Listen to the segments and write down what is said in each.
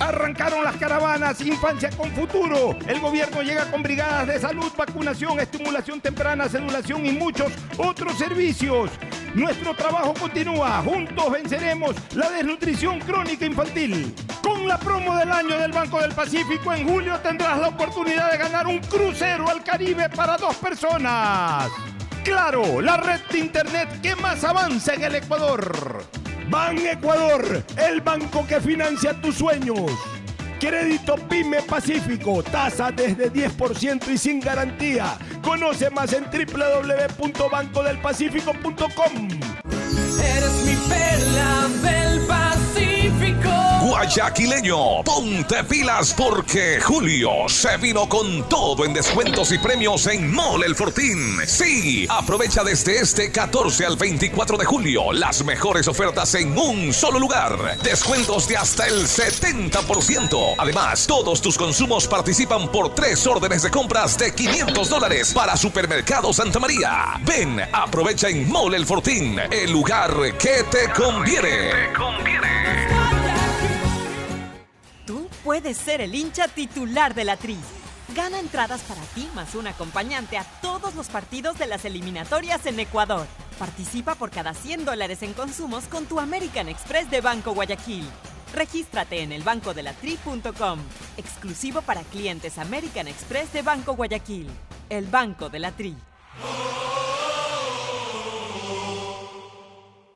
Arrancaron las caravanas Infancia con Futuro. El gobierno llega con brigadas de salud, vacunación, estimulación temprana, celulación y muchos otros servicios. Nuestro trabajo continúa. Juntos venceremos la desnutrición crónica infantil. Con la promo del año del Banco del Pacífico, en julio tendrás la oportunidad de ganar un crucero al Caribe para dos personas. Claro, la red de internet que más avanza en el Ecuador. Ban Ecuador, el banco que financia tus sueños. Crédito Pyme Pacífico, tasa desde 10% y sin garantía. Conoce más en www.bancodelpacifico.com. Eres mi perla. Guayaquileño, ponte pilas porque Julio se vino con todo en descuentos y premios en Mole El Fortín. Sí, aprovecha desde este 14 al 24 de julio las mejores ofertas en un solo lugar. Descuentos de hasta el 70%. Además, todos tus consumos participan por tres órdenes de compras de 500 dólares para Supermercado Santa María. Ven, aprovecha en Mole El Fortín, el lugar que te conviene. Tú puedes ser el hincha titular de la Tri. Gana entradas para ti más un acompañante a todos los partidos de las eliminatorias en Ecuador. Participa por cada 100 dólares en consumos con tu American Express de Banco Guayaquil. Regístrate en elbancodelatri.com. Exclusivo para clientes American Express de Banco Guayaquil. El Banco de la Tri.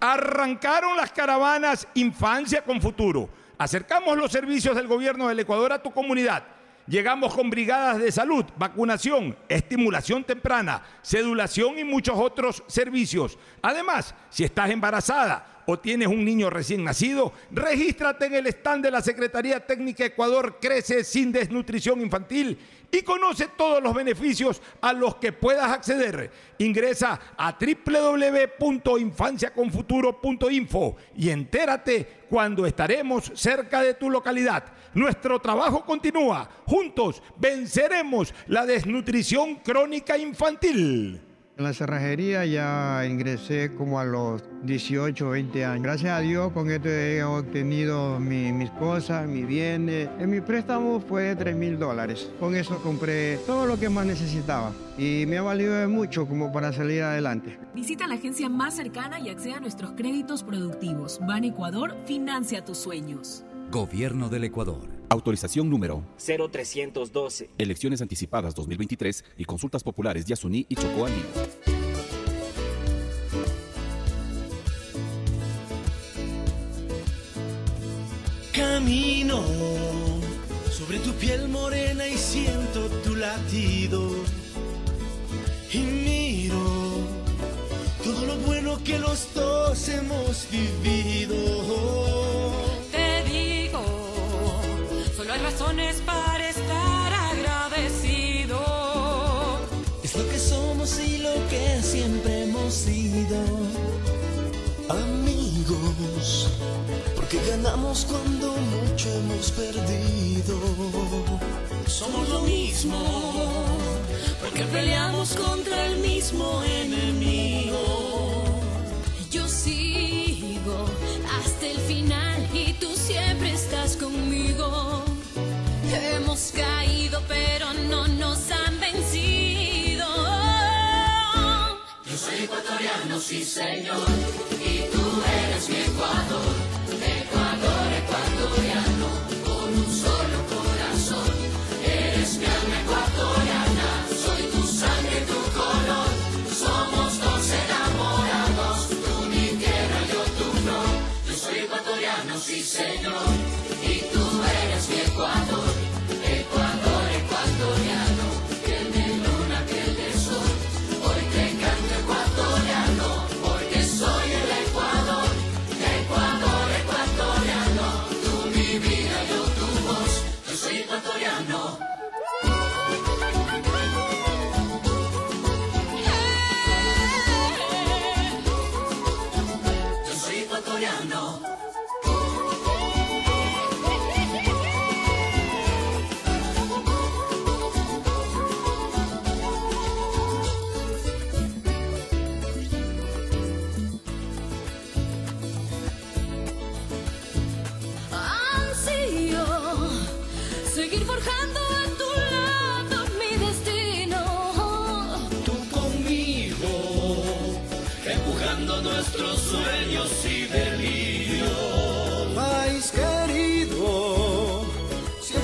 Arrancaron las caravanas Infancia con Futuro. Acercamos los servicios del gobierno del Ecuador a tu comunidad. Llegamos con brigadas de salud, vacunación, estimulación temprana, sedulación y muchos otros servicios. Además, si estás embarazada o tienes un niño recién nacido, regístrate en el stand de la Secretaría Técnica Ecuador Crece sin desnutrición infantil y conoce todos los beneficios a los que puedas acceder. Ingresa a www.infanciaconfuturo.info y entérate cuando estaremos cerca de tu localidad. Nuestro trabajo continúa. Juntos venceremos la desnutrición crónica infantil. En la cerrajería ya ingresé como a los 18, 20 años. Gracias a Dios con esto he obtenido mi- mis cosas, mis bienes. En mi préstamo fue de 3 mil dólares. Con eso compré todo lo que más necesitaba y me ha valido de mucho como para salir adelante. Visita la agencia más cercana y accede a nuestros créditos productivos. Ban Ecuador financia tus sueños. Gobierno del Ecuador. Autorización número 0312. Elecciones anticipadas 2023 y consultas populares Yasuní y Chocó. Camino sobre tu piel morena y siento tu latido. Y miro todo lo bueno que los dos hemos vivido. Razones para estar agradecido. Es lo que somos y lo que siempre hemos sido. Amigos, porque ganamos cuando mucho hemos perdido. Somos lo mismo, porque peleamos contra el mismo enemigo. Yo sigo hasta el final y tú siempre estás conmigo. Hemos caído pero no nos han vencido. Yo soy ecuatoriano, sí señor, y tú eres mi Ecuador.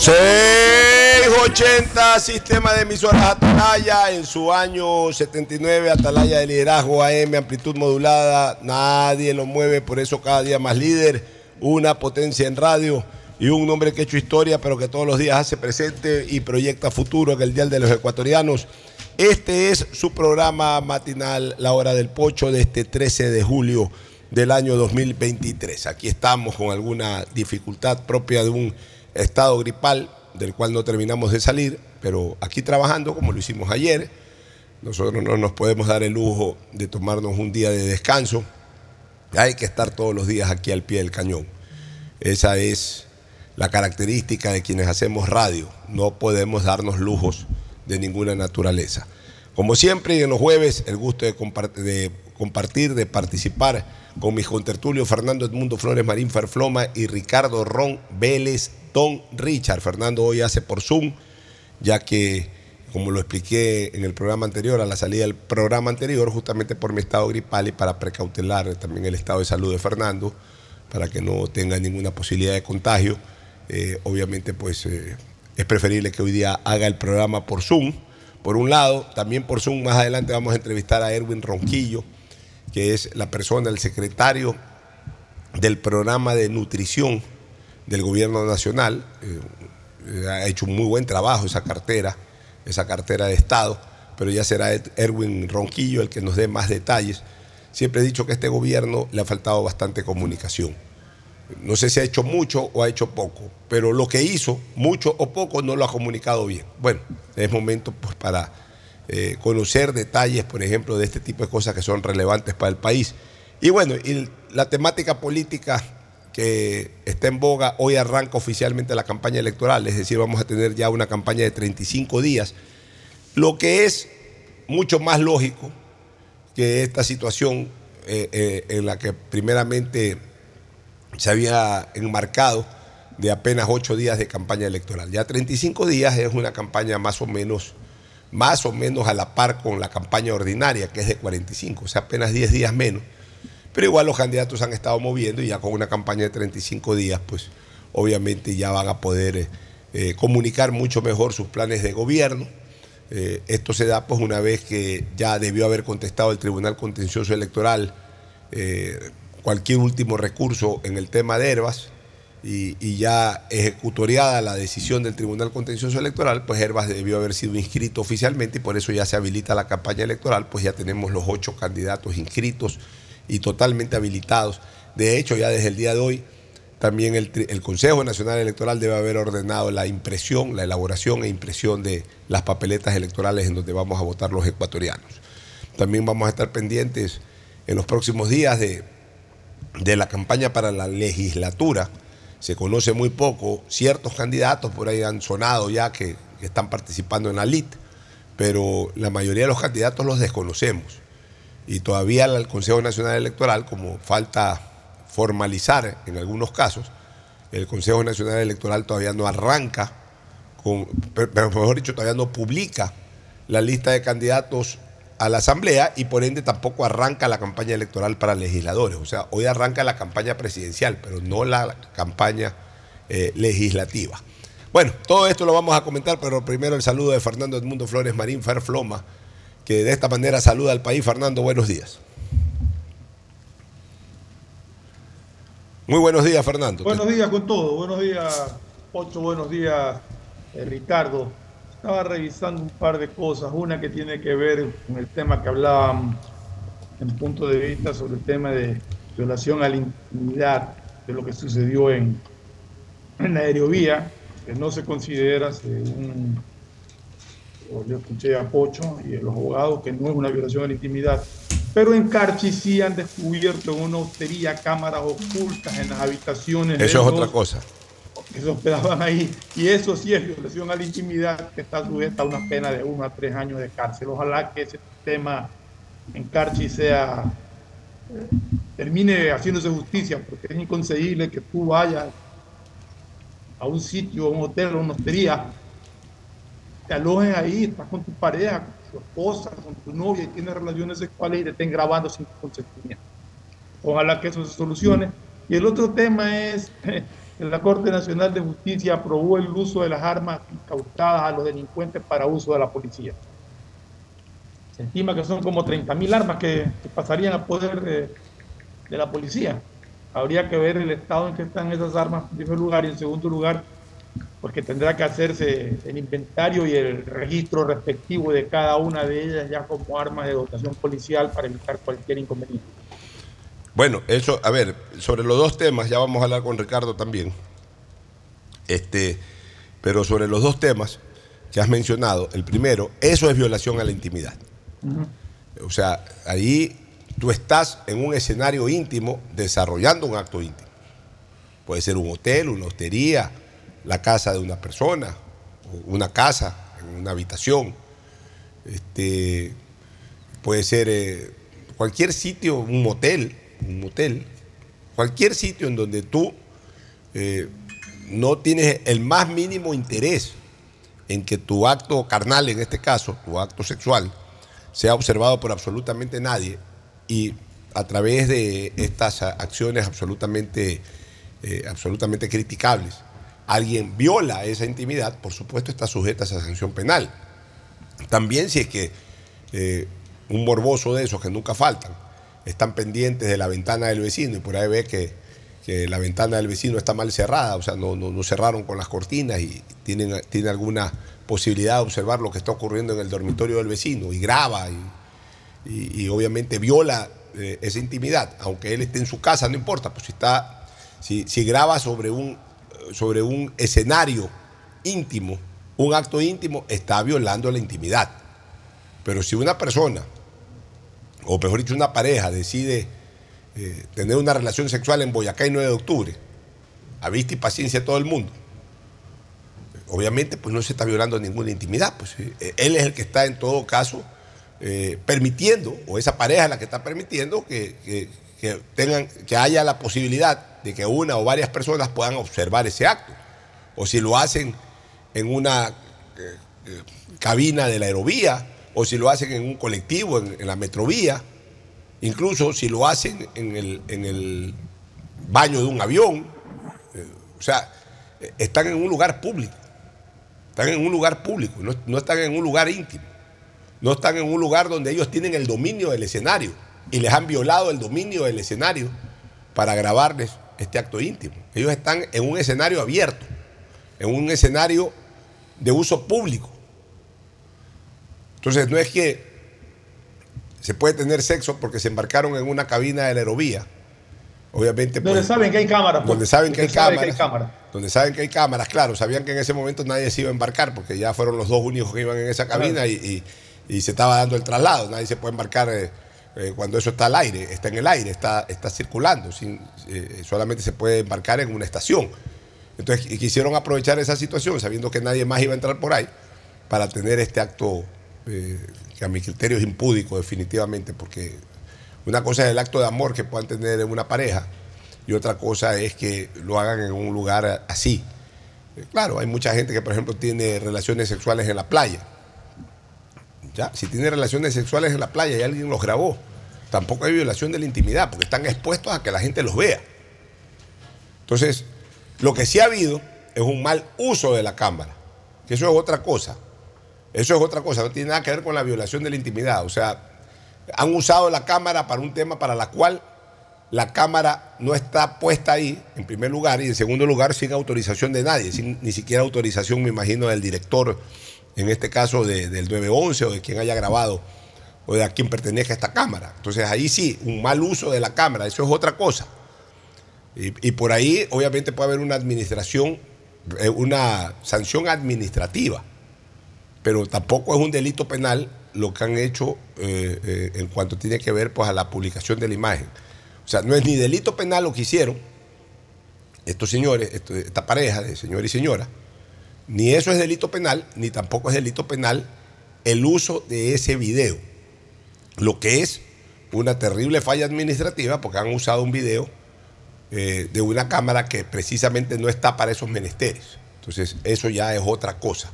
680 Sistema de emisoras Atalaya en su año 79 Atalaya de liderazgo AM amplitud modulada nadie lo mueve por eso cada día más líder una potencia en radio y un nombre que ha hecho historia pero que todos los días hace presente y proyecta futuro en el Dial de los Ecuatorianos. Este es su programa matinal La Hora del Pocho de este 13 de julio del año 2023 aquí estamos con alguna dificultad propia de un estado gripal del cual no terminamos de salir, pero aquí trabajando como lo hicimos ayer. Nosotros no nos podemos dar el lujo de tomarnos un día de descanso. Hay que estar todos los días aquí al pie del cañón. Esa es la característica de quienes hacemos radio. No podemos darnos lujos de ninguna naturaleza. Como siempre, y en los jueves, el gusto de, de compartir, de participar con mis contertulios Fernando Edmundo Flores Marín Ferfloma y Ricardo Ron Vélez Don Richard. Fernando hoy hace por Zoom, ya que, como lo expliqué en el programa anterior, a la salida del programa anterior, justamente por mi estado gripal y para precautelar también el estado de salud de Fernando, para que no tenga ninguna posibilidad de contagio, eh, obviamente pues eh, es preferible que hoy día haga el programa por Zoom. Por un lado, también por Zoom, más adelante vamos a entrevistar a Erwin Ronquillo, que es la persona, el secretario del programa de nutrición del gobierno nacional. Eh, ha hecho un muy buen trabajo esa cartera, esa cartera de Estado, pero ya será Erwin Ronquillo el que nos dé más detalles. Siempre he dicho que a este gobierno le ha faltado bastante comunicación. No sé si ha hecho mucho o ha hecho poco, pero lo que hizo, mucho o poco, no lo ha comunicado bien. Bueno, es momento pues, para eh, conocer detalles, por ejemplo, de este tipo de cosas que son relevantes para el país. Y bueno, y la temática política que está en boga, hoy arranca oficialmente la campaña electoral, es decir, vamos a tener ya una campaña de 35 días, lo que es mucho más lógico que esta situación eh, eh, en la que primeramente se había enmarcado de apenas ocho días de campaña electoral. Ya 35 días es una campaña más o menos, más o menos a la par con la campaña ordinaria, que es de 45, o sea, apenas 10 días menos. Pero igual los candidatos han estado moviendo y ya con una campaña de 35 días, pues obviamente ya van a poder eh, eh, comunicar mucho mejor sus planes de gobierno. Eh, esto se da pues una vez que ya debió haber contestado el Tribunal Contencioso Electoral cualquier último recurso en el tema de Herbas y, ya ejecutoriada la decisión del Tribunal Contencioso Electoral, pues Herbas debió haber sido inscrito oficialmente y por eso ya se habilita la campaña electoral, pues ya tenemos los ocho candidatos inscritos y totalmente habilitados. De hecho, ya desde el día de hoy, también el, el Consejo Nacional Electoral debe haber ordenado la impresión, la elaboración e impresión de las papeletas electorales en donde vamos a votar los ecuatorianos. También vamos a estar pendientes en los próximos días de, de la campaña para la legislatura. Se conoce muy poco, ciertos candidatos por ahí han sonado ya que, están participando en la LIT, pero la mayoría de los candidatos los desconocemos. Y todavía el Consejo Nacional Electoral, como falta formalizar en algunos casos, el Consejo Nacional Electoral todavía no arranca, pero mejor dicho, todavía no publica la lista de candidatos a la Asamblea y por ende tampoco arranca la campaña electoral para legisladores. O sea, hoy arranca la campaña presidencial, pero no la campaña eh, legislativa. Bueno, todo esto lo vamos a comentar, pero primero el saludo de Fernando Edmundo Flores Marín Ferfloma, que de esta manera saluda al país. Fernando, buenos días. Muy buenos días, Fernando. Buenos días con todo. Buenos días, Ocho. Buenos días, eh, Ricardo. Estaba revisando un par de cosas. Una que tiene que ver con el tema que hablábamos en punto de vista sobre el tema de violación a la intimidad de lo que sucedió en, en la aerovía, que no se considera, según yo escuché a Pocho y a los abogados, que no es una violación a la intimidad. Pero en Carchi sí han descubierto en una hostería cámaras ocultas en las habitaciones. de Eso es los otra cosa. Que se hospedaban ahí. Y eso sí es violación a la intimidad que está sujeta a una pena de uno a tres años de cárcel. Ojalá que ese tema en Carchi sea termine haciéndose justicia, porque es inconcebible que tú vayas a un sitio, a un hotel, a una hostería, te alojes ahí, estás con tu pareja, con tu esposa, con tu novia y tienes relaciones sexuales y te estén grabando sin consentimiento. Ojalá que eso se solucione. Y el otro tema es la Corte Nacional de Justicia aprobó el uso de las armas incautadas a los delincuentes para uso de la policía. Se estima que son como 30.000 armas que, pasarían a poder de, de la policía. Habría que ver el estado en que están esas armas en primer lugar y en segundo lugar, porque tendrá que hacerse el inventario y el registro respectivo de cada una de ellas ya como armas de dotación policial para evitar cualquier inconveniente. Bueno, eso, a ver, sobre los dos temas, ya vamos a hablar con Ricardo también. Este, pero sobre los dos temas que has mencionado, el primero, eso es violación a la intimidad. O sea, ahí tú estás en un escenario íntimo desarrollando un acto íntimo. Puede ser un hotel, una hostería, la casa de una persona, una casa, una habitación. Este, puede ser eh, cualquier sitio, un motel, un motel, cualquier sitio en donde tú eh, no tienes el más mínimo interés en que tu acto carnal, en este caso, tu acto sexual, sea observado por absolutamente nadie y a través de estas acciones absolutamente, eh, absolutamente criticables, alguien viola esa intimidad, por supuesto está sujeta a esa sanción penal. También si es que eh, un morboso de esos que nunca faltan, están pendientes de la ventana del vecino y por ahí ve que, que la ventana del vecino está mal cerrada, o sea, no, no, cerraron con las cortinas y tienen, tiene alguna posibilidad de observar lo que está ocurriendo en el dormitorio del vecino y graba y, y- y obviamente viola eh, esa intimidad, aunque él esté en su casa, no importa, pues si está, si, si graba sobre un, sobre un escenario íntimo, un acto íntimo, está violando la intimidad. Pero si una persona, o mejor dicho, una pareja decide eh, tener una relación sexual en Boyacá y 9 de octubre, a vista y paciencia de todo el mundo, obviamente pues no se está violando ninguna intimidad. Pues, eh, él es el que está en todo caso eh, permitiendo, o esa pareja es la que está permitiendo que, que- tengan, que haya la posibilidad de que una o varias personas puedan observar ese acto. O si lo hacen en una cabina de la aerovía, o si lo hacen en un colectivo, en, la metrovía, incluso si lo hacen en el, en el baño de un avión. Eh, o sea, eh, están en un lugar público. Están en un lugar público, no, no están en un lugar íntimo. No están en un lugar donde ellos tienen el dominio del escenario y les han violado el dominio del escenario para grabarles este acto íntimo. Ellos están en un escenario abierto, en un escenario de uso público. Entonces no es que se puede tener sexo porque se embarcaron en una cabina de la aerovía. Obviamente. Donde pues, saben que hay cámaras. pues. donde saben que hay saben cámaras, cámaras. donde saben que hay cámaras, claro, sabían que en ese momento nadie se iba a embarcar porque ya fueron los dos únicos que iban en esa cabina y, y- y se estaba dando el traslado. Nadie se puede embarcar eh, eh, cuando eso está al aire, está en el aire, está, está circulando. sin- eh, solamente se puede embarcar en una estación. Entonces y quisieron aprovechar esa situación sabiendo que nadie más iba a entrar por ahí para tener este acto eh, que a mi criterio es impúdico definitivamente porque una cosa es el acto de amor que puedan tener en una pareja y otra cosa es que lo hagan en un lugar así. Eh, Claro, hay mucha gente que, por ejemplo, tiene relaciones sexuales en la playa. ¿Ya? Si tiene relaciones sexuales en la playa y alguien los grabó, tampoco hay violación de la intimidad, porque están expuestos a que la gente los vea. Entonces, lo que sí ha habido es un mal uso de la cámara, que eso es otra cosa. Eso es otra cosa, no tiene nada que ver con la violación de la intimidad. O sea, han usado la cámara para un tema para la cual la cámara no está puesta ahí, en primer lugar, y en segundo lugar, sin autorización de nadie, sin ni siquiera autorización, me imagino, del director, en este caso de- del 911 o de quien haya grabado o de a quien pertenezca esta cámara. Entonces ahí sí, un mal uso de la cámara, eso es otra cosa. Y, y por ahí, obviamente, puede haber una administración, eh, una sanción administrativa, pero tampoco es un delito penal lo que han hecho eh, eh, en cuanto tiene que ver pues, a la publicación de la imagen. O sea, no es ni delito penal lo que hicieron estos señores, esta pareja de señor y señora, ni eso es delito penal, ni tampoco es delito penal el uso de ese video. Lo que es una terrible falla administrativa porque han usado un video eh, de una cámara que precisamente no está para esos menesteres. Entonces, eso ya es otra cosa.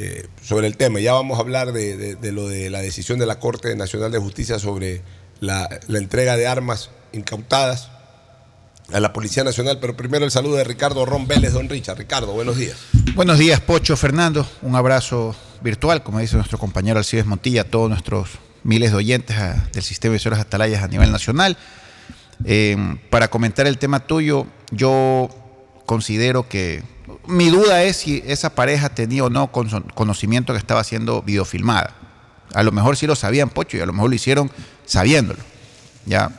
Eh, sobre el tema, ya vamos a hablar de, lo de la decisión de la Corte Nacional de Justicia sobre la, entrega de armas incautadas a la Policía Nacional, pero primero el saludo de Ricardo Ron Vélez, don Richard. Ricardo, buenos días. Buenos días, Pocho, Fernando. Un abrazo virtual, como dice nuestro compañero Alcides Montilla, a todos nuestros miles de oyentes del sistema de emisoras Atalayas a nivel nacional. Eh, para comentar el tema tuyo, yo considero que mi duda es si esa pareja tenía o no con- conocimiento que estaba siendo videofilmada. A lo mejor sí lo sabían, Pocho, y a lo mejor lo hicieron sabiéndolo. Ya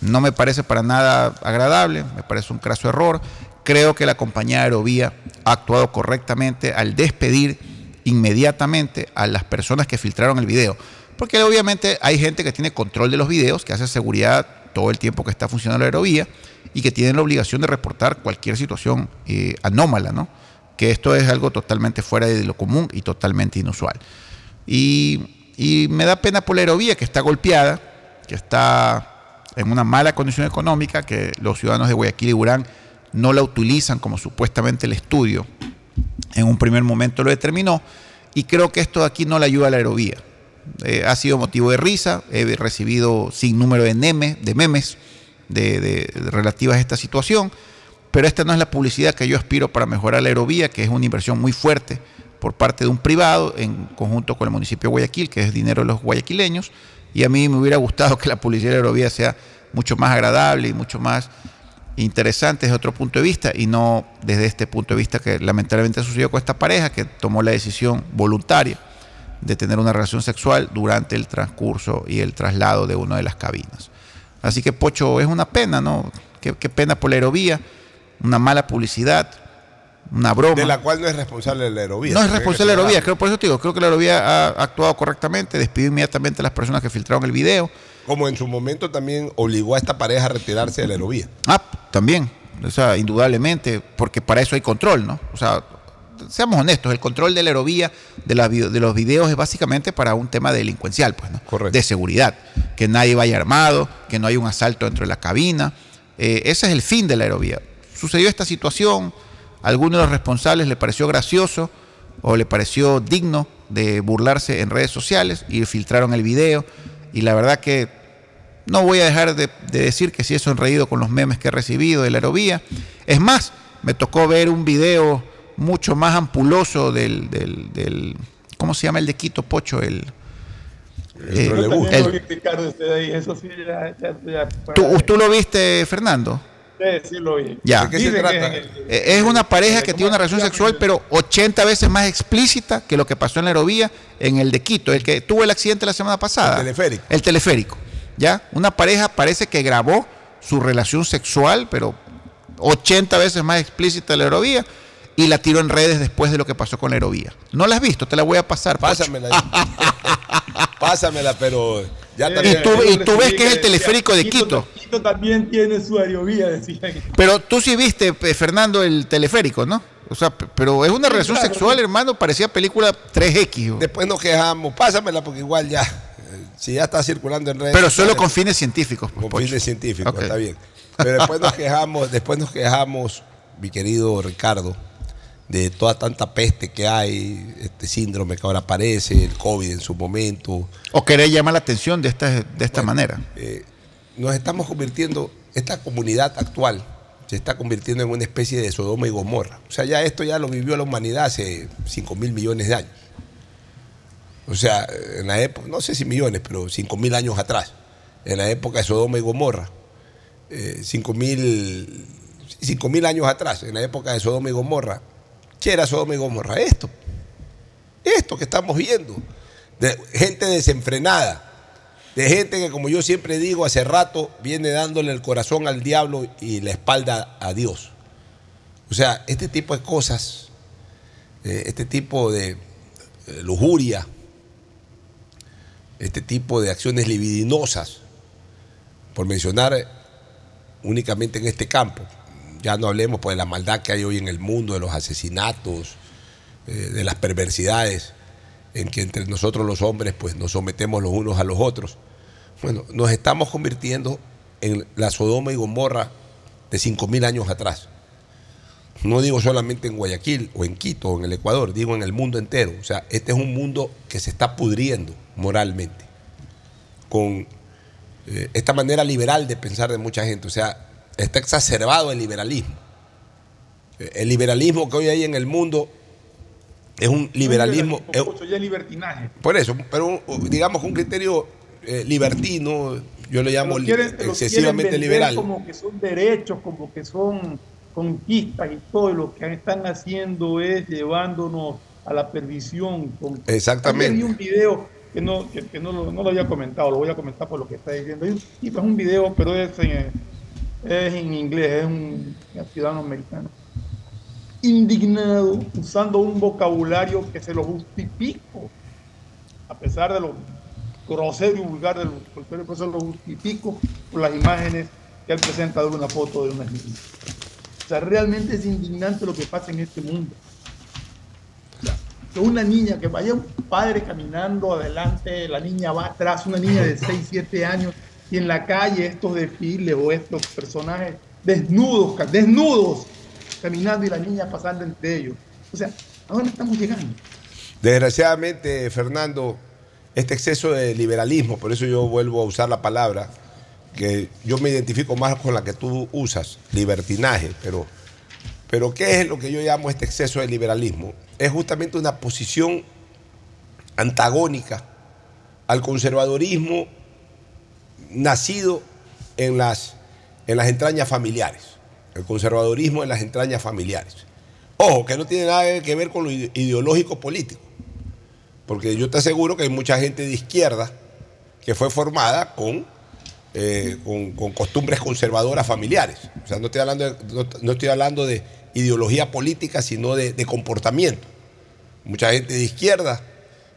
no me parece para nada agradable, me parece un craso error. Creo que la compañía Aerovía ha actuado correctamente al despedir inmediatamente a las personas que filtraron el video. Porque obviamente hay gente que tiene control de los videos, que hace seguridad todo el tiempo que está funcionando la aerovía y que tienen la obligación de reportar cualquier situación eh, anómala, ¿no? Que esto es algo totalmente fuera de lo común y totalmente inusual. Y, me da pena por la aerovía que está golpeada, que está en una mala condición económica, que los ciudadanos de Guayaquil y Urán no la utilizan como supuestamente el estudio en un primer momento lo determinó. Y creo que esto aquí no le ayuda a la aerovía. Eh, ha sido motivo de risa, he recibido sin número de, de memes de, relativas a esta situación, pero esta no es la publicidad que yo aspiro para mejorar la aerovía, que es una inversión muy fuerte por parte de un privado en conjunto con el municipio de Guayaquil, que es dinero de los guayaquileños, y a mí me hubiera gustado que la publicidad de la aerovía sea mucho más agradable y mucho más interesante desde otro punto de vista y no desde este punto de vista que lamentablemente sucedió con esta pareja que tomó la decisión voluntaria de tener una relación sexual durante el transcurso y el traslado de una de las cabinas. Así que Pocho, es una pena, ¿no? Qué, qué pena por la aerovía, una mala publicidad, una broma. De la cual no es responsable la aerovía. No es responsable la aerovía, creo, por eso te digo, creo que la aerovía ha actuado correctamente, despidió inmediatamente a las personas que filtraron el video. Como en su momento también obligó a esta pareja a retirarse de la aerovía. Ah, también, o sea, indudablemente, porque para eso hay control, ¿no? O sea, seamos honestos, el control de la aerovía de, la vi- de los videos es básicamente para un tema delincuencial, pues, ¿no? De seguridad. Que nadie vaya armado, que no haya un asalto dentro de la cabina. Eh, ese es el fin de la aerovía. Sucedió esta situación, a alguno de los responsables le pareció gracioso o le pareció digno de burlarse en redes sociales y filtraron el video. Y la verdad que no voy a dejar de, de decir que sí he sonreído con los memes que he recibido de la aerovía. Es más, me tocó ver un video mucho más ampuloso del, del, del- ¿cómo se llama el de Quito, Pocho? El, eh, ¿tú, tú lo viste, Fernando? Sí, sí lo vi. Ya. Dicen que- Eh, Es una pareja que tiene una relación sexual, pero 80 veces más explícita que lo que pasó en la aerovía en el de Quito, el que tuvo el accidente la semana pasada. El teleférico. El teleférico. ¿Ya? Una pareja parece que grabó su relación sexual, pero 80 veces más explícita de la aerovía y la tiró en redes después de lo que pasó con la aerovía. ¿No la has visto? Te la voy a pasar. Pásamela. Pásamela, pero ya Y también. tú, y tú ves que es el teleférico de Quito. Quito también tiene su aerovía, decía. Pero tú sí viste, eh, Fernando, el teleférico, ¿no? O sea, pero es una Sí, relación claro, sexual, hermano, parecía película 3X. o- Después nos quejamos. Pásamela porque igual ya. eh, Si ya está circulando en redes. Pero solo con fines científicos. pues, Con Pocho. fines científicos, está bien. Pero después nos quejamos, después nos quejamos, mi querido Ricardo, de toda tanta peste que hay, este síndrome que ahora aparece, el COVID en su momento. O querer llamar la atención de esta, de esta manera. Eh, nos estamos convirtiendo, esta comunidad actual se está convirtiendo en una especie de Sodoma y Gomorra. O sea, ya esto ya lo vivió la humanidad hace 5 mil millones de años. O sea, en la época, no sé si millones, pero 5 mil años atrás, en la época de Sodoma y Gomorra, 5 mil cinco mil años atrás, en la época de Sodoma y Gomorra, ¿qué era Sodoma y Gomorra? Esto, esto que estamos viendo, de gente desenfrenada, de gente que, como yo siempre digo, hace rato viene dándole el corazón al diablo y la espalda a Dios. O sea, este tipo de cosas, eh, este tipo de eh, lujuria, este tipo de acciones libidinosas, por mencionar únicamente en este campo, ya no hablemos pues, de la maldad que hay hoy en el mundo, de los asesinatos, eh, de las perversidades en que entre nosotros los hombres pues nos sometemos los unos a los otros. Bueno, nos estamos convirtiendo en la Sodoma y Gomorra de 5.000 años atrás. No digo solamente en Guayaquil o en Quito o en el Ecuador, digo en el mundo entero. O sea, este es un mundo que se está pudriendo moralmente con eh, esta manera liberal de pensar de mucha gente. O sea, está exacerbado el liberalismo. Eh, El liberalismo que hoy hay en el mundo es un liberalismo, es libertinaje. por eso, pero digamos un criterio eh, libertino, yo lo llamo quieren- excesivamente liberal. Como que son derechos, como que son conquistas y todo, y lo que están haciendo es llevándonos a la perdición. Con- Exactamente. Vi un video que no, que, que no, lo, no lo había comentado, lo voy a comentar por lo que está diciendo. Hay un tipo, es un video, pero es en, es en inglés, es un ciudadano americano. Indignado, usando un vocabulario que se lo justifico, a pesar de lo grosero y vulgar del vocabulario, por eso lo justifico por las imágenes que él presenta de una foto de una niña. O sea, realmente es indignante lo que pasa en este mundo. Que una niña, que vaya un padre caminando adelante, la niña va atrás, una niña de 6, 7 años, y en la calle estos desfiles o estos personajes desnudos, desnudos, caminando y la niña pasando entre ellos. O sea, ¿a dónde estamos llegando? Desgraciadamente, Fernando, este exceso de liberalismo, por eso yo vuelvo a usar la palabra, que yo me identifico más con la que tú usas, libertinaje, pero, pero ¿qué es lo que yo llamo este exceso de liberalismo? Es justamente una posición antagónica al conservadorismo nacido en las, en las entrañas familiares, el conservadorismo en las entrañas familiares. Ojo, que no tiene nada que ver con lo ide- ideológico político. Porque yo te aseguro que hay mucha gente de izquierda que fue formada con, eh, con, costumbres conservadoras familiares. O sea, no estoy hablando de, no, estoy hablando de ideología política, sino de, de comportamiento. Mucha gente de izquierda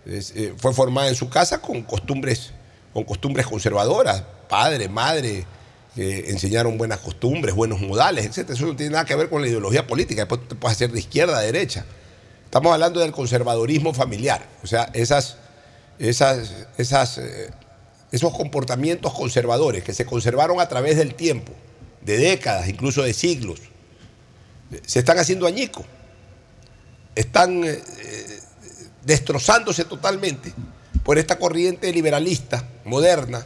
eh, fue formada en su casa con costumbres, con costumbres conservadoras, padre, madre, que enseñaron buenas costumbres, buenos modales, etc. Eso no tiene nada que ver con la ideología política. Después te puedes hacer de izquierda a derecha. Estamos hablando del conservadorismo familiar, o sea, esas, esas, esas, eh, esos comportamientos conservadores que se conservaron a través del tiempo, de décadas, incluso de siglos, se están haciendo añicos, están eh, eh, destrozándose totalmente por esta corriente liberalista, moderna,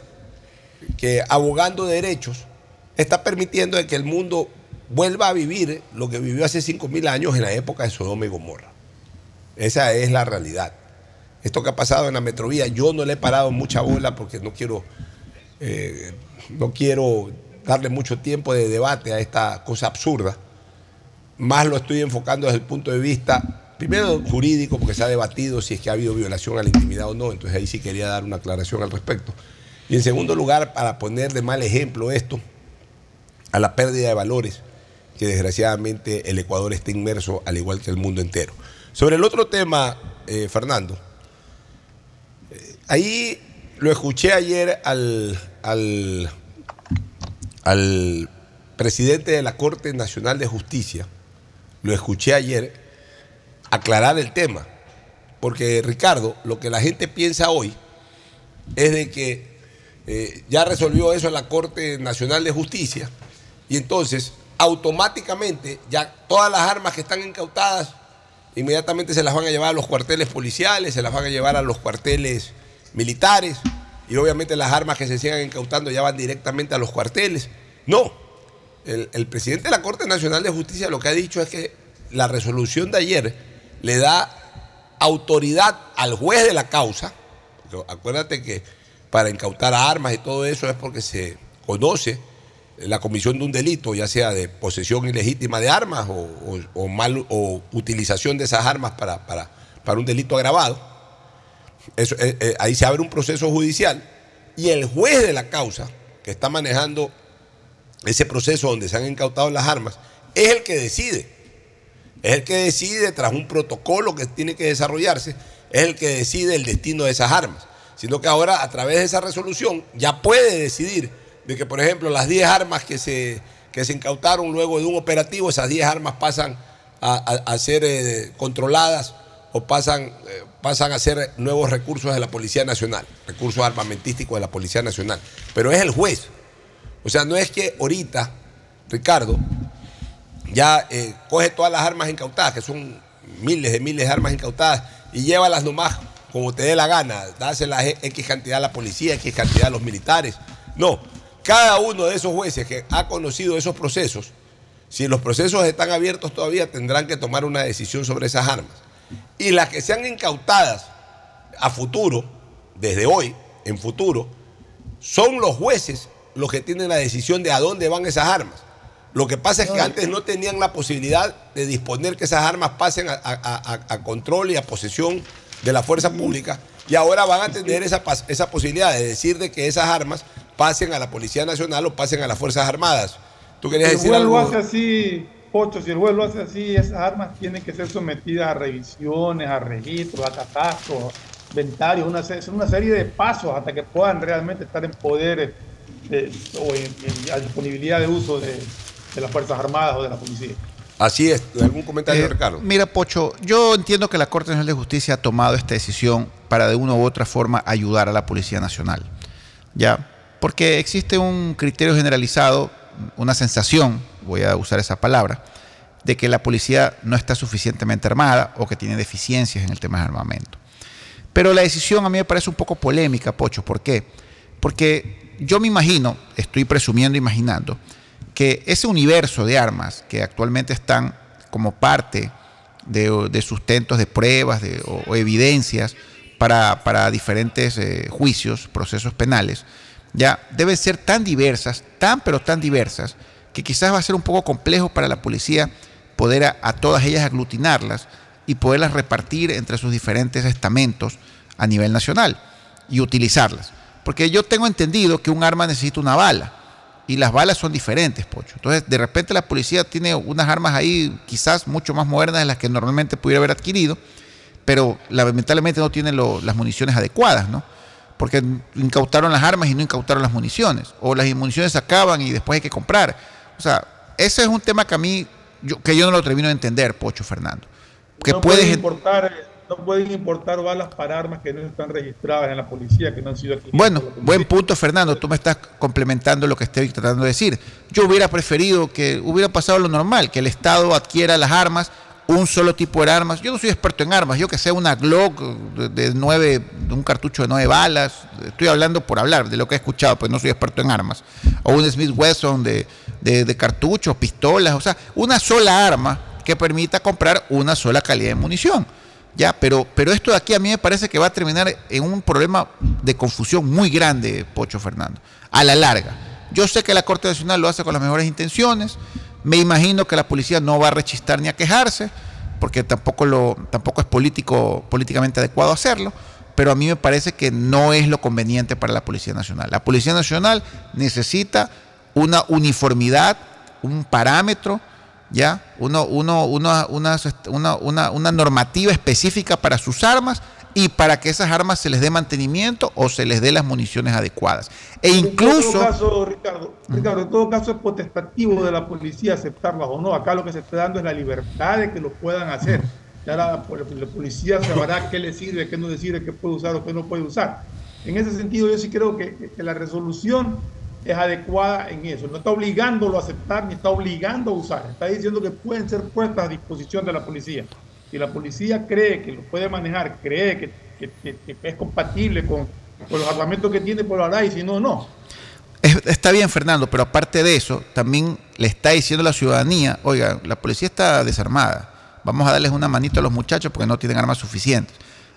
que abogando derechos, está permitiendo que el mundo vuelva a vivir lo que vivió hace 5.000 años en la época de Sodoma y Gomorra. Esa es la realidad. Esto que ha pasado en la metrovía, yo no le he parado mucha bola porque no quiero, eh, no quiero darle mucho tiempo de debate a esta cosa absurda. Más lo estoy enfocando desde el punto de vista, primero jurídico, porque se ha debatido si es que ha habido violación a la intimidad o no, entonces ahí sí quería dar una aclaración al respecto. Y en segundo lugar, para poner de mal ejemplo esto, a la pérdida de valores que desgraciadamente el Ecuador está inmerso, al igual que el mundo entero. Sobre el otro tema, eh, Fernando, ahí lo escuché ayer al, al, al presidente de la Corte Nacional de Justicia, lo escuché ayer aclarar el tema, porque Ricardo, lo que la gente piensa hoy es de que eh, ya resolvió eso la Corte Nacional de Justicia y entonces automáticamente ya todas las armas que están incautadas inmediatamente se las van a llevar a los cuarteles policiales, se las van a llevar a los cuarteles militares y obviamente las armas que se sigan incautando ya van directamente a los cuarteles. No, el presidente de la Corte Nacional de Justicia lo que ha dicho es que la resolución de ayer le da autoridad al juez de la causa, acuérdate que para incautar armas y todo eso es porque se conoce la comisión de un delito, ya sea de posesión ilegítima de armas o, mal, o utilización de esas armas para, para- para un delito agravado. Eh, eh, ahí se abre un proceso judicial y el juez de la causa, que está manejando ese proceso donde se han incautado las armas, es el que decide. Es el que decide tras un protocolo que tiene que desarrollarse, es el que decide el destino de esas armas. Sino que ahora a través de esa resolución ya puede decidir de que, por ejemplo, las 10 armas que se, que se incautaron luego de un operativo, esas 10 armas pasan a, ser eh, controladas o pasan, eh, pasan a ser nuevos recursos de la Policía Nacional, recursos armamentísticos de la Policía Nacional. Pero es el juez. O sea, no es que ahorita, Ricardo, ya eh, coge todas las armas incautadas, que son miles de miles de armas incautadas, y llévalas nomás como te dé la gana, dáselas X cantidad a la policía, X cantidad a los militares. No, cada uno de esos jueces que ha conocido esos procesos, si los procesos están abiertos todavía, tendrán que tomar una decisión sobre esas armas. Y las que sean incautadas a futuro, desde hoy, en futuro, son los jueces los que tienen la decisión de a dónde van esas armas. Lo que pasa es que antes no tenían la posibilidad de disponer que esas armas pasen a, a- a- a control y a posesión de la fuerza pública y ahora van a tener esa, esa posibilidad de decir de que esas armas pasen a la Policía Nacional o pasen a las Fuerzas Armadas. ¿Tú querías decir juez lo algo? hace así, Pocho, si el juez lo hace así, esas armas tienen que ser sometidas a revisiones, a registros, a catastros, inventarios, una, una serie de pasos hasta que puedan realmente estar en poder eh, o en, en- a disponibilidad de uso de, de las Fuerzas Armadas o de la policía. Así es. ¿Algún comentario, Eh, Ricardo? Mira, Pocho, yo entiendo que la Corte Nacional de Justicia ha tomado esta decisión para de una u otra forma ayudar a la Policía Nacional. ¿Ya? Porque existe un criterio generalizado, una sensación, voy a usar esa palabra, de que la policía no está suficientemente armada o que tiene deficiencias en el tema de armamento. Pero la decisión a mí me parece un poco polémica, Pocho. ¿Por qué? Porque yo me imagino, estoy presumiendo, imaginando, que ese universo de armas que actualmente están como parte de, sustentos de pruebas o, evidencias para, diferentes eh, juicios, procesos penales, ya deben ser tan diversas, tan pero tan diversas, que quizás va a ser un poco complejo para la policía poder a todas ellas aglutinarlas y poderlas repartir entre sus diferentes estamentos a nivel nacional y utilizarlas. Porque yo tengo entendido que un arma necesita una bala y las balas son diferentes, Pocho. Entonces, de repente la policía tiene unas armas ahí quizás mucho más modernas de las que normalmente pudiera haber adquirido, pero lamentablemente no tienen lo- las municiones adecuadas, ¿no? Porque incautaron las armas y no incautaron las municiones, o las municiones se acaban y después hay que comprar. O sea, ese es un tema que a mí, yo, que yo no lo termino de entender, Pocho Fernando. que no puedes... Importar, no pueden importar balas para armas que no están registradas en la policía, que no han sido. Bueno, buen punto, Fernando. Tú me estás complementando lo que estoy tratando de decir. Yo hubiera preferido que hubiera pasado lo normal, que el Estado adquiera las armas, un solo tipo de armas. Yo no soy experto en armas, yo que sé una Glock de, nueve, un cartucho de nueve balas. Estoy hablando por hablar de lo que he escuchado, pues no soy experto en armas. O un Smith Wesson de, de, de cartuchos, pistolas, o sea, una sola arma que permita comprar una sola calidad de munición. Ya, pero, pero esto de aquí a mí me parece que va a terminar en un problema de confusión muy grande, Pocho Fernando, a la larga. Yo sé que la Corte Nacional lo hace con las mejores intenciones, me imagino que la policía no va a rechistar ni a quejarse, porque tampoco, tampoco es político, políticamente adecuado hacerlo, pero a mí me parece que no es lo conveniente para la Policía Nacional. La Policía Nacional necesita una uniformidad, un parámetro, ¿ya? Uno, uno, uno, una, una, una, una normativa específica para sus armas y para que esas armas se les dé mantenimiento o se les dé las municiones adecuadas. E incluso... En todo caso, Ricardo, Ricardo, en todo caso es potestativo de la policía aceptarlas o no. Acá lo que se está dando es la libertad de que lo puedan hacer. Ya la, la policía sabrá qué le sirve, qué no le sirve, qué puede usar o qué no puede usar. En ese sentido, yo sí creo que, que la resolución es adecuada en eso. No está obligándolo a aceptar ni está obligando a usar. Está diciendo que pueden ser puestas a disposición de la policía. Si la policía cree que lo puede manejar, cree que, es compatible con, con, los armamentos que tiene, por ahora y si no, no. Es, está bien, Fernando, pero aparte de eso, también le está diciendo a la ciudadanía, oiga, la policía está desarmada, vamos a darles una manito a los muchachos porque no tienen armas suficientes.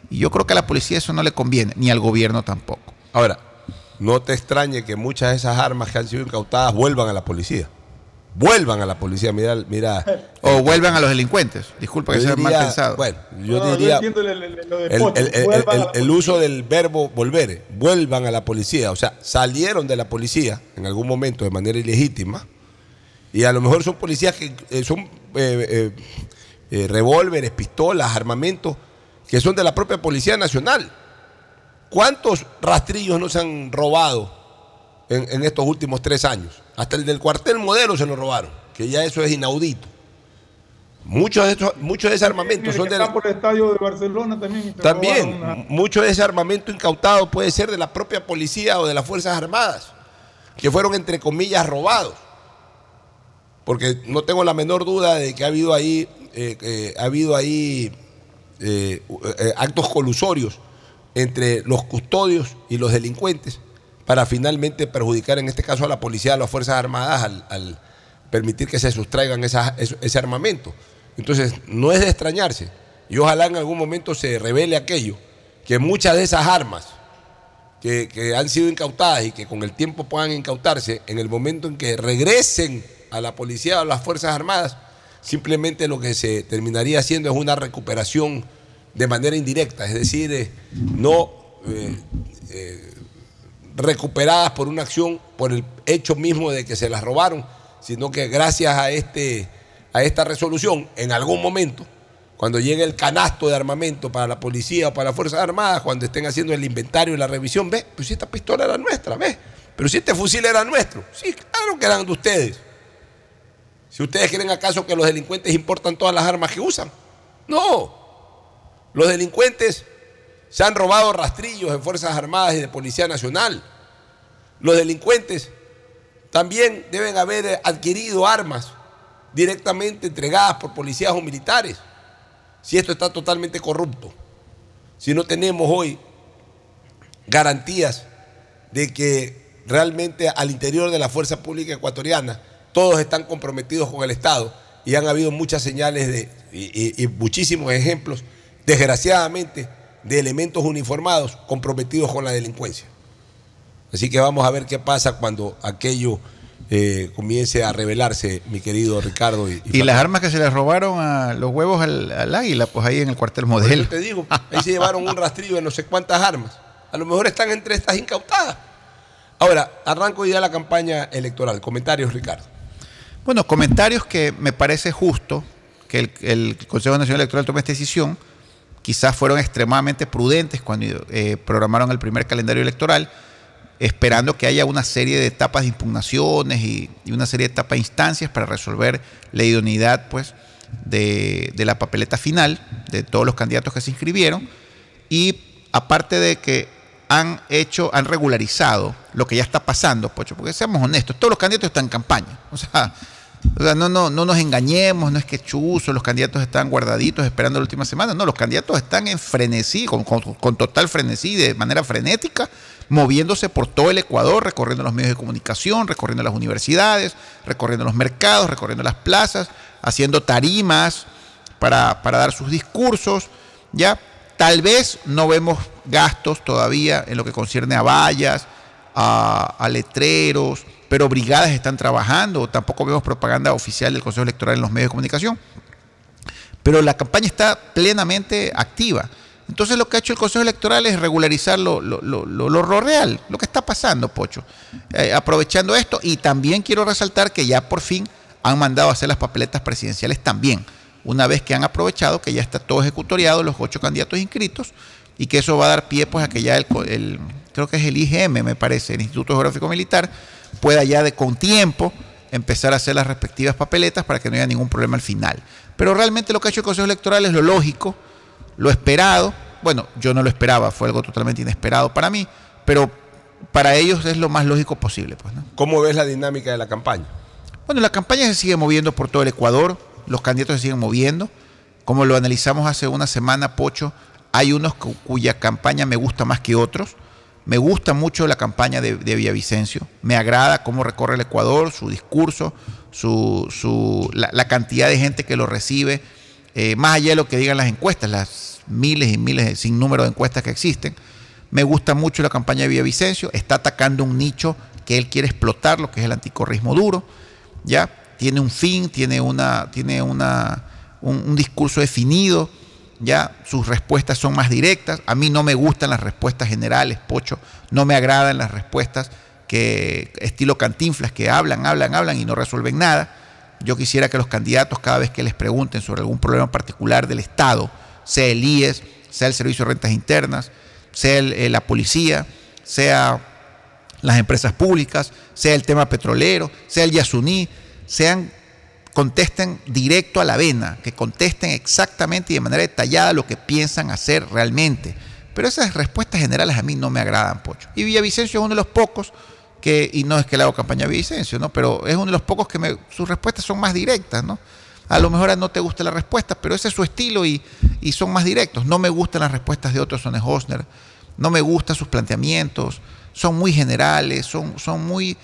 Y yo creo que a la policía eso no le conviene, ni al gobierno tampoco. Ahora, no te extrañe que muchas de esas armas que han sido incautadas vuelvan a la policía. Vuelvan a la policía, mira, mira. O vuelvan a los delincuentes. Disculpa que sea mal pensado. Bueno, yo no, diría. Yo el, el, el, el, uso del verbo volver. Vuelvan a la policía. O sea, salieron de la policía en algún momento de manera ilegítima. Y a lo mejor son policías que eh, son eh, eh, eh, revólveres, pistolas, armamentos que son de la propia Policía Nacional. ¿Cuántos rastrillos nos han robado en, en, estos últimos tres años? Hasta el del cuartel modelo se lo robaron, que ya eso es inaudito. Muchos de, estos, muchos de ese armamento son de la... por el estadio de Barcelona también. También, una... mucho de ese armamento incautado puede ser de la propia policía o de las Fuerzas Armadas, que fueron entre comillas robados. Porque no tengo la menor duda de que ha habido ahí, eh, eh, ha habido ahí eh, actos colusorios entre los custodios y los delincuentes para finalmente perjudicar en este caso a la policía, a las Fuerzas Armadas al, permitir que se sustraigan ese armamento. Entonces, no es de extrañarse. Y ojalá en algún momento se revele aquello, que muchas de esas armas que, que, han sido incautadas y que con el tiempo puedan incautarse, en el momento en que regresen a la policía o a las Fuerzas Armadas, simplemente lo que se terminaría haciendo es una recuperación de manera indirecta, es decir, eh, no eh, eh, recuperadas por una acción, por el hecho mismo de que se las robaron, sino que gracias a, este, a esta resolución, en algún momento, cuando llegue el canasto de armamento para la policía o para las Fuerzas Armadas, cuando estén haciendo el inventario y la revisión, ve, pues si esta pistola era nuestra, ve, pero si este fusil era nuestro, sí, claro que eran de ustedes. Si ustedes creen acaso que los delincuentes importan todas las armas que usan, no, los delincuentes se han robado rastrillos en Fuerzas Armadas y de Policía Nacional. Los delincuentes también deben haber adquirido armas directamente entregadas por policías o militares. Si esto está totalmente corrupto. Si no tenemos hoy garantías de que realmente al interior de la fuerza pública ecuatoriana todos están comprometidos con el Estado y han habido muchas señales de, y, y muchísimos ejemplos desgraciadamente, de elementos uniformados comprometidos con la delincuencia. Así que vamos a ver qué pasa cuando aquello eh, comience a revelarse, mi querido Ricardo. Y, y, y las armas que se les robaron a los huevos al, al águila, pues ahí en el cuartel modelo. te digo, ahí se llevaron un rastrillo de no sé cuántas armas. A lo mejor están entre estas incautadas. Ahora, arranco ya la campaña electoral. Comentarios, Ricardo. Bueno, comentarios que me parece justo que el, el Consejo Nacional Electoral tome esta decisión quizás fueron extremadamente prudentes cuando eh, programaron el primer calendario electoral, esperando que haya una serie de etapas de impugnaciones y, una serie de etapas de instancias para resolver la idoneidad pues, de, de la papeleta final de todos los candidatos que se inscribieron y aparte de que han hecho, han regularizado lo que ya está pasando, Pocho, porque seamos honestos, todos los candidatos están en campaña. O sea, o sea, no, no, no nos engañemos, no es que chuzo, los candidatos están guardaditos esperando la última semana. No, los candidatos están en frenesí, con, con- total frenesí, de manera frenética, moviéndose por todo el Ecuador, recorriendo los medios de comunicación, recorriendo las universidades, recorriendo los mercados, recorriendo las plazas, haciendo tarimas para, para dar sus discursos. ¿ya? Tal vez no vemos gastos todavía en lo que concierne a vallas, a letreros, pero brigadas están trabajando, tampoco vemos propaganda oficial del Consejo Electoral en los medios de comunicación. Pero la campaña está plenamente activa. Entonces lo que ha hecho el Consejo Electoral es regularizar lo, lo- real, lo que está pasando, Pocho. Eh, aprovechando esto, y también quiero resaltar que ya por fin han mandado a hacer las papeletas presidenciales también, una vez que han aprovechado que ya está todo ejecutoriado, los ocho candidatos inscritos, y que eso va a dar pie pues a que ya el- creo que es el IGM, me parece, el Instituto Geográfico Militar, pueda ya de con tiempo empezar a hacer las respectivas papeletas para que no haya ningún problema al final. Pero realmente lo que ha hecho el Consejo Electoral es lo lógico, lo esperado. Bueno, yo no lo esperaba, fue algo totalmente inesperado para mí, pero para ellos es lo más lógico posible. Pues, ¿no? ¿Cómo ves la dinámica de la campaña? Bueno, la campaña se sigue moviendo por todo el Ecuador, los candidatos se siguen moviendo. Como lo analizamos hace una semana, Pocho, hay unos cu- cuya campaña me gusta más que otros. Me gusta mucho la campaña de, Villavicencio. Me agrada cómo recorre el Ecuador, su discurso, su, su- la, cantidad de gente que lo recibe, eh, más allá de lo que digan las encuestas, las miles y miles, sin número de encuestas que existen. Me gusta mucho la campaña de Villavicencio. Está atacando un nicho que él quiere explotar, lo que es el anticorrismo duro. ¿ya? Tiene un fin, tiene, una, tiene una, un, un discurso definido, ¿ya? Sus respuestas son más directas. A mí no me gustan las respuestas generales, Pocho. No me agradan las respuestas que estilo cantinflas, que hablan, hablan, hablan y no resuelven nada. Yo quisiera que los candidatos, cada vez que les pregunten sobre algún problema particular del Estado, sea el IES, sea el Servicio de Rentas Internas, sea eh, la policía, sea las empresas públicas, sea el tema petrolero, sea el Yasuní, sean contesten directo a la vena, que contesten exactamente y de manera detallada lo que piensan hacer realmente. Pero esas respuestas generales a mí no me agradan, Pocho. Y Villavicencio es uno de los pocos que, y no es que le hago campaña a Villavicencio, ¿no? pero es uno de los pocos que me- sus respuestas son más directas, ¿no? A lo mejor no te gusta la respuesta, pero ese es su estilo y, y son más directos. No me gustan las respuestas de otros Sones Hosner, no me gustan sus planteamientos, son muy generales, son, son muy,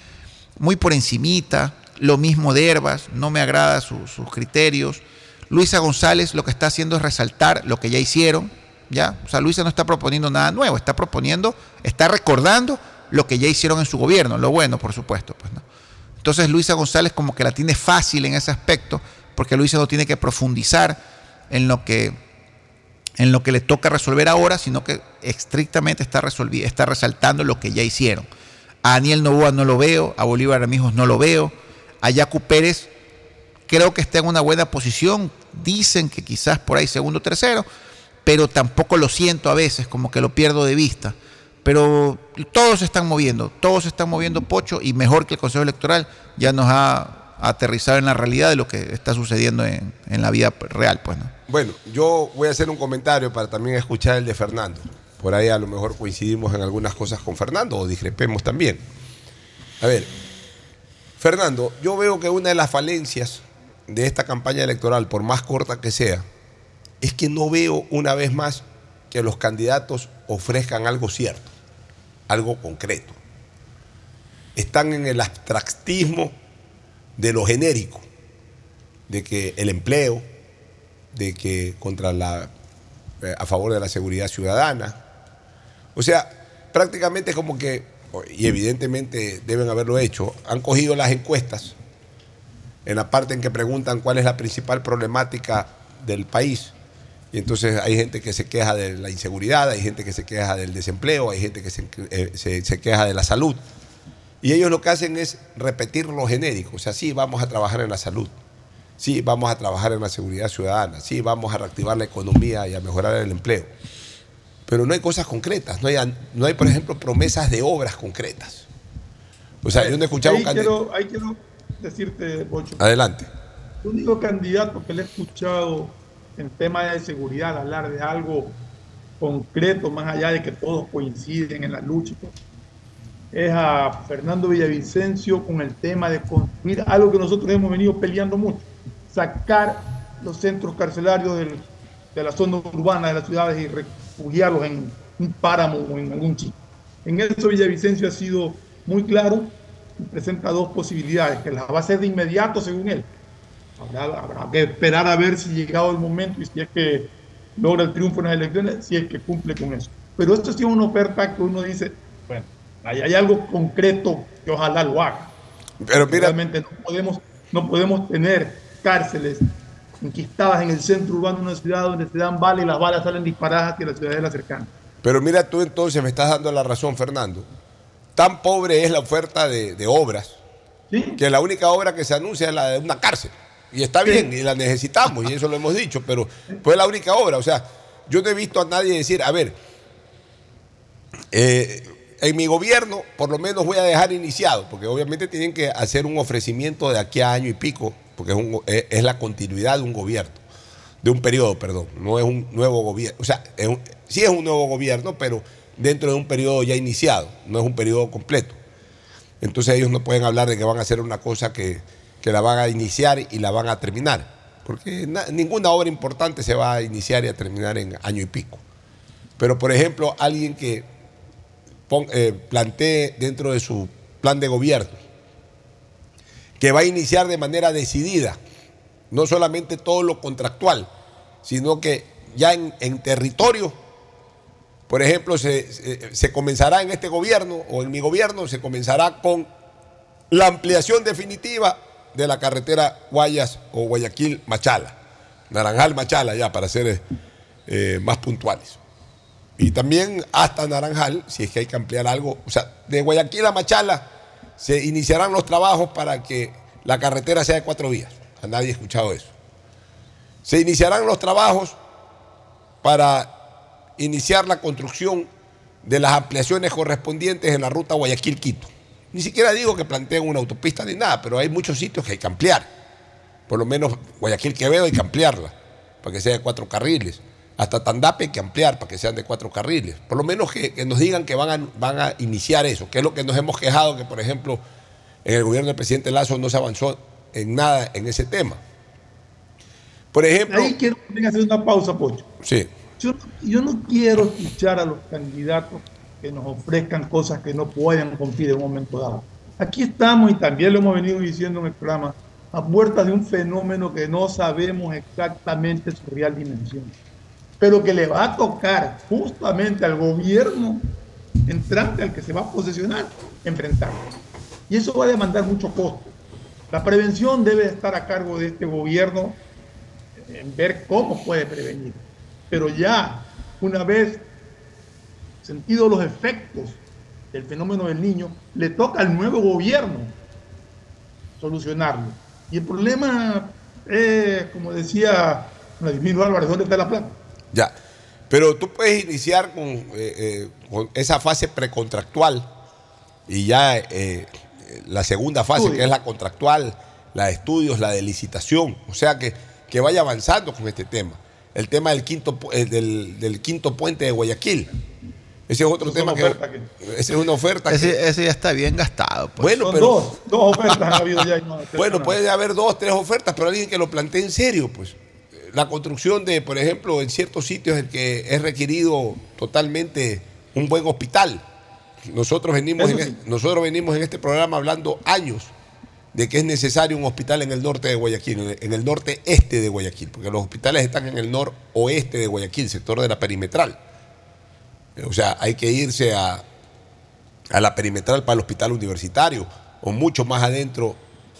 muy por encimita. Lo mismo de Herbas, no me agrada su- sus criterios. Luisa González lo que está haciendo es resaltar lo que ya hicieron, ¿ya? O sea, Luisa no está proponiendo nada nuevo, está proponiendo, está recordando lo que ya hicieron en su gobierno, lo bueno, por supuesto, pues, ¿no? Entonces Luisa González como que la tiene fácil en ese aspecto, porque Luisa no tiene que profundizar en lo que, en lo que le toca resolver ahora, sino que estrictamente está, está resaltando lo que ya hicieron. A Daniel Novoa no lo veo, a Bolívar Amigos no lo veo, a Pérez creo que está en una buena posición, dicen que quizás por ahí segundo o tercero, pero tampoco lo siento a veces, como que lo pierdo de vista. Pero todos se están moviendo, todos se están moviendo Pocho y mejor que el Consejo Electoral ya nos ha aterrizado en la realidad de lo que está sucediendo en, en la vida real, pues, ¿no? Bueno, yo voy a hacer un comentario para también escuchar el de Fernando. Por ahí a lo mejor coincidimos en algunas cosas con Fernando o discrepemos también. A ver, Fernando, yo veo que una de las falencias de esta campaña electoral, por más corta que sea, es que no veo una vez más que los candidatos ofrezcan algo cierto, algo concreto. Están en el abstractismo de lo genérico, de que el empleo, de que contra la eh, a favor de la seguridad ciudadana. O sea, prácticamente como que y evidentemente deben haberlo hecho, han cogido las encuestas en la parte en que preguntan cuál es la principal problemática del país. Y entonces hay gente que se queja de la inseguridad, hay gente que se queja del desempleo, hay gente que se, eh, se- queja de la salud. Y ellos lo que hacen es repetir lo genérico. O sea, sí, vamos a trabajar en la salud. Sí, vamos a trabajar en la seguridad ciudadana. Sí, vamos a reactivar la economía y a mejorar el empleo. Pero no hay cosas concretas. No hay, no hay por ejemplo, promesas de obras concretas. O sea, yo no he escuchado ahí un quiero, ahí quiero decirte, Bocho, Adelante. El único candidato que le he escuchado en tema de seguridad hablar de algo concreto, más allá de que todos coinciden en la lucha, es a Fernando Villavicencio con el tema de construir algo que nosotros hemos venido peleando mucho, sacar los centros carcelarios del- de la zona urbana de las ciudades y refugiarlos en un páramo o en algún chico. En eso Villavicencio ha sido muy claro y presenta dos posibilidades, que las va a hacer de inmediato según él. Habrá, habrá que esperar a ver si llegado el momento y si es que logra el triunfo en las elecciones, si es que cumple con eso. Pero esto es una oferta que uno dice, bueno, ahí hay algo concreto que ojalá lo haga. Pero mira, Realmente no podemos, no podemos tener cárceles enquistadas en el centro urbano de una ciudad donde se dan balas y las balas salen disparadas hacia la ciudadela cercana. Pero mira, tú entonces me estás dando la razón, Fernando. Tan pobre es la oferta de, de obras que la única obra que se anuncia es la de una cárcel. Y está bien, y la necesitamos, y eso lo hemos dicho, pero fue la única obra. O sea, yo no he visto a nadie decir, a ver, eh, en mi gobierno por lo menos voy a dejar iniciado, porque obviamente tienen que hacer un ofrecimiento de aquí a año y pico, porque es, la continuidad de un gobierno, de un periodo, perdón, no es un nuevo gobierno, o sea, sí es un nuevo gobierno, pero dentro de un periodo ya iniciado, no es un periodo completo. Entonces ellos no pueden hablar de que van a hacer una cosa que, que la van a iniciar y la van a terminar, porque na- ninguna obra importante se va a iniciar y a terminar en año y pico. Pero por ejemplo, alguien que eh, plantee dentro de su plan de gobierno que va a iniciar de manera decidida, no solamente todo lo contractual, sino que ya en, territorio, por ejemplo, se, comenzará en este gobierno o en mi gobierno, se comenzará con la ampliación definitiva de la carretera Guayas o Guayaquil-Machala, Naranjal-Machala ya para ser eh, más puntuales. Y también hasta Naranjal, si es que hay que ampliar algo. O sea, de Guayaquil a Machala se iniciarán los trabajos para que la carretera sea de cuatro vías. A nadie ha escuchado eso. Se iniciarán los trabajos para iniciar la construcción de las ampliaciones correspondientes en la ruta Guayaquil-Quito. Ni siquiera digo que planteen una autopista ni nada, pero hay muchos sitios que hay que ampliar. Por lo menos Guayaquil-Quevedo hay que ampliarla para que sea de cuatro carriles. Hasta Tandape hay que ampliar para que sean de cuatro carriles. Por lo menos que, que nos digan que van a, van a iniciar eso, que es lo que nos hemos quejado, que por ejemplo en el gobierno del presidente Lazo no se avanzó en nada en ese tema. Por ejemplo... Ahí quiero también hacer una pausa, Pocho. Sí. Yo, yo no quiero escuchar a los candidatos que nos ofrezcan cosas que no pueden cumplir en un momento dado. Aquí estamos, y también lo hemos venido diciendo en el programa, a puertas de un fenómeno que no sabemos exactamente su real dimensión, pero que le va a tocar justamente al gobierno entrante, al que se va a posesionar, enfrentar. Y eso va a demandar mucho costo. La prevención debe estar a cargo de este gobierno en ver cómo puede prevenir. Pero ya, una vez sentidos los efectos del fenómeno del niño, le toca al nuevo gobierno solucionarlo. Y el problema es, como decía Vladimir Álvarez, ¿dónde está la plata? Ya. Pero tú puedes iniciar con, eh, eh, con esa fase precontractual y ya eh, la segunda fase, que es la contractual, la de estudios, la de licitación. O sea, que, que vaya avanzando con este tema. El tema del quinto, eh, del, del quinto puente de Guayaquil. Ese es otro tema que, Esa es una oferta. que- Ese, ese ya está bien gastado. pues. Bueno, Son pero. dos, dos ofertas han habido ya. y no Bueno, puede haber dos, tres ofertas, pero alguien que lo plantee en serio, pues. La construcción de, por ejemplo, en ciertos sitios en que es requerido totalmente un buen hospital. Nosotros venimos, en, e- nosotros venimos en este programa hablando años de que es necesario un hospital en el norte de Guayaquil, en el- en el norte este de Guayaquil, porque los hospitales están en el noroeste de Guayaquil, sector de la perimetral. O sea, hay que irse a, a la perimetral para el hospital universitario, o mucho más adentro,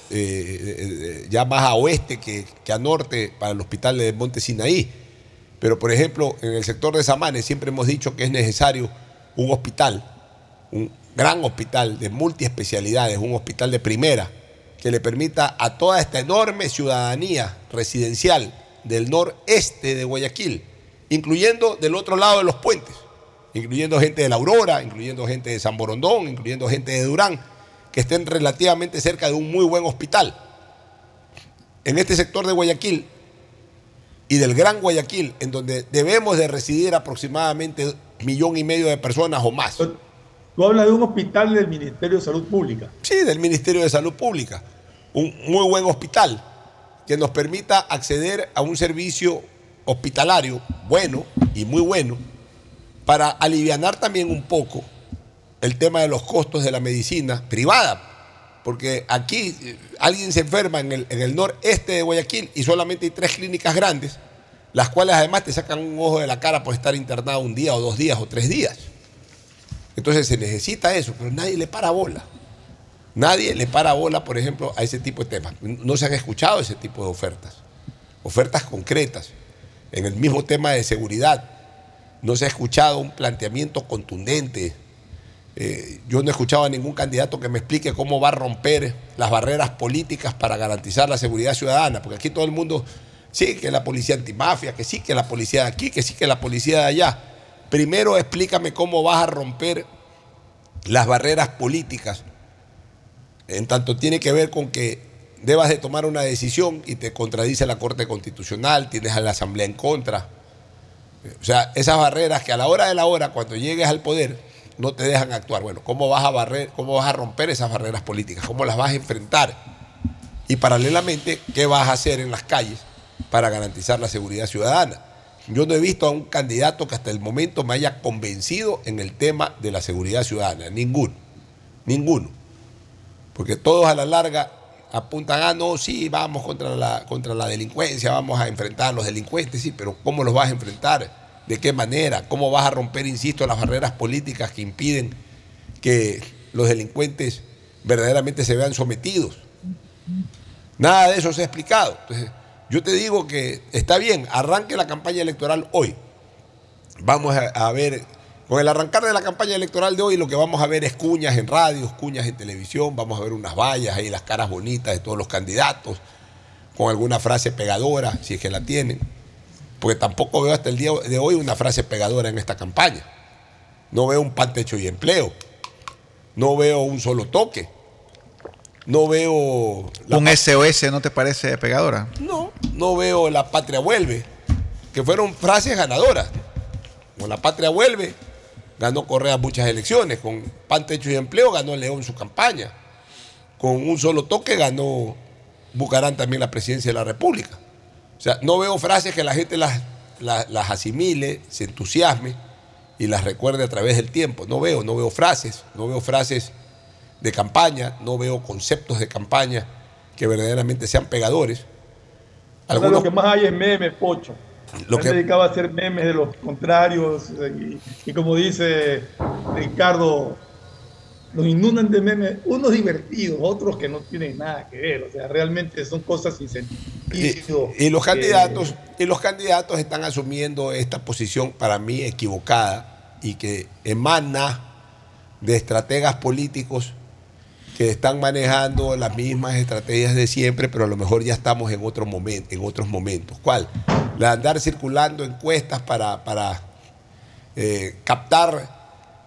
eh, eh, ya más a oeste que, que a norte para el hospital de Monte Sinaí. Pero, por ejemplo, en el sector de Samanes siempre hemos dicho que es necesario un hospital, un gran hospital de multiespecialidades, un hospital de primera, que le permita a toda esta enorme ciudadanía residencial del noreste de Guayaquil, incluyendo del otro lado de los puentes, incluyendo gente de La Aurora, incluyendo gente de San Borondón, incluyendo gente de Durán, que estén relativamente cerca de un muy buen hospital. en este sector de Guayaquil y del Gran Guayaquil, en donde debemos de residir aproximadamente millón y medio de personas o más. Tú hablas de un hospital del Ministerio de Salud Pública. Sí, del Ministerio de Salud Pública. Un muy buen hospital que nos permita acceder a un servicio hospitalario bueno y muy bueno para alivianar también un poco el tema de los costos de la medicina privada. Porque aquí eh, alguien se enferma en el, en el noreste de Guayaquil y solamente hay tres clínicas grandes, las cuales además te sacan un ojo de la cara por estar internado un día o dos días o tres días. Entonces se necesita eso, pero nadie le para bola. Nadie le para bola, por ejemplo, a ese tipo de temas. No se han escuchado ese tipo de ofertas. Ofertas concretas. En el mismo tema de seguridad, no se ha escuchado un planteamiento contundente. Eh, yo no he escuchado a ningún candidato que me explique cómo va a romper las barreras políticas para garantizar la seguridad ciudadana, porque aquí todo el mundo, sí, que la policía antimafia, que sí, que la policía de aquí, que sí, que la policía de allá. Primero explícame cómo vas a romper las barreras políticas, en tanto tiene que ver con que debas de tomar una decisión y te contradice la Corte Constitucional, tienes a la Asamblea en contra. O sea, esas barreras que a la hora de la hora, cuando llegues al poder, no te dejan actuar. Bueno, ¿cómo vas a barrer, cómo vas a romper esas barreras políticas? ¿Cómo las vas a enfrentar? Y paralelamente, ¿qué vas a hacer en las calles para garantizar la seguridad ciudadana? Yo no he visto a un candidato que hasta el momento me haya convencido en el tema de la seguridad ciudadana. Ninguno. Ninguno. Porque todos a la larga apuntan, ah, no, sí, vamos contra la, contra la delincuencia, vamos a enfrentar a los delincuentes, sí, pero ¿cómo los vas a enfrentar? ¿De qué manera? ¿Cómo vas a romper, insisto, las barreras políticas que impiden que los delincuentes verdaderamente se vean sometidos? Nada de eso se ha explicado. Entonces, yo te digo que está bien, arranque la campaña electoral hoy. Vamos a, ver, con el arrancar de la campaña electoral de hoy, lo que vamos a ver es cuñas en radios, cuñas en televisión, vamos a ver unas vallas ahí, las caras bonitas de todos los candidatos, con alguna frase pegadora, si es que la tienen. Porque tampoco veo hasta el día de hoy una frase pegadora en esta campaña. No veo un pan, techo y empleo. No veo un solo toque. No veo. ¿Un SOS no te parece pegadora? No, no veo la patria vuelve, que fueron frases ganadoras. Con la patria vuelve, ganó Correa muchas elecciones. Con pan, techo y empleo ganó León su campaña. Con un solo toque ganó Bucarán también la presidencia de la República. O sea, no veo frases que la gente las, las, las asimile, se entusiasme y las recuerde a través del tiempo. No veo, no veo frases, no veo frases de campaña, no veo conceptos de campaña que verdaderamente sean pegadores. Ahora lo que más hay es memes, pocho. Lo que- dedicaba a hacer memes de los contrarios eh, y, y como dice Ricardo, nos inundan de memes, unos divertidos, otros que no tienen nada que ver, o sea, realmente son cosas sin sentido. Y los que- candidatos, y los candidatos están asumiendo esta posición para mí equivocada y que emana de estrategas políticos que están manejando las mismas estrategias de siempre, pero a lo mejor ya estamos en otro momento, en otros momentos. ¿Cuál? La de andar circulando encuestas para, para eh, captar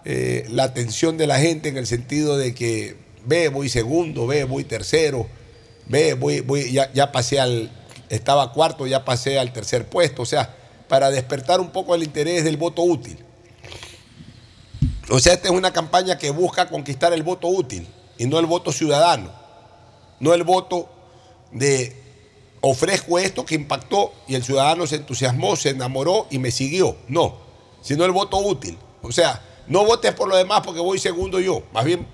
eh, la atención de la gente en el sentido de que ve, voy segundo, ve, voy tercero, ve, voy, voy, ya, ya pasé al, estaba cuarto, ya pasé al tercer puesto, o sea, para despertar un poco el interés del voto útil. O sea, esta es una campaña que busca conquistar el voto útil y no el voto ciudadano, no el voto de ofrezco esto que impactó y el ciudadano se entusiasmó, se enamoró y me siguió. No, sino el voto útil. O sea, no votes por lo demás porque voy segundo yo. Más bien,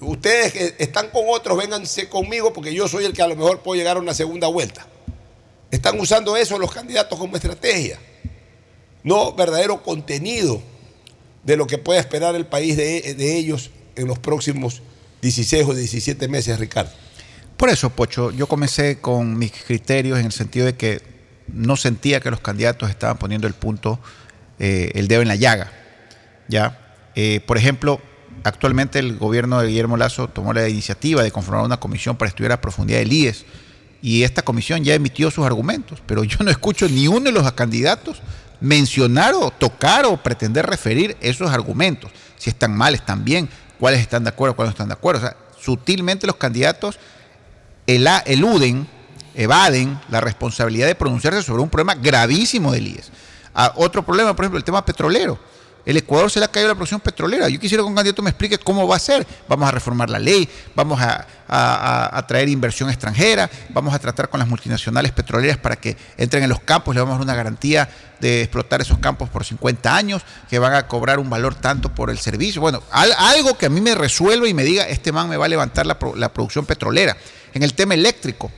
ustedes que están con otros, vénganse conmigo porque yo soy el que a lo mejor puedo llegar a una segunda vuelta. Están usando eso los candidatos como estrategia, no verdadero contenido de lo que puede esperar el país de, de ellos en los próximos 16 o 17 meses, Ricardo. Por eso, Pocho, yo comencé con mis criterios en el sentido de que no sentía que los candidatos estaban poniendo el punto, eh, el dedo en la llaga. ¿Ya? Eh, por ejemplo, actualmente el gobierno de Guillermo Lazo tomó la iniciativa de conformar una comisión para estudiar a profundidad el IES y esta comisión ya emitió sus argumentos, pero yo no escucho ni uno de los candidatos mencionar o tocar o pretender referir esos argumentos. Si están mal, están bien, cuáles están de acuerdo, cuáles no están de acuerdo. O sea, sutilmente los candidatos eluden evaden la responsabilidad de pronunciarse sobre un problema gravísimo del IES. Ah, otro problema, por ejemplo, el tema petrolero. El Ecuador se le ha caído la producción petrolera. Yo quisiera que un candidato me explique cómo va a ser. Vamos a reformar la ley, vamos a, traer inversión extranjera, vamos a tratar con las multinacionales petroleras para que entren en los campos, le vamos a dar una garantía de explotar esos campos por 50 años, que van a cobrar un valor tanto por el servicio. Bueno, al- algo que a mí me resuelva y me diga, este man me va a levantar la, la producción petrolera. En el tema eléctrico,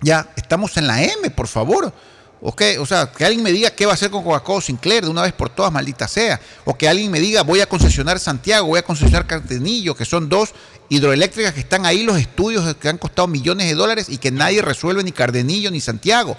ya, estamos en la M, por favor. Ok, o sea, que alguien me diga qué va a hacer con Coca-Cola Sinclair de una vez por todas, maldita sea. O que alguien me diga, voy a concesionar Santiago, voy a concesionar Cardenillo, que son dos hidroeléctricas que están ahí, los estudios que han costado millones de dólares y que nadie resuelve, ni Cardenillo ni Santiago.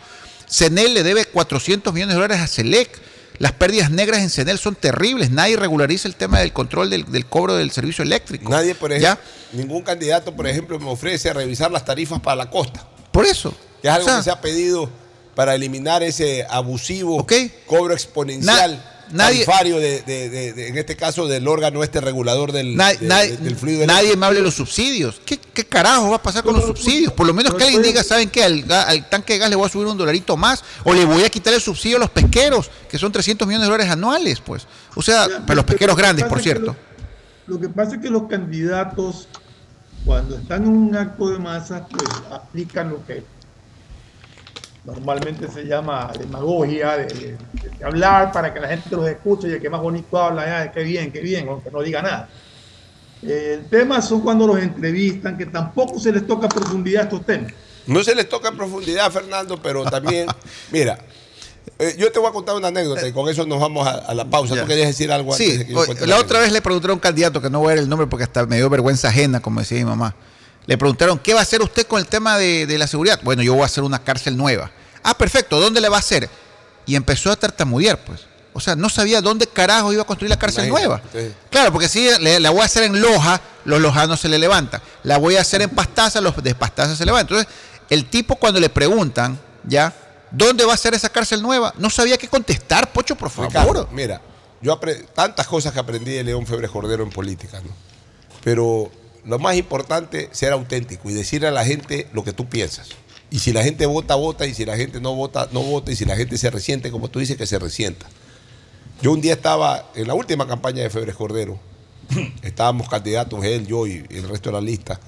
CENEL le debe 400 millones de dólares a SELEC. Las pérdidas negras en CENEL son terribles. Nadie regulariza el tema del control del, del cobro del servicio eléctrico. Nadie, por ejemplo, ¿Ya? ningún candidato, por ejemplo, me ofrece revisar las tarifas para la costa. Por eso. Que es algo O sea, que se ha pedido para eliminar ese abusivo cobro exponencial Na- nadie- de, de- de- de- en este caso del órgano este regulador del, Na- de- nadie, de- del fluido nadie eléctrico. me hable de los subsidios. ¿Qué, qué carajo va a pasar con los subsidios? Por lo menos que alguien diga, ¿saben qué? Al, tanque de gas le voy a subir un dolarito más o le voy a quitar el subsidio a los pesqueros, que son 300 millones de dólares anuales, pues. O sea, pero los pesqueros grandes, por cierto. Lo que pasa es que los candidatos, cuando están en un acto de masa, pues aplican lo que normalmente se llama demagogia, de, de- de hablar para que la gente los escuche y el que más bonito habla, ya, qué bien, qué bien, aunque no diga nada. El tema son cuando los entrevistan, que tampoco se les toca a profundidad estos temas. No se les toca en profundidad, Fernando, pero también, mira, eh, yo te voy a contar una anécdota y con eso nos vamos a, a la pausa. Ya. ¿Tú querías decir algo antes Sí, de que yo o- cuente la la otra vez le preguntaron a un candidato, que no voy a dar el nombre porque hasta me dio vergüenza ajena, como decía mi mamá. Le preguntaron, ¿qué va a hacer usted con el tema de, de la seguridad? Bueno, yo voy a hacer una cárcel nueva. Ah, perfecto, ¿dónde le va a hacer? Y empezó a tartamudear, pues. O sea, no sabía dónde carajo iba a construir la cárcel Imagínate, nueva. Claro, porque si la voy a hacer en Loja, los lojanos se le levantan. La voy a hacer en Pastaza, los de Pastaza se levantan. Entonces, el tipo cuando le preguntan, ya, ¿dónde va a ser esa cárcel nueva? No sabía qué contestar, Pocho, por favor. Ricardo, mira, yo tantas cosas que aprendí de León Febre Cordero en política, ¿no? Pero lo más importante es ser auténtico y decirle a la gente lo que tú piensas. Y si la gente vota, vota, y si la gente no vota, no vota, y si la gente se resiente, como tú dices, que se resienta. Yo un día estaba en la última campaña de Febre Cordero, estábamos candidatos, él, yo y el resto de la lista,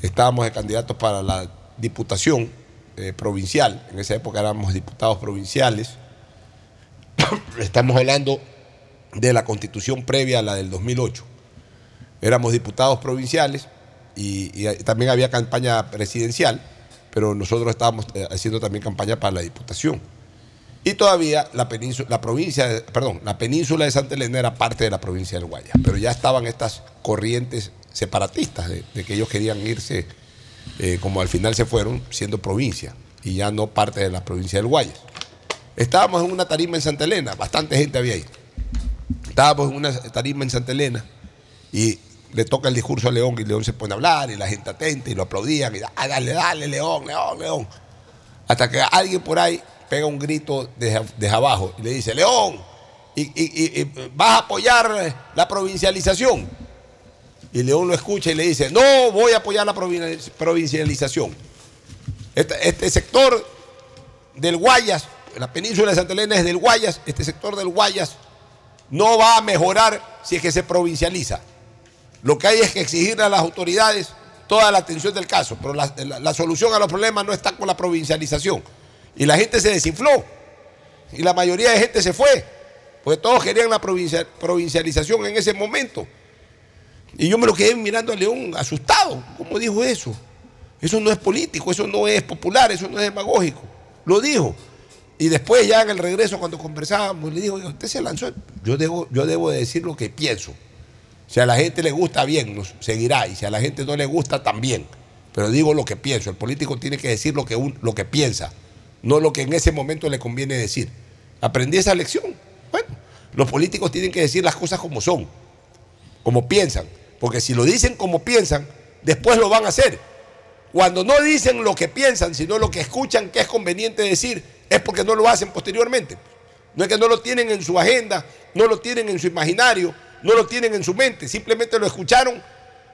estábamos de candidatos para la diputación eh, provincial, en esa época éramos diputados provinciales, estamos hablando de la constitución previa a la del 2008. Éramos diputados provinciales y, y también había campaña presidencial, pero nosotros estábamos eh, haciendo también campaña para la diputación. Y todavía la península, la provincia, perdón, la península de Santa Elena era parte de la provincia del Guayas, pero ya estaban estas corrientes separatistas de, de que ellos querían irse, eh, como al final se fueron, siendo provincia y ya no parte de la provincia del Guayas. Estábamos en una tarima en Santa Elena, bastante gente había ahí. Estábamos en una tarima en Santa Elena y le toca el discurso a León y León se pone a hablar y la gente atenta y lo aplaudían y "Ah, dale, dale, León, León, León. Hasta que alguien por ahí pega un grito desde, abajo y le dice, León, y, vas a apoyar la provincialización. Y León lo escucha y le dice, no voy a apoyar la provin- provincialización. Este, este sector del Guayas, la península de Santa Elena es del Guayas, este sector del Guayas no va a mejorar si es que se provincializa. Lo que hay es que exigirle a las autoridades toda la atención del caso, pero la, solución a los problemas no está con la provincialización. Y la gente se desinfló. Y la mayoría de gente se fue. Porque todos querían la provincia- provincialización en ese momento. Y yo me lo quedé mirando a León asustado. ¿Cómo dijo eso? Eso no es político, eso no es popular, eso no es demagógico. Lo dijo. Y después ya en el regreso cuando conversábamos, le "Oiga, usted se lanzó. Yo debo, yo debo de decir lo que pienso. Si a la gente le gusta bien, nos seguirá. Y si a la gente no le gusta, también. Pero digo lo que pienso. El político tiene que decir lo que, lo que piensa, no lo que en ese momento le conviene decir. Aprendí esa lección. Bueno, los políticos tienen que decir las cosas como son, como piensan. Porque si lo dicen como piensan, después lo van a hacer. Cuando no dicen lo que piensan, sino lo que escuchan que es conveniente decir, es porque no lo hacen posteriormente. No es que no lo tienen en su agenda, no lo tienen en su imaginario, no lo tienen en su mente, simplemente lo escucharon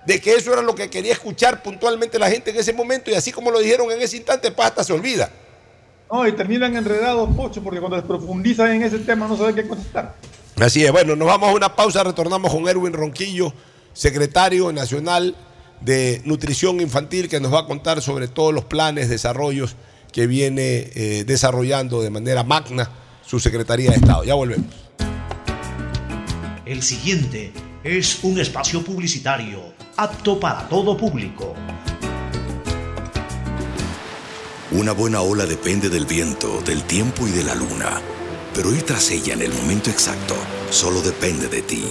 de que eso era lo que quería escuchar puntualmente la gente en ese momento y así como lo dijeron en ese instante, hasta se olvida. No, y terminan enredados, Pocho, porque cuando profundizan en ese tema no saben qué contestar. Así es, bueno, nos vamos a una pausa, retornamos con Erwin Ronquillo, secretario nacional de Nutrición Infantil, que nos va a contar sobre todos los planes, desarrollos que viene eh, desarrollando de manera magna su Secretaría de Estado. Ya volvemos. El siguiente es un espacio publicitario apto para todo público. Una buena ola depende del viento, del tiempo y de la luna. Pero ir tras ella en el momento exacto solo depende de ti.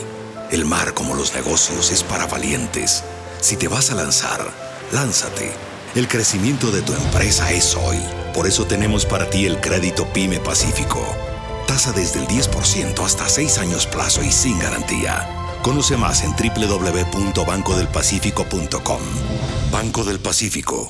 El mar, como los negocios, es para valientes. Si te vas a lanzar, lánzate. El crecimiento de tu empresa es hoy. Por eso tenemos para ti el crédito Pyme Pacífico. Tasa desde el 10% hasta 6 años plazo y sin garantía. Conoce más en www.bancodelpacifico.com. Banco del Pacífico.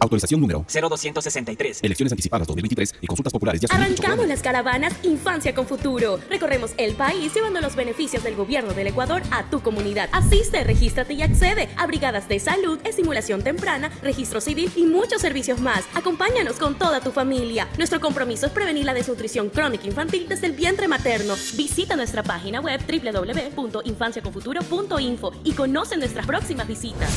Autorización número 0263. Elecciones anticipadas 2023 y consultas populares ya son Arrancamos las caravanas Infancia con Futuro. Recorremos el país llevando los beneficios del gobierno del Ecuador a tu comunidad. Asiste, regístrate y accede a brigadas de salud, estimulación temprana, registro civil y muchos servicios más. Acompáñanos con toda tu familia. Nuestro compromiso es prevenir la desnutrición crónica infantil desde el vientre materno. Visita nuestra página web www.infanciaconfuturo.info y conoce nuestras próximas visitas.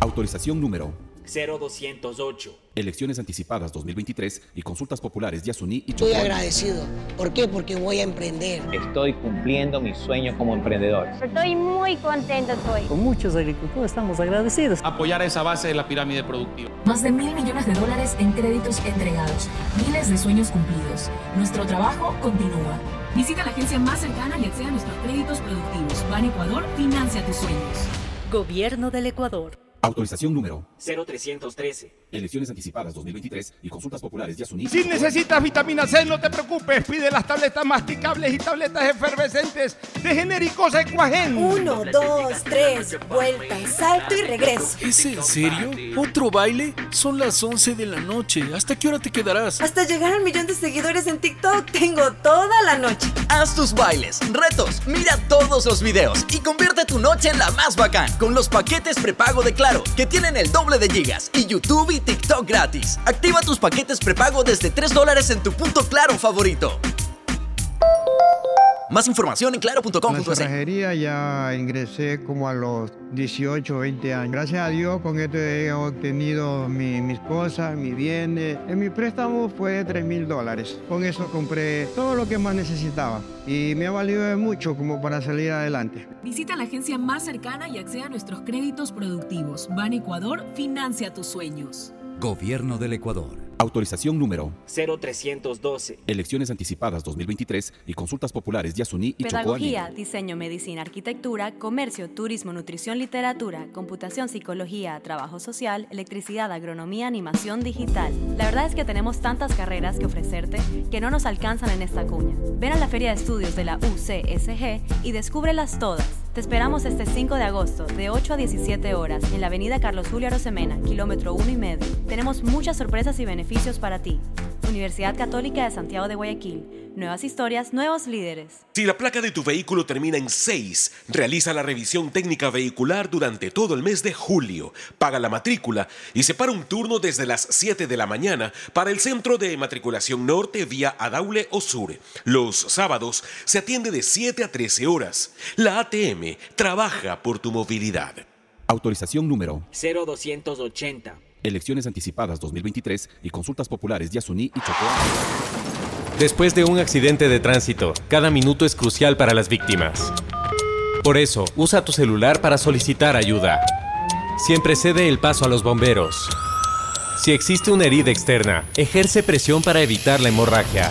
Autorización número 0208. Elecciones anticipadas 2023 y consultas populares Yasuní y Estoy Chocó. agradecido. ¿Por qué? Porque voy a emprender. Estoy cumpliendo mi sueño como emprendedor. Estoy muy contento hoy. Con muchos agricultores estamos agradecidos. Apoyar esa base de la pirámide productiva. Más de mil millones de dólares en créditos entregados. Miles de sueños cumplidos. Nuestro trabajo continúa. Visita la agencia más cercana y acceda a nuestros créditos productivos. Ban Ecuador financia tus sueños. Gobierno del Ecuador. Autorización número 0313. Elecciones anticipadas 2023 y consultas populares Yasuní. Si necesitas vitamina C, no te preocupes. Pide las tabletas masticables y tabletas efervescentes de genéricos Equagen. Uno, dos, tres, vuelta, salto y regreso. ¿Es en serio? ¿Otro baile? Son las 11 de la noche. ¿Hasta qué hora te quedarás? Hasta llegar al millón de seguidores en TikTok tengo toda la noche. Haz tus bailes, retos, mira todos los videos y convierte tu noche en la más bacán con los paquetes prepago de Claro, que tienen el doble de gigas y YouTube y TikTok gratis. Activa tus paquetes prepago desde 3 dólares en tu punto Claro favorito. Más información en En la cerrajería ya ingresé como a los 18, 20 años. Gracias a Dios con esto he obtenido mi- mis cosas, mis bienes. En mi préstamo fue de 3 mil dólares. Con eso compré todo lo que más necesitaba y me ha valido de mucho como para salir adelante. Visita la agencia más cercana y acceda a nuestros créditos productivos. Ban Ecuador financia tus sueños. Gobierno del Ecuador. Autorización número 0312. Elecciones anticipadas 2023 y consultas populares Yasuní y Chocó. Pedagogía, diseño, medicina, arquitectura, comercio, turismo, nutrición, literatura, computación, psicología, trabajo social, electricidad, agronomía, animación digital. La verdad es que tenemos tantas carreras que ofrecerte que no nos alcanzan en esta cuña. Ven a la Feria de Estudios de la UCSG y descúbrelas todas. Te esperamos este 5 de agosto, de 8 a 17 horas, en la avenida Carlos Julio Arosemena, kilómetro 1 y medio. Tenemos muchas sorpresas y beneficios para ti. Universidad Católica de Santiago de Guayaquil. Nuevas historias, nuevos líderes. Si la placa de tu vehículo termina en 6, realiza la revisión técnica vehicular durante todo el mes de julio, paga la matrícula y separa un turno desde las 7 de la mañana para el centro de matriculación norte vía Adaule o Sur. Los sábados se atiende de 7 a 13 horas. La ATM trabaja por tu movilidad. Autorización número 0280. Elecciones anticipadas 2023 y consultas populares Yasuní y Chocó. Después de un accidente de tránsito, cada minuto es crucial para las víctimas. Por eso, usa tu celular para solicitar ayuda. Siempre cede el paso a los bomberos. Si existe una herida externa, ejerce presión para evitar la hemorragia.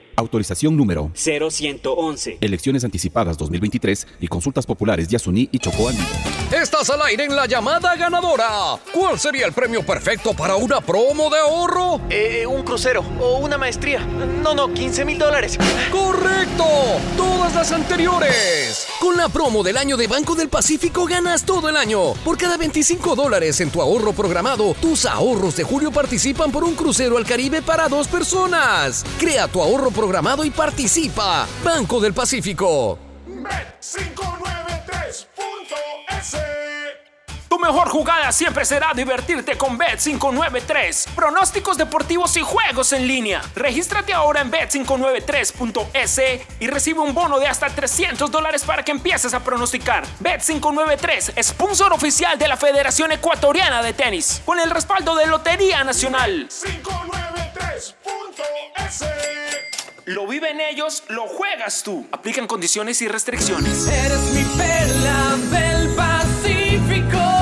Autorización número 0111. Elecciones anticipadas 2023 y consultas populares Yasuní y Chocó Andino. Estás al aire en la llamada ganadora. ¿Cuál sería el premio perfecto para una promo de ahorro? Eh, un crucero o una maestría. No, no, 15 mil dólares. ¡Correcto! Todas las anteriores. Con la promo del año de Banco del Pacífico ganas todo el año. Por cada 25 dólares en tu ahorro programado, tus ahorros de julio participan por un crucero al Caribe para dos personas. Crea tu ahorro programado y participa. Banco del Pacífico. Bet593.es Tu mejor jugada siempre será divertirte con Bet593. Pronósticos deportivos y juegos en línea. Regístrate ahora en Bet593.es y recibe un bono de hasta 300 dólares para que empieces a pronosticar. Bet593, sponsor oficial de la Federación Ecuatoriana de Tenis, con el respaldo de Lotería Nacional. 593.es Lo viven ellos, lo juegas tú. Aplican condiciones y restricciones. Eres mi perla.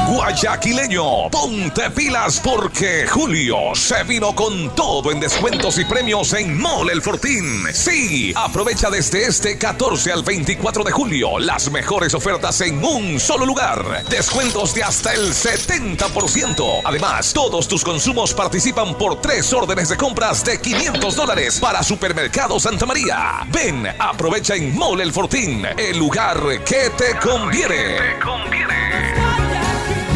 Guayaquileño, ponte pilas porque Julio se vino con todo en descuentos y premios en Mall El Fortín. Sí, aprovecha desde este 14 al 24 de julio las mejores ofertas en un solo lugar. Descuentos de hasta el 70%. Además, todos tus consumos participan por tres órdenes de compras de 500 dólares para Supermercado Santa María. Ven, aprovecha en Mall El Fortín, el lugar que te conviene.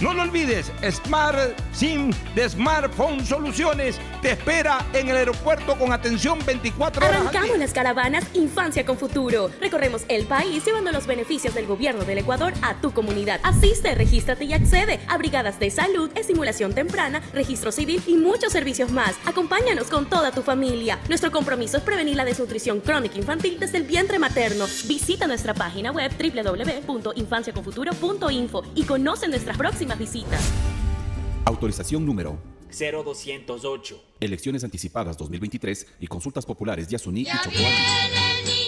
No lo olvides, Smart SIM de Smartphone Soluciones te espera en el aeropuerto con atención 24 horas. Arrancamos las caravanas Infancia con Futuro. Recorremos el país llevando los beneficios del gobierno del Ecuador a tu comunidad. Asiste, regístrate y accede a brigadas de salud, estimulación temprana, registro civil y muchos servicios más. Acompáñanos con toda tu familia. Nuestro compromiso es prevenir la desnutrición crónica infantil desde el vientre materno. Visita nuestra página web www.infanciaconfuturo.info y conoce nuestras próximas visitas. Autorización número 0208. Elecciones anticipadas 2023 y consultas populares Yasuní y.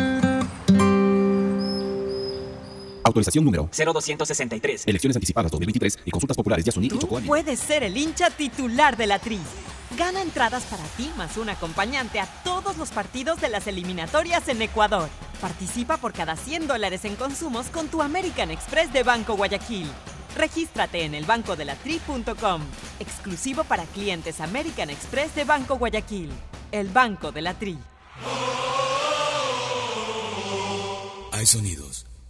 Autorización número 0263. Elecciones anticipadas 2023 y consultas populares Yasuní y puedes ser el hincha titular de la Tri. Gana entradas para ti más un acompañante a todos los partidos de las eliminatorias en Ecuador. Participa por cada 100 dólares en consumos con tu American Express de Banco Guayaquil. Regístrate en elbancodelatri.com. Exclusivo para clientes American Express de Banco Guayaquil. El Banco de la Tri. Hay sonidos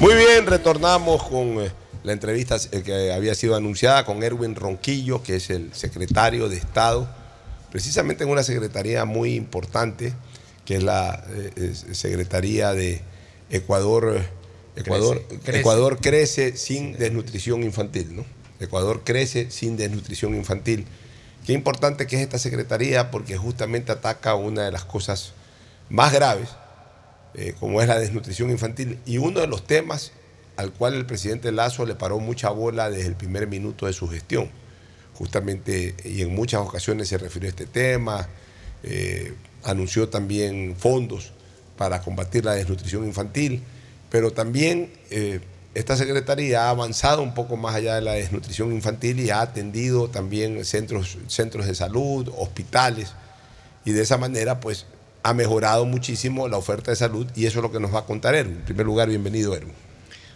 Muy bien, retornamos con eh, la entrevista eh, que había sido anunciada con Erwin Ronquillo, que es el secretario de Estado, precisamente en una secretaría muy importante, que es la eh, Secretaría de Ecuador. Ecuador crece, Ecuador crece sin desnutrición infantil, ¿no? Ecuador crece sin desnutrición infantil. Qué importante que es esta secretaría porque justamente ataca una de las cosas más graves, eh, como es la desnutrición infantil, y uno de los temas al cual el presidente Lazo le paró mucha bola desde el primer minuto de su gestión. Justamente, y en muchas ocasiones se refirió a este tema, eh, anunció también fondos para combatir la desnutrición infantil, pero también eh, esta secretaría ha avanzado un poco más allá de la desnutrición infantil y ha atendido también centros, centros de salud, hospitales, y de esa manera pues ha mejorado muchísimo la oferta de salud y eso es lo que nos va a contar Erwin. En primer lugar, bienvenido Erwin.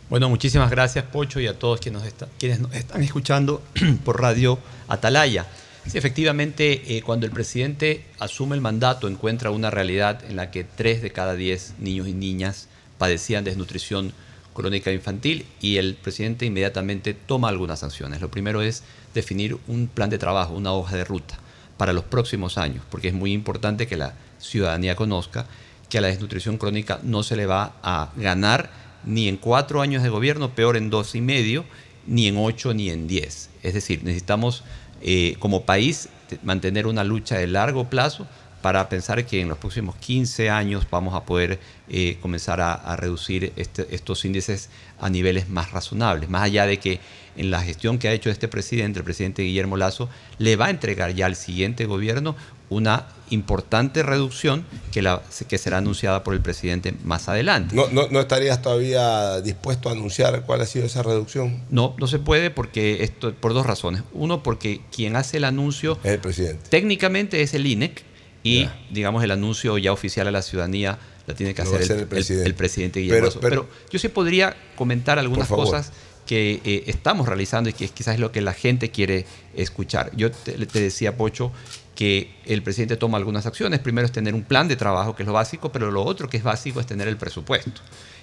Bueno, muchísimas gracias Pocho y a todos quienes nos, está, quienes nos están escuchando por Radio Atalaya. Sí, efectivamente, eh, cuando el presidente asume el mandato encuentra una realidad en la que tres de cada diez niños y niñas padecían desnutrición crónica infantil y el presidente inmediatamente toma algunas sanciones. Lo primero es definir un plan de trabajo, una hoja de ruta para los próximos años, porque es muy importante que la ciudadanía conozca que a la desnutrición crónica no se le va a ganar ni en cuatro años de gobierno, peor en dos y medio, ni en ocho ni en diez. Es decir, necesitamos eh, como país mantener una lucha de largo plazo para pensar que en los próximos 15 años vamos a poder eh, comenzar a, reducir este, estos índices a niveles más razonables, más allá de que en la gestión que ha hecho este presidente, el presidente Guillermo Lazo, le va a entregar ya al siguiente gobierno una importante reducción que, la, que será anunciada por el presidente más adelante. ¿No, no, estarías todavía dispuesto a anunciar cuál ha sido esa reducción? No, no se puede porque esto, por dos razones. Uno, porque quien hace el anuncio es el presidente. Técnicamente es el INEC, y, digamos, el anuncio ya oficial a la ciudadanía la tiene que hacer el, presidente. Guillermo pero, pero, yo sí podría comentar algunas cosas que eh, estamos realizando y que quizás es lo que la gente quiere escuchar. Yo te, decía, Pocho, que el presidente toma algunas acciones. Primero es tener un plan de trabajo, que es lo básico, pero lo otro que es básico es tener el presupuesto.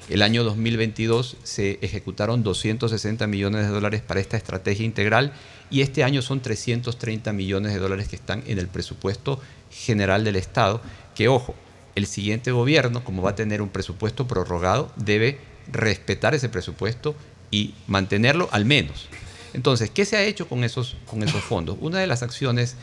El año 2022 se ejecutaron 260 millones de dólares para esta estrategia integral y este año son 330 millones de dólares que están en el presupuesto general del Estado, que ojo, el siguiente gobierno, como va a tener un presupuesto prorrogado, debe respetar ese presupuesto y mantenerlo al menos. Entonces, ¿qué se ha hecho con esos, con esos fondos? Una de las acciones,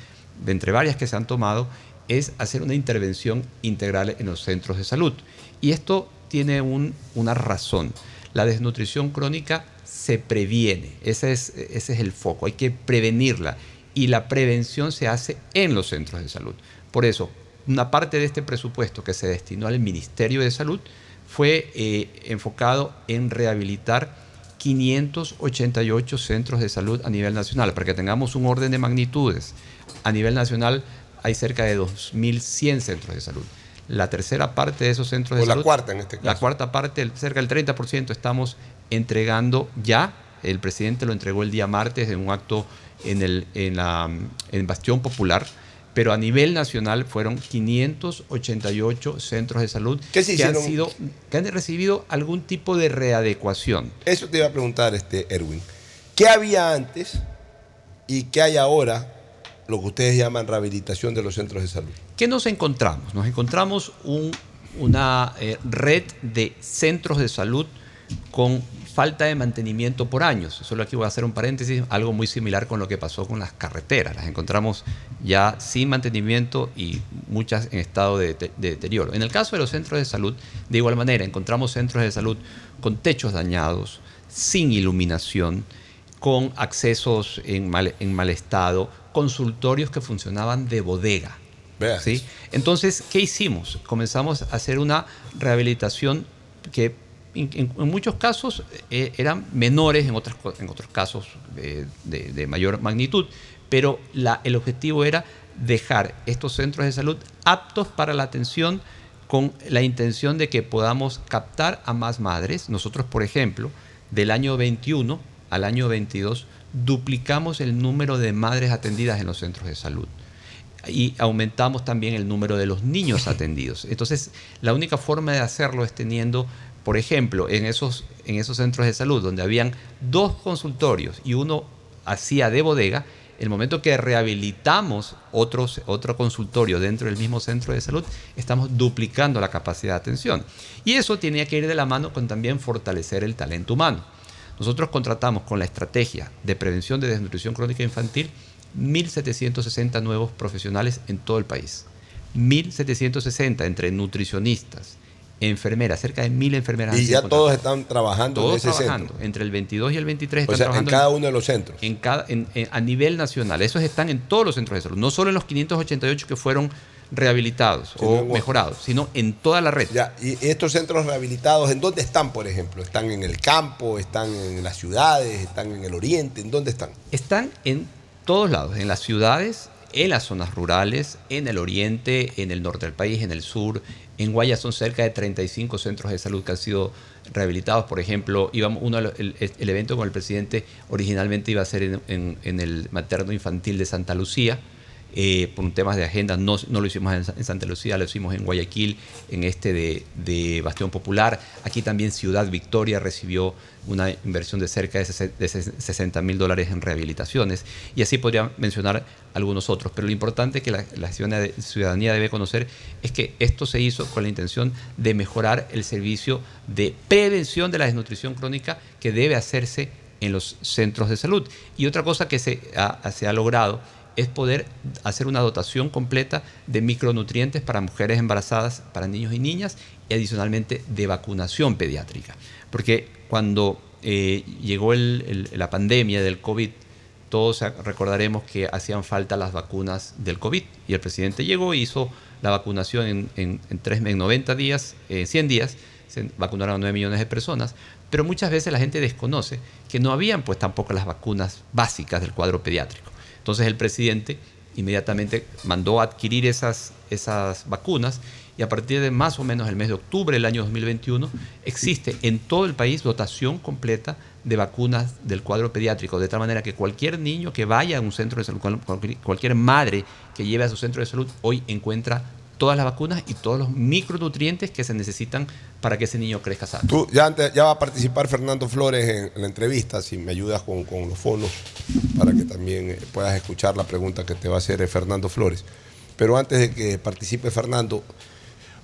de entre varias que se han tomado, es hacer una intervención integral en los centros de salud. Y esto tiene un, una razón. La desnutrición crónica se previene, ese es, ese es el foco, hay que prevenirla. Y la prevención se hace en los centros de salud. Por eso, una parte de este presupuesto que se destinó al Ministerio de Salud fue eh, enfocado en rehabilitar 588 centros de salud a nivel nacional. Para que tengamos un orden de magnitudes, a nivel nacional hay cerca de 2.100 centros de salud. La tercera parte de esos centros de salud... la cuarta en este caso. La cuarta parte, cerca del 30%, estamos entregando ya. El presidente lo entregó el día martes en un acto en, el, en, la, en Bastión Popular pero a nivel nacional fueron 588 centros de salud que, han sido, que han recibido algún tipo de readecuación. Eso te iba a preguntar, este Erwin. ¿Qué había antes y qué hay ahora, lo que ustedes llaman rehabilitación de los centros de salud? ¿Qué nos encontramos? Nos encontramos una eh, red de centros de salud con falta de mantenimiento por años. Solo aquí voy a hacer un paréntesis, algo muy similar con lo que pasó con las carreteras. Las encontramos ya sin mantenimiento y muchas en estado de, deterioro. En el caso de los centros de salud, de igual manera, encontramos centros de salud con techos dañados, sin iluminación, con accesos en mal, en mal estado, consultorios que funcionaban de bodega. ¿sí? Entonces, ¿qué hicimos? Comenzamos a hacer una rehabilitación que en, muchos casos eh, eran menores, en, otros, en otros casos de, mayor magnitud, pero la, el objetivo era dejar estos centros de salud aptos para la atención con la intención de que podamos captar a más madres. Nosotros, por ejemplo, del año 21 al año 22 duplicamos el número de madres atendidas en los centros de salud y aumentamos también el número de los niños atendidos. Entonces, la única forma de hacerlo es teniendo, por ejemplo, en esos, en esos centros de salud donde habían dos consultorios y uno hacía de bodega, el momento que rehabilitamos otro consultorio dentro del mismo centro de salud, estamos duplicando la capacidad de atención. Y eso tiene que ir de la mano con también fortalecer el talento humano. Nosotros contratamos con la estrategia de prevención de desnutrición crónica infantil 1.760 nuevos profesionales en todo el país. 1.760 entre nutricionistas, enfermeras, cerca de 1.000 enfermeras. Y ya todos están trabajando todos en ese trabajando. Entre el 22 y el 23 están o sea, trabajando. En cada uno de los centros. En cada, a nivel nacional. Esos están en todos los centros de salud. No solo en los 588 que fueron rehabilitados o mejorados, sino en toda la red. Ya, y estos centros rehabilitados, ¿en dónde están, por ejemplo? ¿Están en el campo? ¿Están en las ciudades? ¿Están en el oriente? ¿En dónde están? Están en todos lados, en las ciudades, en las zonas rurales, en el oriente, en el norte del país, en el sur. En Guaya son cerca de 35 centros de salud que han sido rehabilitados. Por ejemplo, íbamos, uno, el, evento con el presidente originalmente iba a ser en, en el materno infantil de Santa Lucía eh, por temas de agenda no, no lo hicimos en, Santa Lucía, lo hicimos en Guayaquil, en este de, Bastión Popular. Aquí también Ciudad Victoria recibió una inversión de cerca de 60 mil dólares en rehabilitaciones. Y así podría mencionar algunos otros. Pero lo importante que la, ciudadanía debe conocer es que esto se hizo con la intención de mejorar el servicio de prevención de la desnutrición crónica que debe hacerse en los centros de salud. Y otra cosa que se ha logrado es poder hacer una dotación completa de micronutrientes para mujeres embarazadas, para niños y niñas, y adicionalmente de vacunación pediátrica. Porque cuando eh, llegó la pandemia del COVID, todos recordaremos que hacían falta las vacunas del COVID, y el presidente llegó y hizo la vacunación en, en, en 90 días, en 100 días, se vacunaron a 9 millones de personas, pero muchas veces la gente desconoce que no habían pues tampoco las vacunas básicas del cuadro pediátrico. Entonces el presidente inmediatamente mandó adquirir esas, esas vacunas y a partir de más o menos el mes de octubre del año 2021 existe en todo el país dotación completa de vacunas del cuadro pediátrico, de tal manera que cualquier niño que vaya a un centro de salud, cualquier madre que lleve a su centro de salud, hoy encuentra todas las vacunas y todos los micronutrientes que se necesitan para que ese niño crezca sano. Tú, ya, va a participar Fernando Flores en, la entrevista, si me ayudas con, los fondos, para que también eh, puedas escuchar la pregunta que te va a hacer eh, Fernando Flores. Pero antes de que participe Fernando,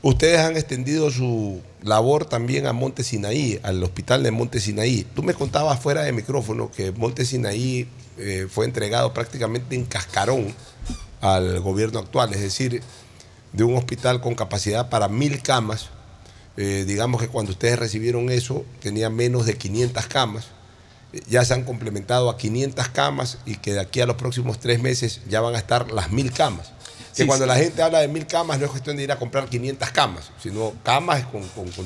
ustedes han extendido su labor también a Monte Sinaí, al hospital de Monte Sinaí. Tú me contabas fuera de micrófono que Monte Sinaí eh, fue entregado prácticamente en cascarón al gobierno actual, es decir, de un hospital con capacidad para mil camas. Eh, digamos que cuando ustedes recibieron eso tenía menos de 500 camas. Eh, ya se han complementado a 500 camas y que de aquí a los próximos tres meses ya van a estar las mil camas. Que cuando la gente habla de mil camas no es cuestión de ir a comprar 500 camas, sino camas con,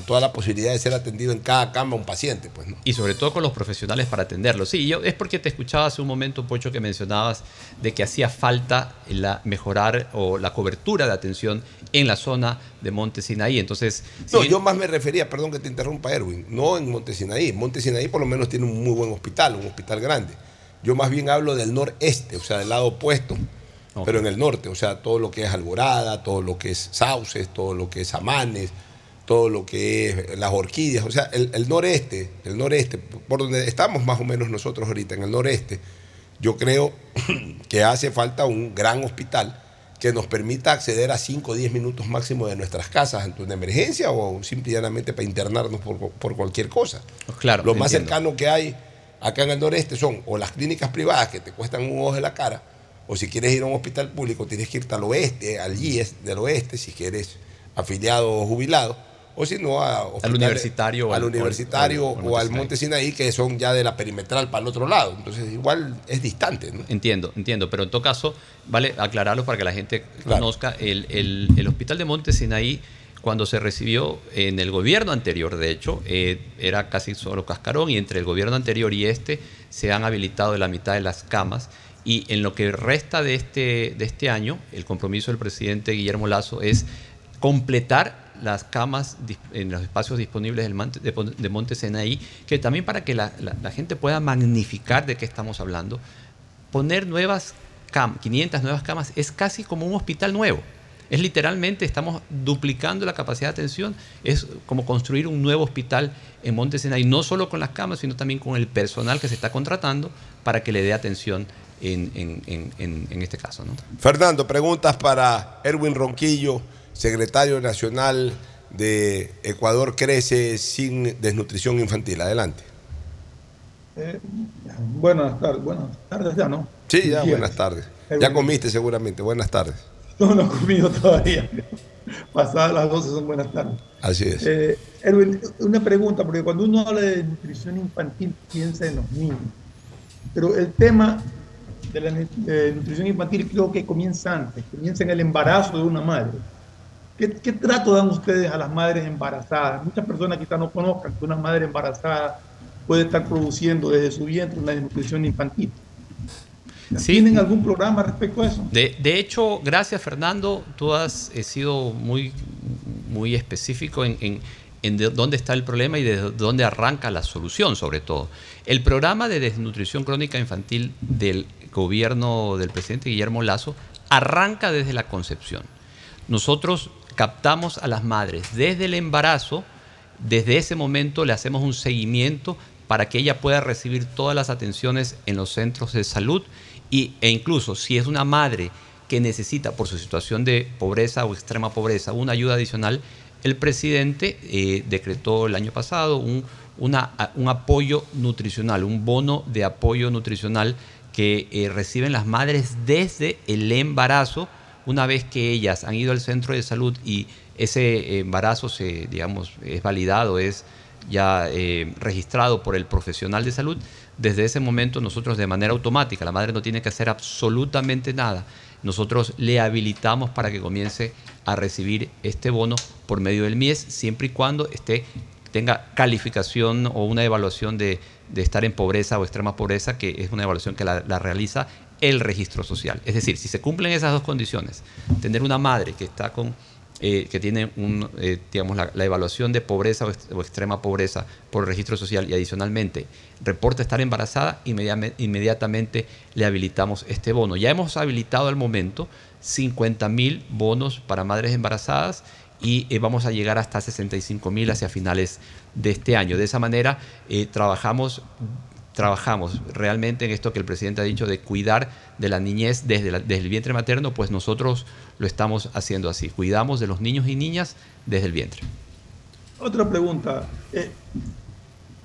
toda la posibilidad de ser atendido en cada cama un paciente. Pues, Y sobre todo con los profesionales para atenderlo. Sí, yo es porque te escuchaba hace un momento, Pocho, que mencionabas de que hacía falta la, mejorar o la cobertura de atención en la zona de Monte Sinaí. Entonces, no, yo más me refería, perdón que te interrumpa, Erwin, no en Monte Sinaí. Monte Sinaí por lo menos tiene un muy buen hospital, un hospital grande. Yo más bien hablo del noreste, o sea, del lado opuesto pero en el norte, o sea, todo lo que es Alborada, todo lo que es Sauces, todo lo que es Amanes, todo lo que es las orquídeas, o sea, el, noreste, el noreste, por donde estamos más o menos nosotros ahorita, en el noreste, yo creo que hace falta un gran hospital que nos permita acceder a 5 o 10 minutos máximo de nuestras casas ante una emergencia o simplemente para internarnos por, cualquier cosa. Claro, Lo más cercano que hay acá en el noreste son o las clínicas privadas que te cuestan un ojo de la cara, o si quieres ir a un hospital público, tienes que irte al oeste, al IES del oeste, si quieres afiliado o jubilado, o si no al universitario, al, universitario o al, Monte Sinaí, que son ya de la perimetral para el otro lado. Entonces, igual es distante. Entiendo, entiendo, pero en todo caso, vale aclararlo para que la gente conozca. El, el, hospital de Monte Sinaí, cuando se recibió en el gobierno anterior, de hecho, eh, era casi solo cascarón, y entre el gobierno anterior y este se han habilitado la mitad de las camas y en lo que resta de este, de este año, el compromiso del presidente Guillermo Lazo es completar las camas en los espacios disponibles de Monte Senaí, que también para que la, gente pueda magnificar de qué estamos hablando, poner nuevas camas, 500 nuevas camas, es casi como un hospital nuevo. Es literalmente, estamos duplicando la capacidad de atención, es como construir un nuevo hospital en Monte Senaí, no solo con las camas, sino también con el personal que se está contratando para que le dé atención en, este caso. ¿no? Fernando, preguntas para Erwin Ronquillo, secretario nacional de Ecuador Crece sin desnutrición infantil. Adelante. Eh, buenas tardes, buenas tardes ya, ¿no? Sí, ya, buenas tardes. Ya comiste seguramente, buenas tardes. No, no he comido todavía. Pasadas las 12 son buenas tardes. Así es. Eh, Erwin, una pregunta, porque cuando uno habla de nutrición infantil piensa en los niños. Pero el tema de la nutrición infantil creo que comienza antes, comienza en el embarazo de una madre. ¿Qué, trato dan ustedes a las madres embarazadas? Muchas personas quizás no conozcan que una madre embarazada puede estar produciendo desde su vientre una desnutrición infantil. ¿Tienen algún programa respecto a eso? De, hecho, gracias Fernando, tú has eh, sido muy, muy específico en, en dónde está el problema y de dónde arranca la solución, sobre todo. El programa de desnutrición crónica infantil del gobierno del presidente Guillermo Lazo arranca desde la concepción. Nosotros captamos a las madres desde el embarazo, desde ese momento le hacemos un seguimiento para que ella pueda recibir todas las atenciones en los centros de salud y, e incluso si es una madre que necesita por su situación de pobreza o extrema pobreza una ayuda adicional, el presidente eh, decretó el año pasado un, un apoyo nutricional, un bono de apoyo nutricional que eh, reciben las madres desde el embarazo, una vez que ellas han ido al centro de salud y ese embarazo se, digamos, es validado, es ya eh, registrado por el profesional de salud, desde ese momento nosotros de manera automática, la madre no tiene que hacer absolutamente nada, nosotros le habilitamos para que comience a recibir este bono por medio del MIES, siempre y cuando esté, tenga calificación o una evaluación de, estar en pobreza o extrema pobreza, que es una evaluación que la, realiza el registro social. Es decir, si se cumplen esas dos condiciones, tener una madre que está con eh, que tiene un, eh, digamos, la, evaluación de pobreza o, extrema pobreza por el registro social y adicionalmente reporta estar embarazada, inmediatamente le habilitamos este bono. Ya hemos habilitado al momento 50 mil bonos para madres embarazadas y eh, vamos a llegar hasta 65 mil hacia finales de este año. De esa manera eh, trabajamos, trabajamos realmente en esto que el presidente ha dicho de cuidar de la niñez desde, el vientre materno, pues nosotros lo estamos haciendo así. Cuidamos de los niños y niñas desde el vientre. Otra pregunta. Eh,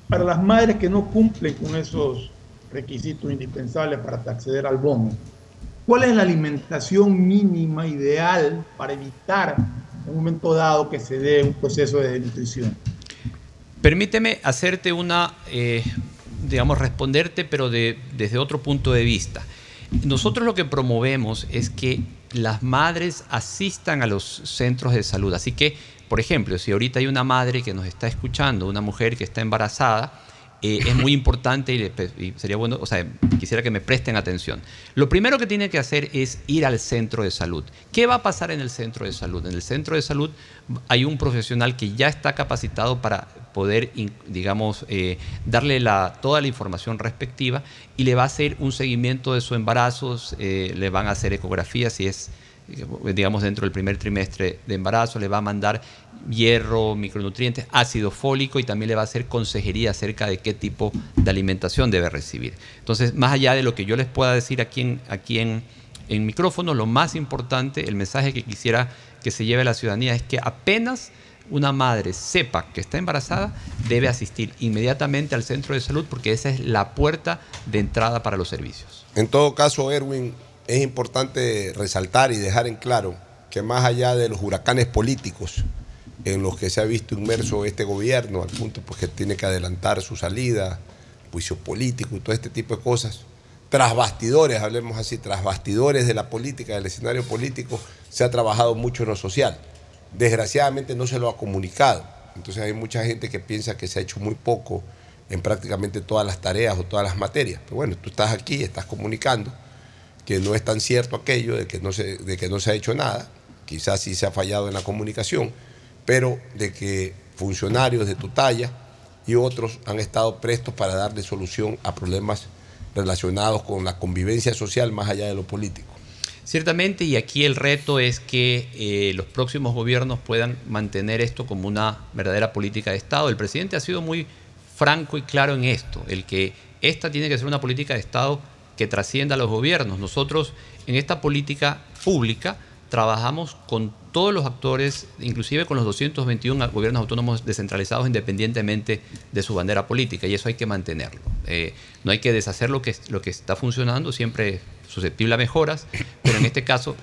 para las madres que no cumplen con esos requisitos indispensables para acceder al bono, ¿Cuál es la alimentación mínima ideal para evitar en un momento dado que se dé un proceso de desnutrición? Permíteme hacerte una, eh, digamos, responderte, pero desde otro punto de vista. Nosotros lo que promovemos es que las madres asistan a los centros de salud. Así que, por ejemplo, si ahorita hay una madre que nos está escuchando, una mujer que está embarazada, eh, es muy importante y, sería bueno, o sea, quisiera que me presten atención. Lo primero que tiene que hacer es ir al centro de salud. ¿Qué va a pasar en el centro de salud? En el centro de salud hay un profesional que ya está capacitado para poder, digamos, eh, darle la, toda la información respectiva y le va a hacer un seguimiento de su embarazo, eh, le van a hacer ecografías si es digamos, dentro del primer trimestre de embarazo, le va a mandar hierro, micronutrientes, ácido fólico y también le va a hacer consejería acerca de qué tipo de alimentación debe recibir. Entonces, más allá de lo que yo les pueda decir aquí en, aquí en, en micrófono, lo más importante, el mensaje que quisiera que se lleve a la ciudadanía es que apenas una madre sepa que está embarazada, debe asistir inmediatamente al centro de salud porque esa es la puerta de entrada para los servicios. En todo caso, Erwin, es importante resaltar y dejar en claro que más allá de los huracanes políticos en los que se ha visto inmerso este gobierno, al punto pues, que tiene que adelantar su salida, juicio político y todo este tipo de cosas, tras bastidores, hablemos así, tras bastidores de la política, del escenario político, se ha trabajado mucho en lo social. Desgraciadamente no se lo ha comunicado. Entonces hay mucha gente que piensa que se ha hecho muy poco en prácticamente todas las tareas o todas las materias. Pero bueno, tú estás aquí, estás comunicando que no es tan cierto aquello de que no se, de que no se ha hecho nada, quizás sí se ha fallado en la comunicación, pero de que funcionarios de tu talla y otros han estado prestos para darle solución a problemas relacionados con la convivencia social más allá de lo político. Ciertamente, y aquí el reto es que eh, los próximos gobiernos puedan mantener esto como una verdadera política de Estado. El presidente ha sido muy franco y claro en esto, el que esta tiene que ser una política de Estado que trascienda a los gobiernos. Nosotros en esta política pública trabajamos con todos los actores, inclusive con los 221 gobiernos autónomos descentralizados independientemente de su bandera política, y eso hay que mantenerlo. Eh, no hay que deshacer lo que, lo que está funcionando, siempre susceptible a mejoras, pero en este caso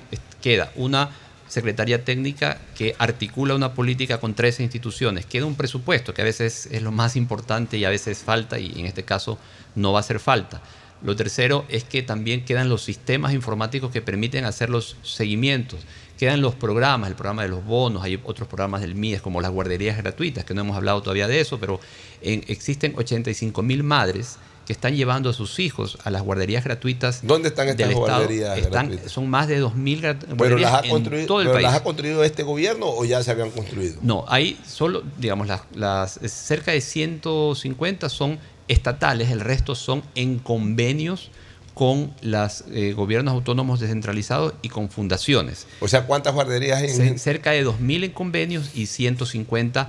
queda una secretaría técnica que articula una política con tres instituciones, queda un presupuesto que a veces es lo más importante y a veces falta, y en este caso no va a hacer falta. Lo tercero es que también quedan los sistemas informáticos que permiten hacer los seguimientos. Quedan los programas, el programa de los bonos, hay otros programas del MIES como las guarderías gratuitas, que no hemos hablado todavía de eso, pero existen 85 mil madres que están llevando a sus hijos a las guarderías gratuitas. ¿Dónde están estas guarderías gratuitas? Son más de 2.000 ¿Pero las ha construido, todo el país. las ha construido este gobierno o ya se habían construido? No, hay solo, digamos, las, las cerca de 150 son estatales, el resto son en convenios con los eh, gobiernos autónomos descentralizados y con fundaciones. O sea, ¿cuántas guarderías hay? Cerca de 2.000 en convenios y 150,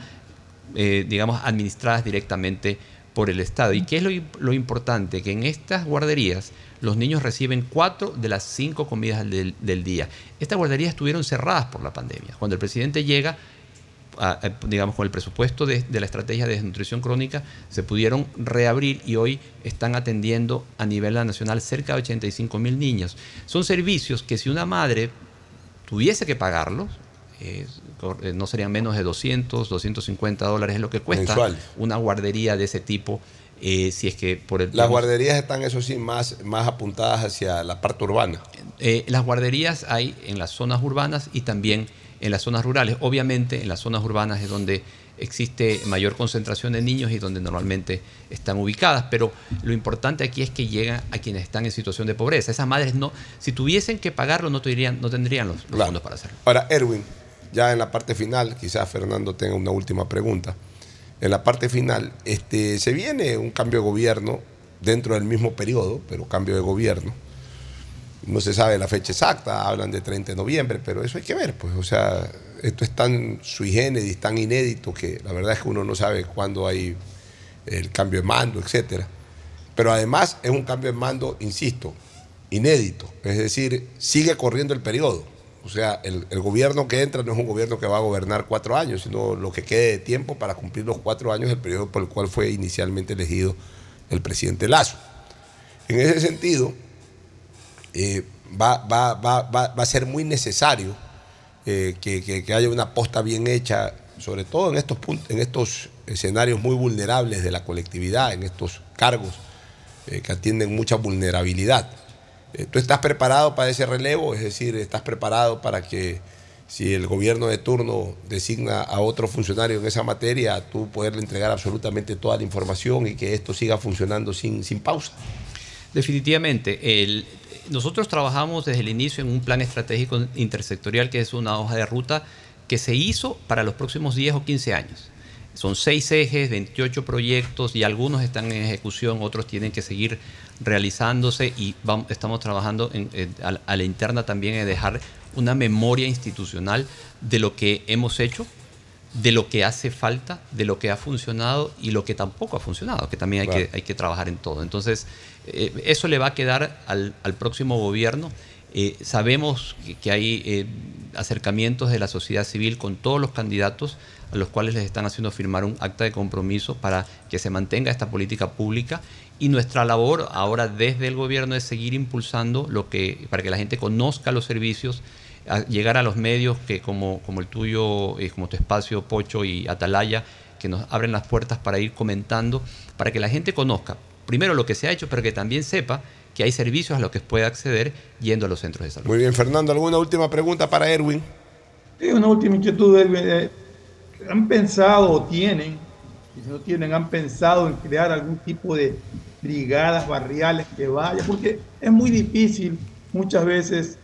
eh, digamos, administradas directamente por el Estado. ¿Y qué es lo, importante? Que en estas guarderías los niños reciben cuatro de las cinco comidas del, del día. Estas guarderías estuvieron cerradas por la pandemia. Cuando el presidente llega, digamos, con el presupuesto de, la estrategia de desnutrición crónica, se pudieron reabrir y hoy están atendiendo a nivel nacional cerca de 85 mil niños. Son servicios que si una madre tuviese que pagarlos, eh, no serían menos de 200, 250 dólares es lo que cuesta una guardería de ese tipo. Eh, si es que por el, las guarderías están, eso sí, más, más apuntadas hacia la parte urbana. Eh, las guarderías hay en las zonas urbanas y también en las zonas rurales. Obviamente en las zonas urbanas es donde existe mayor concentración de niños y donde normalmente están ubicadas, pero lo importante aquí es que llegan a quienes están en situación de pobreza. Esas madres no, si tuviesen que pagarlo no tendrían, no tendrían los, fondos para hacerlo. Ahora, Erwin, ya en la parte final, quizás Fernando tenga una última pregunta. En la parte final, este, se viene un cambio de gobierno dentro del mismo periodo, pero cambio de gobierno no se sabe la fecha exacta, hablan de 30 de noviembre, pero eso hay que ver, pues, o sea, esto es tan sui generis, tan inédito que la verdad es que uno no sabe cuándo hay el cambio de mando, etcétera. Pero además es un cambio de mando, insisto, inédito, es decir, sigue corriendo el periodo. O sea, el, gobierno que entra no es un gobierno que va a gobernar cuatro años, sino lo que quede de tiempo para cumplir los cuatro años del periodo por el cual fue inicialmente elegido el presidente Lazo. En ese sentido, eh, va, a ser muy necesario eh, que, haya una aposta bien hecha, sobre todo en estos, en estos escenarios muy vulnerables de la colectividad, en estos cargos eh, que atienden mucha vulnerabilidad. ¿Tú estás preparado para ese relevo? Es decir, ¿estás preparado para que si el gobierno de turno designa a otro funcionario en esa materia, tú poderle entregar absolutamente toda la información y que esto siga funcionando sin, sin pausa? Definitivamente. Nosotros trabajamos desde el inicio en un plan estratégico intersectorial que es una hoja de ruta que se hizo para los próximos 10 o 15 años. Son seis ejes, 28 proyectos y algunos están en ejecución, otros tienen que seguir realizándose y vamos, estamos trabajando a, la interna también en dejar una memoria institucional de lo que hemos hecho, de lo que hace falta, de lo que ha funcionado y lo que tampoco ha funcionado, que también hay, que, hay que trabajar en todo. Entonces, eh, eso le va a quedar al, próximo gobierno. Eh, sabemos que, hay eh, acercamientos de la sociedad civil con todos los candidatos a los cuales les están haciendo firmar un acta de compromiso para que se mantenga esta política pública y nuestra labor ahora desde el gobierno es seguir impulsando lo que para que la gente conozca los servicios llegar a los medios que como, como el tuyo, como tu espacio Pocho y Atalaya, que nos abren las puertas para ir comentando, para que la gente conozca primero lo que se ha hecho, pero que también sepa que hay servicios a los que puede acceder yendo a los centros de salud. Muy bien, Fernando, ¿alguna última pregunta para Erwin? Sí, una última inquietud, Erwin. ¿Han pensado o tienen, si no tienen, han pensado en crear algún tipo de brigadas barriales que vaya? Porque es muy difícil muchas veces,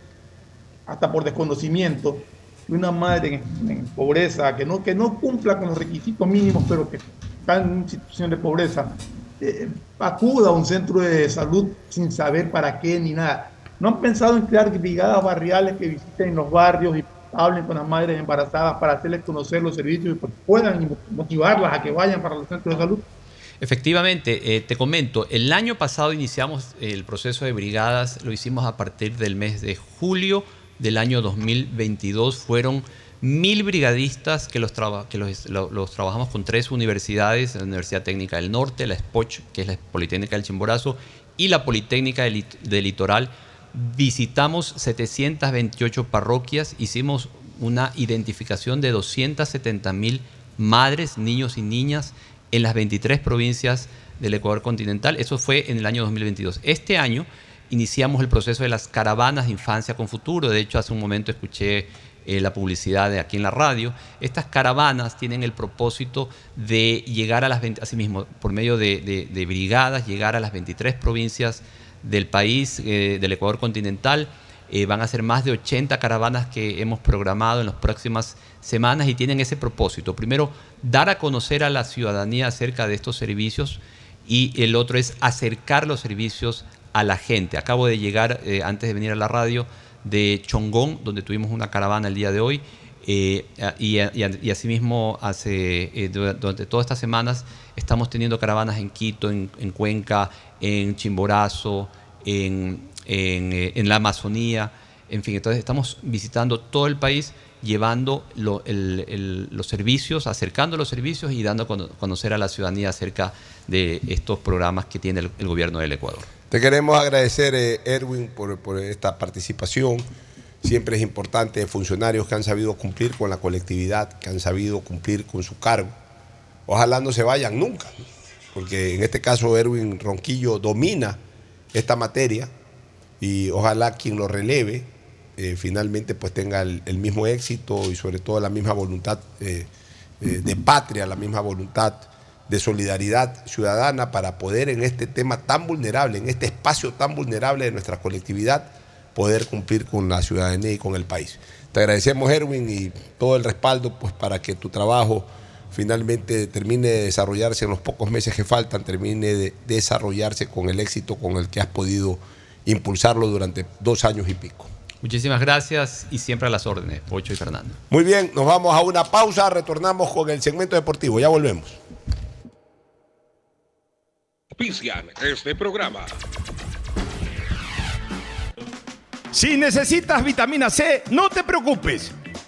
hasta por desconocimiento, que una madre en, pobreza, que no, que no cumpla con los requisitos mínimos, pero que está en una situación de pobreza, eh, acuda a un centro de salud sin saber para qué ni nada. ¿No han pensado en crear brigadas barriales que visiten los barrios y hablen con las madres embarazadas para hacerles conocer los servicios y pues puedan motivarlas a que vayan para los centros de salud? Efectivamente, eh, te comento, el año pasado iniciamos el proceso de brigadas, lo hicimos a partir del mes de julio del año 2022. Fueron mil brigadistas que, los, trabajamos con tres universidades, la Universidad Técnica del Norte, la SPOCH, que es la Politécnica del Chimborazo, y la Politécnica del Litoral. Visitamos 728 parroquias, hicimos una identificación de 270 mil madres, niños y niñas en las 23 provincias del Ecuador continental. Eso fue en el año 2022. Este año iniciamos el proceso de las caravanas de infancia con futuro. De hecho, hace un momento escuché eh, la publicidad de aquí en la radio. Estas caravanas tienen el propósito de llegar a las 20, asimismo, por medio de, brigadas, llegar a las 23 provincias del país, eh, del Ecuador continental. Eh, van a ser más de 80 caravanas que hemos programado en las próximas semanas y tienen ese propósito. Primero, dar a conocer a la ciudadanía acerca de estos servicios y el otro es acercar los servicios a la gente. Acabo de llegar, eh, antes de venir a la radio, de Chongón, donde tuvimos una caravana el día de hoy. Y, asimismo, hace, durante todas estas semanas estamos teniendo caravanas en Quito, en, Cuenca, en Chimborazo, en, en, la Amazonía. En fin, entonces estamos visitando todo el país llevando los servicios, acercando los servicios y dando a conocer a la ciudadanía acerca de estos programas que tiene el, gobierno del Ecuador. Te queremos agradecer, eh, Erwin, por, esta participación. Siempre es importante funcionarios que han sabido cumplir con la colectividad, que han sabido cumplir con su cargo. Ojalá no se vayan nunca, porque en este caso Erwin Ronquillo domina esta materia y ojalá quien lo releve eh, finalmente pues tenga el, mismo éxito y sobre todo la misma voluntad eh, eh, de patria, la misma voluntad de solidaridad ciudadana para poder en este tema tan vulnerable, en este espacio tan vulnerable de nuestra colectividad, poder cumplir con la ciudadanía y con el país. Te agradecemos, Erwin, y todo el respaldo pues, para que tu trabajo finalmente termine de desarrollarse en los pocos meses que faltan, termine de desarrollarse con el éxito con el que has podido impulsarlo durante dos años y pico. Muchísimas gracias y siempre a las órdenes, Pocho y Fernando. Muy bien, nos vamos a una pausa, retornamos con el segmento deportivo, ya volvemos. Pician este programa. Si necesitas vitamina C, no te preocupes.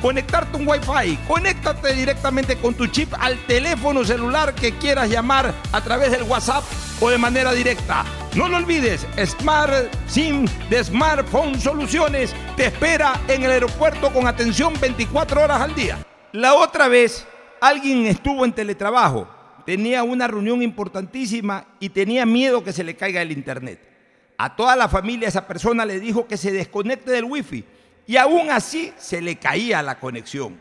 conectarte un Wi-Fi. Conéctate directamente con tu chip al teléfono celular que quieras llamar a través del WhatsApp o de manera directa. No lo olvides, Smart SIM de Smartphone Soluciones te espera en el aeropuerto con atención 24 horas al día. La otra vez, alguien estuvo en teletrabajo, tenía una reunión importantísima y tenía miedo que se le caiga el internet. A toda la familia esa persona le dijo que se desconecte del wifi y aún así se le caía la conexión.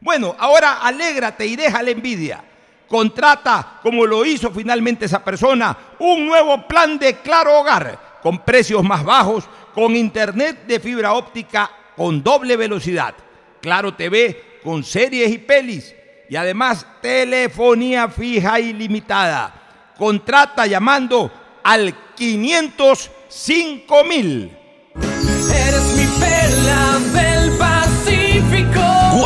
Bueno, ahora alégrate y deja la envidia. Contrata, como lo hizo finalmente esa persona, un nuevo plan de Claro Hogar con precios más bajos, con internet de fibra óptica con doble velocidad, Claro TV con series y pelis y además telefonía fija ilimitada. Contrata llamando al 505 mil.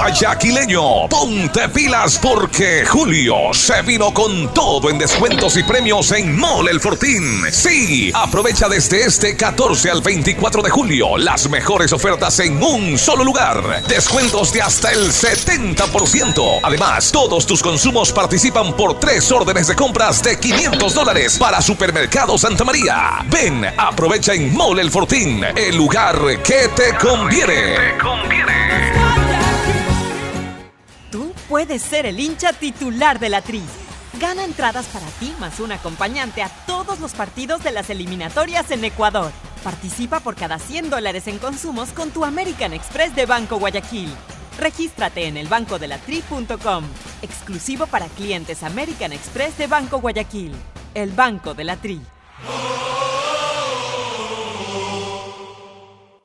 Guayaquileño, ponte pilas porque Julio se vino con todo en descuentos y premios en Mole El Fortín. Sí, aprovecha desde este 14 al 24 de julio las mejores ofertas en un solo lugar. Descuentos de hasta el 70%. Además, todos tus consumos participan por tres órdenes de compras de 500 dólares para Supermercado Santa María. Ven, aprovecha en Mole El Fortín, el lugar que te conviene. Tú puedes ser el hincha titular de la Tri. Gana entradas para ti más un acompañante a todos los partidos de las eliminatorias en Ecuador. Participa por cada 100 dólares en consumos con tu American Express de Banco Guayaquil. Regístrate en elbancodelatri.com. Exclusivo para clientes American Express de Banco Guayaquil. El Banco de la Tri.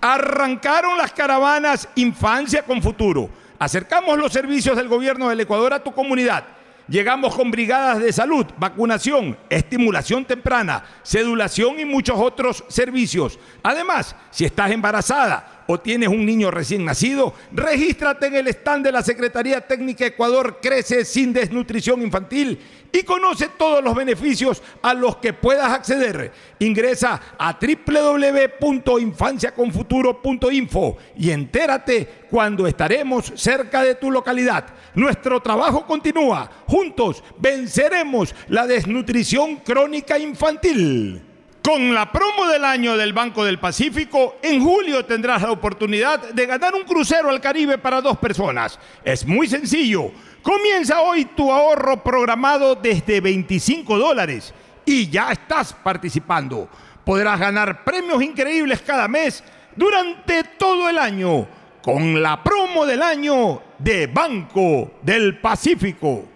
Arrancaron las caravanas Infancia con Futuro. Acercamos los servicios del gobierno del Ecuador a tu comunidad. Llegamos con brigadas de salud, vacunación, estimulación temprana, sedulación y muchos otros servicios. Además, si estás embarazada o tienes un niño recién nacido, regístrate en el stand de la Secretaría Técnica Ecuador Crece sin desnutrición infantil y conoce todos los beneficios a los que puedas acceder. Ingresa a www.infanciaconfuturo.info y entérate cuando estaremos cerca de tu localidad. Nuestro trabajo continúa. Juntos venceremos la desnutrición crónica infantil. Con la promo del año del Banco del Pacífico, en julio tendrás la oportunidad de ganar un crucero al Caribe para dos personas. Es muy sencillo. Comienza hoy tu ahorro programado desde 25 dólares y ya estás participando. Podrás ganar premios increíbles cada mes durante todo el año con la promo del año de Banco del Pacífico.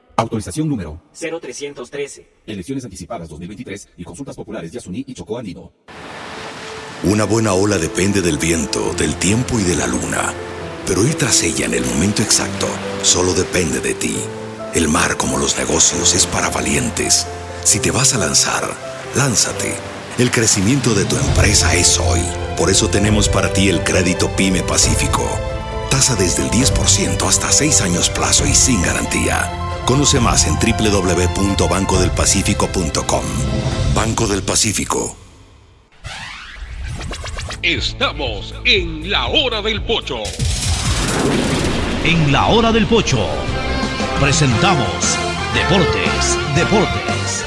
Autorización número 0313. Elecciones anticipadas 2023 y consultas populares de Asuní y Chocó Andino. Una buena ola depende del viento, del tiempo y de la luna. Pero ir tras ella en el momento exacto solo depende de ti. El mar, como los negocios, es para valientes. Si te vas a lanzar, lánzate. El crecimiento de tu empresa es hoy. Por eso tenemos para ti el crédito PYME Pacífico. Tasa desde el 10% hasta 6 años plazo y sin garantía. Conoce más en www.bancodelpacifico.com. Banco del Pacífico. Estamos en la hora del pocho. En la hora del pocho presentamos Deportes, Deportes.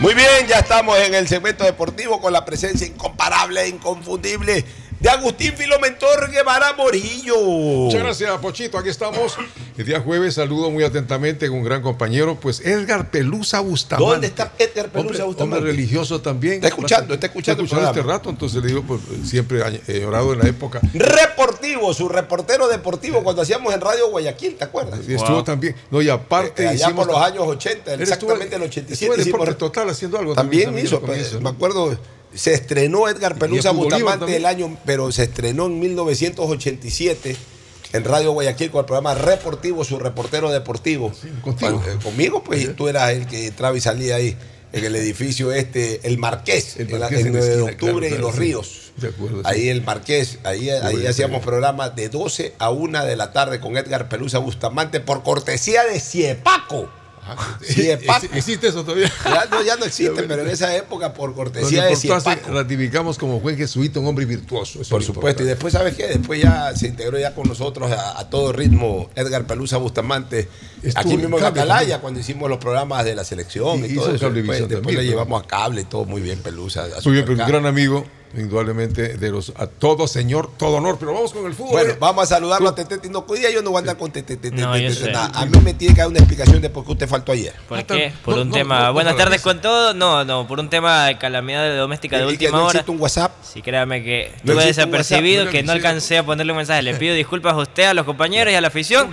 Muy bien, ya estamos en el segmento deportivo con la presencia incomparable e inconfundible de Agustín Filomentor Guevara Morillo. Muchas gracias, Pochito. Aquí estamos. El día jueves saludo muy atentamente con un gran compañero, pues Edgar Pelusa Bustamante. ¿Dónde está Edgar Pelusa Bustamante? Hombre religioso también. Está escuchando, está escuchando. Está escuchando este rato, entonces le digo, pues, siempre he orado en la época. Reportivo, su reportero deportivo cuando hacíamos en Radio Guayaquil, ¿te acuerdas? Y estuvo también. No, y aparte. Eh, allá por los años 80, exactamente en el 87. Estuvo Deporte Total haciendo algo. También, también hizo, pues, me acuerdo se estrenó Edgar Pelusa Bustamante el año, pero se estrenó en 1987 en Radio Guayaquil con el programa Reportivo, su reportero deportivo. contigo. Eh, conmigo, pues, y tú eras el que entraba y salía ahí en el edificio este, el Marqués, el, 9 de octubre y los ríos. ahí el Marqués, ahí, ahí hacíamos programas de 12 a 1 de la tarde con Edgar Pelusa Bustamante por cortesía de Ciepaco. Sí, ¿Existe eso todavía? Ya no, ya no existe, pero en esa época, por cortesía de Ciepaco. ratificamos como juez jesuita un hombre virtuoso. Por supuesto, y después, ¿sabes qué? Después ya se integró ya con nosotros a, todo ritmo Edgar Pelusa Bustamante, aquí mismo en Atalaya, cuando hicimos los programas de la selección y, todo eso. Después, después le llevamos a cable, todo muy bien Pelusa. Muy bien, pero un gran amigo indudablemente de los a todo señor, todo honor, pero vamos con el fútbol. Bueno, vamos a saludarlo a Tete Tino. Hoy día yo no voy a andar con Tete no, A mí me tiene que dar una explicación de por qué usted faltó ayer. ¿Por qué? Por un tema. Buenas tardes con todo. No, no, por un tema de calamidad doméstica de última hora. un WhatsApp? Sí, créame que estuve desapercibido, que no alcancé a ponerle un mensaje. Le pido disculpas a usted, a los compañeros y a la afición.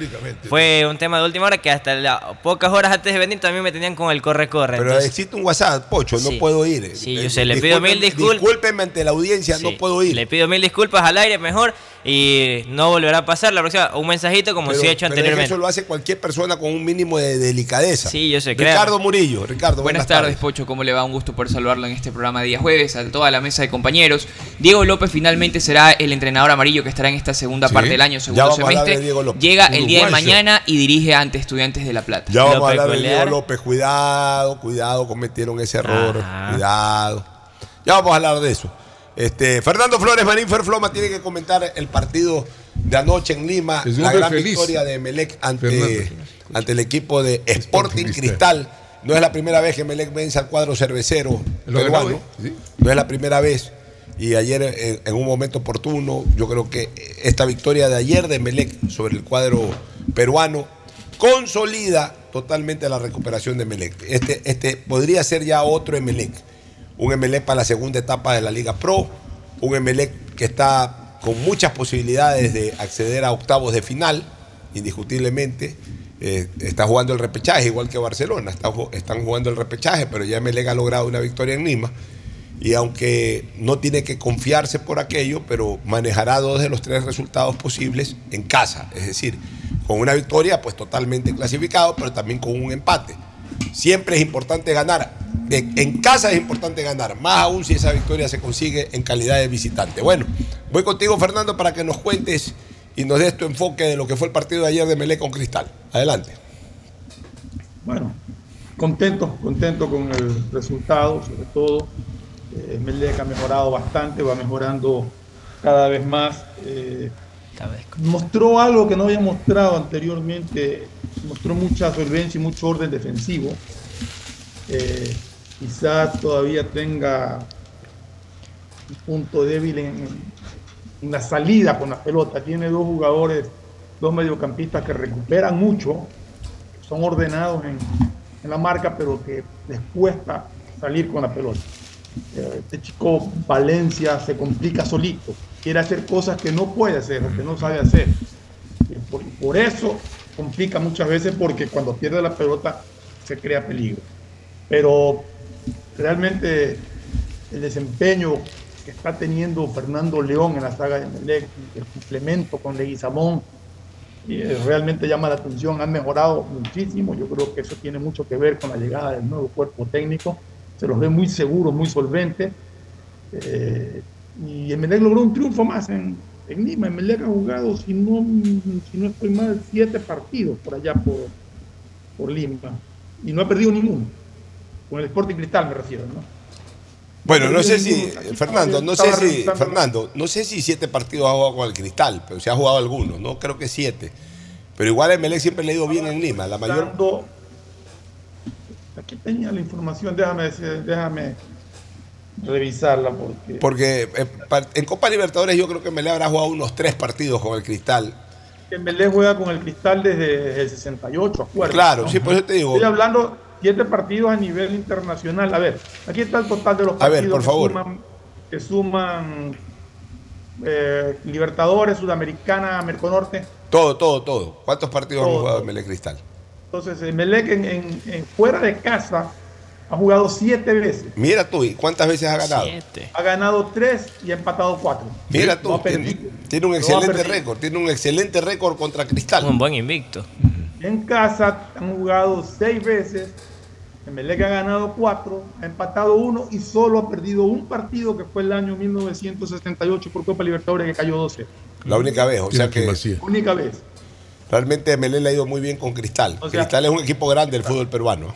Fue un tema de última hora que hasta pocas horas antes de venir también me tenían con el corre-corre. Pero existe un WhatsApp, Pocho, no puedo ir. Sí, yo sé, le pido mil disculpas. Discúlpeme ante la audiencia, no puedo le pido mil disculpas al aire mejor y no volverá a pasar la próxima. Un mensajito como si he hecho anteriormente. eso lo hace cualquier persona con un mínimo de delicadeza. Sí, yo sé. Ricardo Murillo. Ricardo, buenas, tardes, Pocho. ¿Cómo le va? Un gusto por saludarlo en este programa de día jueves, a toda la mesa de compañeros. Diego López finalmente será el entrenador amarillo que estará en esta segunda parte del año, segundo semestre. Llega el día de mañana y dirige ante Estudiantes de La Plata. Ya vamos a hablar de Diego López. Cuidado, cuidado, cometieron ese error. Cuidado. Ya vamos a hablar de eso. Este, Fernando Flores Marín Ferfloma tiene que comentar el partido de anoche en Lima, la gran victoria de Melec ante, ante el equipo de Sporting Cristal. No es la primera vez que Melec vence al cuadro cervecero peruano. No es la primera vez. Y ayer, en, en, un momento oportuno, yo creo que esta victoria de ayer de Melec sobre el cuadro peruano consolida totalmente la recuperación de Melec. Este, este podría ser ya otro Melec un Emelec para la segunda etapa de la Liga Pro, un Emelec que está con muchas posibilidades de acceder a octavos de final, indiscutiblemente. Eh, está jugando el repechaje, igual que Barcelona. están jugando el repechaje, pero ya Emelec ha logrado una victoria en Lima. Y aunque no tiene que confiarse por aquello, pero manejará dos de los tres resultados posibles en casa. Es decir, con una victoria, pues totalmente clasificado, pero también con un empate. Siempre es importante ganar en casa es importante ganar, más aún si esa victoria se consigue en calidad de visitante. Bueno, voy contigo Fernando para que nos cuentes y nos des tu enfoque de lo que fue el partido de ayer de Melé con Cristal. Adelante. Bueno, contento, contento con el resultado, sobre todo. Eh, ha mejorado bastante, va mejorando cada vez más. Eh, mostró algo que no había mostrado anteriormente, mostró mucha solvencia y mucho orden defensivo. Eh, quizás todavía tenga un punto débil en, la salida con la pelota. Tiene dos jugadores, dos mediocampistas que recuperan mucho, son ordenados en, la marca, pero que les cuesta salir con la pelota. Eh, este chico Valencia se complica solito, quiere hacer cosas que no puede hacer, que no sabe hacer. Por, por eso complica muchas veces porque cuando pierde la pelota se crea peligro. Pero realmente el desempeño que está teniendo Fernando León en la saga de Melec, el complemento con Leguizamón, eh, realmente llama la atención, han mejorado muchísimo, yo creo que eso tiene mucho que ver con la llegada del nuevo cuerpo técnico, se los ve muy seguros, muy solventes, eh, y Emelec logró un triunfo más en, en Lima, Emelec ha jugado, si no, si no estoy mal, siete partidos por allá por, por Lima, y no ha perdido ninguno con el Sporting Cristal me refiero, ¿no? Bueno, no sé si, Fernando, no sé si, Fernando, no sé si siete partidos ha jugado con el Cristal, pero se ha jugado algunos, ¿no? Creo que siete. Pero igual Emelec siempre le ha ido bien en Lima. La mayor. Aquí tenía la información, déjame, déjame revisarla porque. Porque eh, en Copa Libertadores yo creo que Emelec habrá jugado unos tres partidos con el Cristal. Emelec juega con el Cristal desde el 68, acuerdo. Claro, sí, por eso te digo. Estoy hablando siete partidos a nivel internacional. A ver, aquí está el total de los partidos. A ver, por favor. Que suman, eh, Libertadores, Sudamericana, Merconorte. Todo, todo, todo. ¿Cuántos partidos ha jugado Emelec Cristal? Entonces, Melec en, en, fuera de casa ha jugado siete veces. Mira tú, ¿y cuántas veces ha ganado? Siete. Ha ganado tres y ha empatado cuatro. Mira tú, tiene, un excelente récord, tiene un excelente récord contra Cristal. Un buen invicto. En casa han jugado seis veces, Melec ha ganado cuatro, ha empatado uno y solo ha perdido un partido que fue el año 1978 por Copa Libertadores que cayó 12. La única vez, o sea que... Única vez. Realmente Melé le ha ido muy bien con Cristal. Cristal es un equipo grande del fútbol peruano.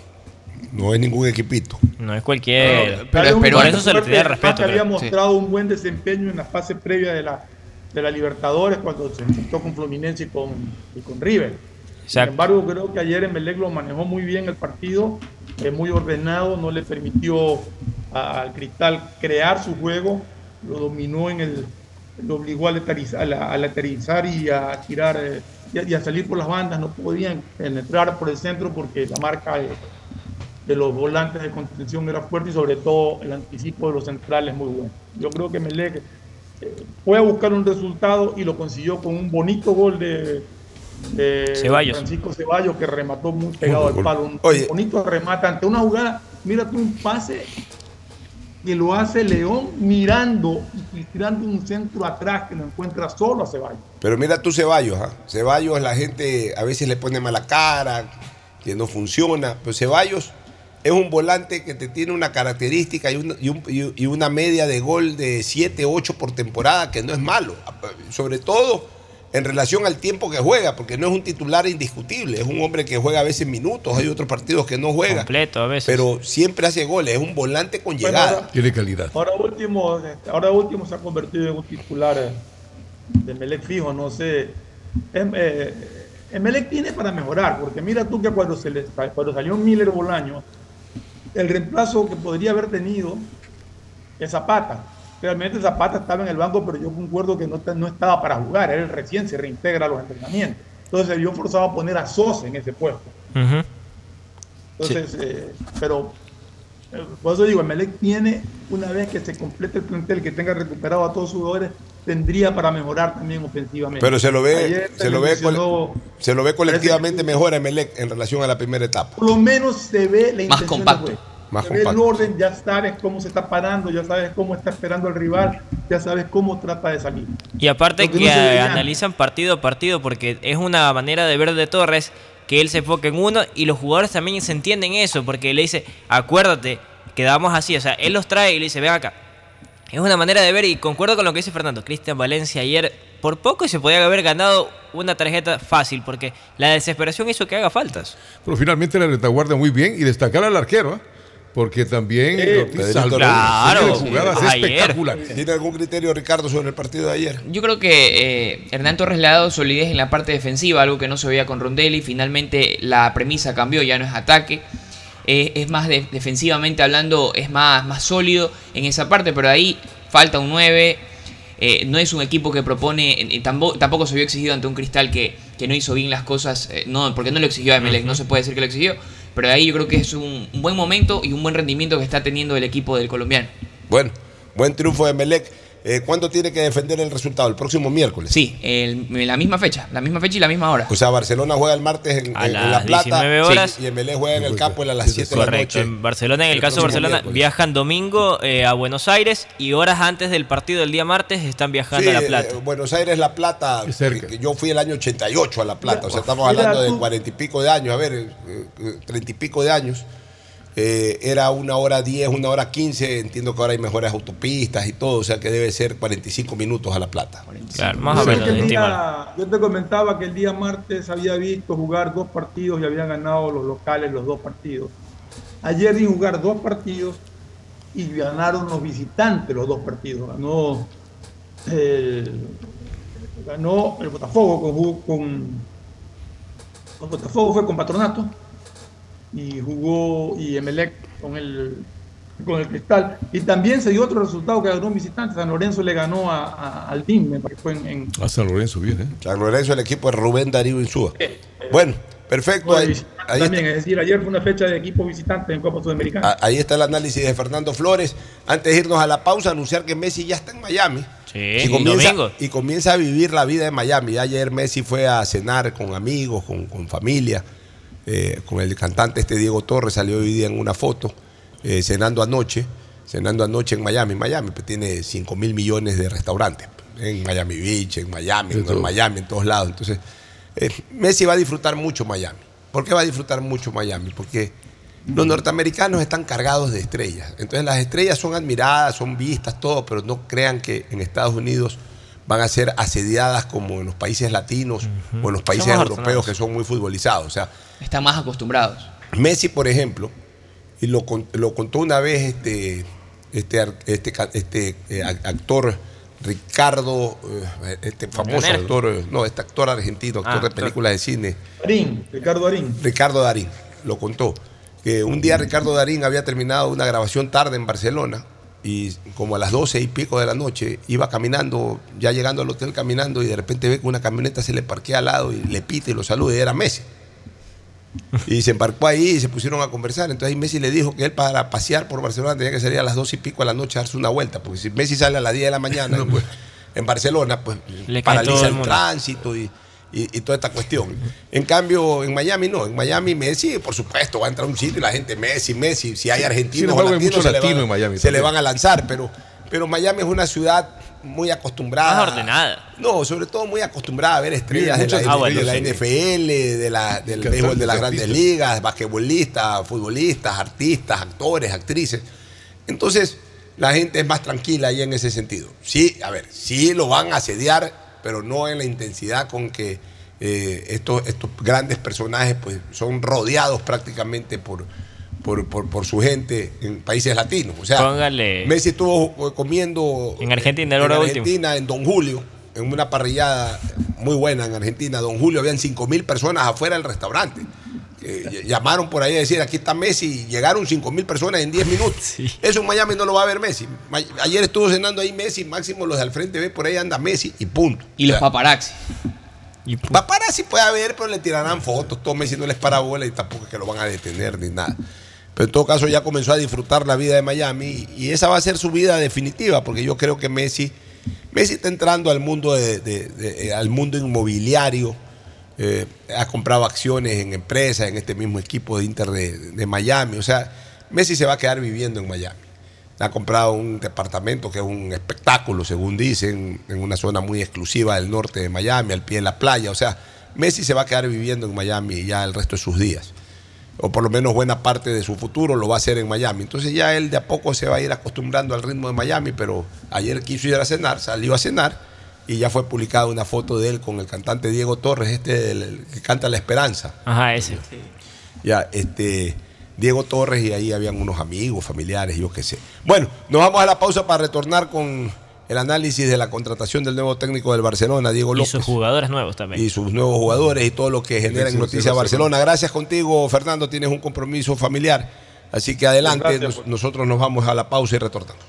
No es ningún equipito. No es cualquier. pero, por eso se le tenía respeto. había mostrado un buen desempeño en la fase previa de la, de la Libertadores cuando se enfrentó con Fluminense y con, y con River. Sin embargo, creo que ayer en Melec lo manejó muy bien el partido, eh, muy ordenado, no le permitió al Cristal crear su juego, lo dominó en el. lo obligó a aterrizar, y a tirar. Eh, y a, salir por las bandas, no podían entrar por el centro porque la marca de, los volantes de contención era fuerte y sobre todo el anticipo de los centrales muy bueno. Yo creo que Melec eh, fue a buscar un resultado y lo consiguió con un bonito gol de, Francisco Ceballos que remató muy pegado al palo. Un bonito remate ante una jugada, mira tú un pase que lo hace León mirando y tirando un centro atrás que lo encuentra solo a Ceballos. Pero mira tú Ceballos, ¿ah? Ceballos la gente a veces le pone mala cara, que no funciona, pero Ceballos es un volante que te tiene una característica y, y una media de gol de 7, 8 por temporada, que no es malo. Sobre todo en relación al tiempo que juega, porque no es un titular indiscutible, es un hombre que juega a veces minutos, hay otros partidos que no juega. Completo a veces. Pero siempre hace goles, es un volante con llegada. Tiene calidad. Ahora último, ahora último se ha convertido en un titular eh, de Melec fijo, no sé. Em, eh, Melec tiene para mejorar, porque mira tú que cuando, se le, cuando salió Miller Bolaño, el reemplazo que podría haber tenido es Zapata Realmente Zapata estaba en el banco, pero yo concuerdo que no, no estaba para jugar. Él recién se reintegra a los entrenamientos. Entonces se vio forzado a poner a Sosa en ese puesto. Entonces, eh, pero por eso digo, Melec tiene, una vez que se complete el plantel, que tenga recuperado a todos sus jugadores, tendría para mejorar también ofensivamente. Pero se lo ve, se, lo ve se lo ve colectivamente mejor a Melec en relación a la primera etapa. Por lo menos se ve la intención Más compacto. Más el orden, ya sabes cómo se está parando, ya sabes cómo está esperando al rival, ya sabes cómo trata de salir. Y aparte que, analizan partido a partido, porque es una manera de ver de Torres que él se enfoca en uno y los jugadores también se entienden eso, porque le dice, acuérdate, quedamos así, o sea, él los trae y le dice, ven acá. Es una manera de ver y concuerdo con lo que dice Fernando. Cristian Valencia ayer por poco se podía haber ganado una tarjeta fácil porque la desesperación hizo que haga faltas. Pero finalmente la retaguardia muy bien y destacar al arquero. ¿eh? Porque también eh, claro, jugadas espectaculares. ¿Tiene algún criterio, Ricardo, sobre el partido de ayer? Yo creo que eh, Hernán Torres le ha dado solidez en la parte defensiva, algo que no se veía con Rondelli. Finalmente la premisa cambió, ya no es ataque. Eh, es más defensivamente hablando, es más, más sólido en esa parte, pero ahí falta un 9. Eh, no es un equipo que propone, tampoco, tampoco, se vio exigido ante un Cristal que, que no hizo bien las cosas, no, porque no lo exigió a Emelec, no se puede decir que lo exigió pero ahí yo creo que es un, buen momento y un buen rendimiento que está teniendo el equipo del colombiano. Bueno, buen triunfo de Melec. Eh, ¿Cuándo tiene que defender el resultado? ¿El próximo miércoles? Sí, en la misma fecha, la misma fecha y la misma hora. O sea, Barcelona juega el martes en, La Plata horas. y Emelec juega en el campo a las 7 de la noche. En Barcelona, en el, caso de Barcelona, viajan domingo eh, a Buenos Aires y horas antes del partido del día martes están viajando a La Plata. Eh, Buenos Aires, La Plata, yo fui el año 88 a La Plata, o sea, estamos hablando de cuarenta y pico de años, a ver, treinta y pico de años. Eh, era una hora 10, una hora 15, entiendo que ahora hay mejores autopistas y todo, o sea que debe ser 45 minutos a La Plata. Claro, más o menos. yo te comentaba que el día martes había visto jugar dos partidos y habían ganado los locales los dos partidos. Ayer vi jugar dos partidos y ganaron los visitantes los dos partidos. Ganó el, ganó el Botafogo con, con con Botafogo fue con Patronato y jugó y Emelec con el con el Cristal. Y también se dio otro resultado que ganó un visitante. San Lorenzo le ganó a, al me parece fue en, A San Lorenzo, bien, ¿eh? San Lorenzo, el equipo de Rubén Darío Insúa. bueno, perfecto. ahí, también, es decir, ayer fue una fecha de equipo visitante en Copa Sudamericana. Ahí está el análisis de Fernando Flores. Antes de irnos a la pausa, anunciar que Messi ya está en Miami. Sí, y comienza, y comienza a vivir la vida en Miami. Ayer Messi fue a cenar con amigos, con, con familia, eh, con el cantante este Diego Torres, salió hoy día en una foto. Eh, cenando anoche, cenando anoche en Miami. Miami pues, tiene 5 mil millones de restaurantes. En Miami Beach, en Miami, en, Miami, en todos lados. Entonces, eh, Messi va a disfrutar mucho Miami. ¿Por qué va a disfrutar mucho Miami? Porque los norteamericanos están cargados de estrellas. Entonces las estrellas son admiradas, son vistas, todo, pero no crean que en Estados Unidos van a ser asediadas como en los países latinos o en los países europeos que son muy futbolizados. O sea, están más acostumbrados. Messi, por ejemplo, y lo, lo contó una vez este, este, este, este eh, actor Ricardo, eh, este famoso actor, no, este actor argentino, actor ah, de películas de cine. Darín, Ricardo Darín. Ricardo Darín, lo contó. Que un día Ricardo Darín había terminado una grabación tarde en Barcelona y como a las doce y pico de la noche iba caminando, ya llegando al hotel caminando y de repente ve que una camioneta se le parquea al lado y le pite y lo saluda y era Messi. Y se embarcó ahí y se pusieron a conversar. Entonces ahí Messi le dijo que él para pasear por Barcelona tenía que salir a las dos y pico de la noche a darse una vuelta. Porque si Messi sale a las 10 de la mañana pues, en Barcelona, pues paraliza el, tránsito y, toda esta cuestión. En cambio, en Miami no. En Miami Messi, por supuesto, va a entrar a un sitio y la gente Messi, Messi. Si hay argentinos o latinos, se, le van, en Miami se le van a lanzar. Pero, pero Miami es una ciudad muy acostumbrada. Más ordenada. No, sobre todo muy acostumbrada a ver estrellas de, la, ah, NFL, de la, del béisbol de las grandes ligas, basquetbolistas, futbolistas, artistas, actores, actrices. Entonces, la gente es más tranquila ahí en ese sentido. Sí, a ver, sí lo van a asediar, pero no en la intensidad con que eh, estos, estos grandes personajes pues, son rodeados prácticamente por por, su gente en países latinos. O sea, Messi estuvo comiendo en Argentina, en, Argentina, en Don Julio, en una parrillada muy buena en Argentina. Don Julio, habían 5 mil personas afuera del restaurante. Llamaron por ahí a decir, aquí está Messi, y llegaron 5 mil personas en 10 minutos. Eso en Miami no lo va a ver Messi. Ayer estuvo cenando ahí Messi, máximo los de al frente ve por ahí anda Messi y punto. Y los paparazzi. Paparazzi puede haber, pero le tirarán fotos, todo Messi no les para bola y tampoco es que lo van a detener ni nada. Pero en todo caso ya comenzó a disfrutar la vida de Miami y esa va a ser su vida definitiva, porque yo creo que Messi, Messi está entrando al mundo, de, al mundo inmobiliario, eh, ha comprado acciones en empresas, en este mismo equipo de Inter de, Miami, o sea, Messi se va a quedar viviendo en Miami. Ha comprado un departamento que es un espectáculo, según dicen, en una zona muy exclusiva del norte de Miami, al pie de la playa. O sea, Messi se va a quedar viviendo en Miami ya el resto de sus días o por lo menos buena parte de su futuro lo va a hacer en Miami. Entonces ya él de a poco se va a ir acostumbrando al ritmo de Miami, pero ayer quiso ir a cenar, salió a cenar y ya fue publicada una foto de él con el cantante Diego Torres, este que canta La Esperanza. Ajá, ese. Ya, este Diego Torres y ahí habían unos amigos, familiares, yo qué sé. Bueno, nos vamos a la pausa para retornar con el análisis de la contratación del nuevo técnico del Barcelona, Diego López. Y sus jugadores nuevos también. Y sus nuevos jugadores y todo lo que genera en Noticias Barcelona. Gracias contigo, Fernando. Tienes un compromiso familiar. Así que adelante, pues. nosotros nos vamos a la pausa y retornamos.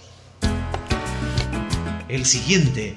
El siguiente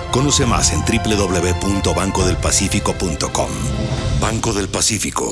Conoce más en www.bancodelpacifico.com. Banco del Pacífico.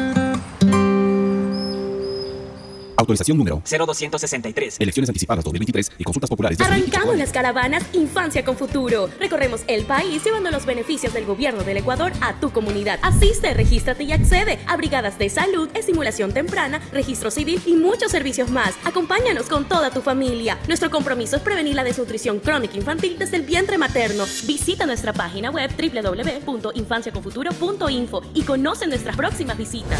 Autorización número 0263. Elecciones anticipadas 2023 y consultas populares. Arrancamos las caravanas Infancia con Futuro. Recorremos el país llevando los beneficios del gobierno del Ecuador a tu comunidad. Asiste, regístrate y accede a brigadas de salud, estimulación temprana, registro civil y muchos servicios más. Acompáñanos con toda tu familia. Nuestro compromiso es prevenir la desnutrición crónica infantil desde el vientre materno. Visita nuestra página web www.infanciaconfuturo.info y conoce nuestras próximas visitas.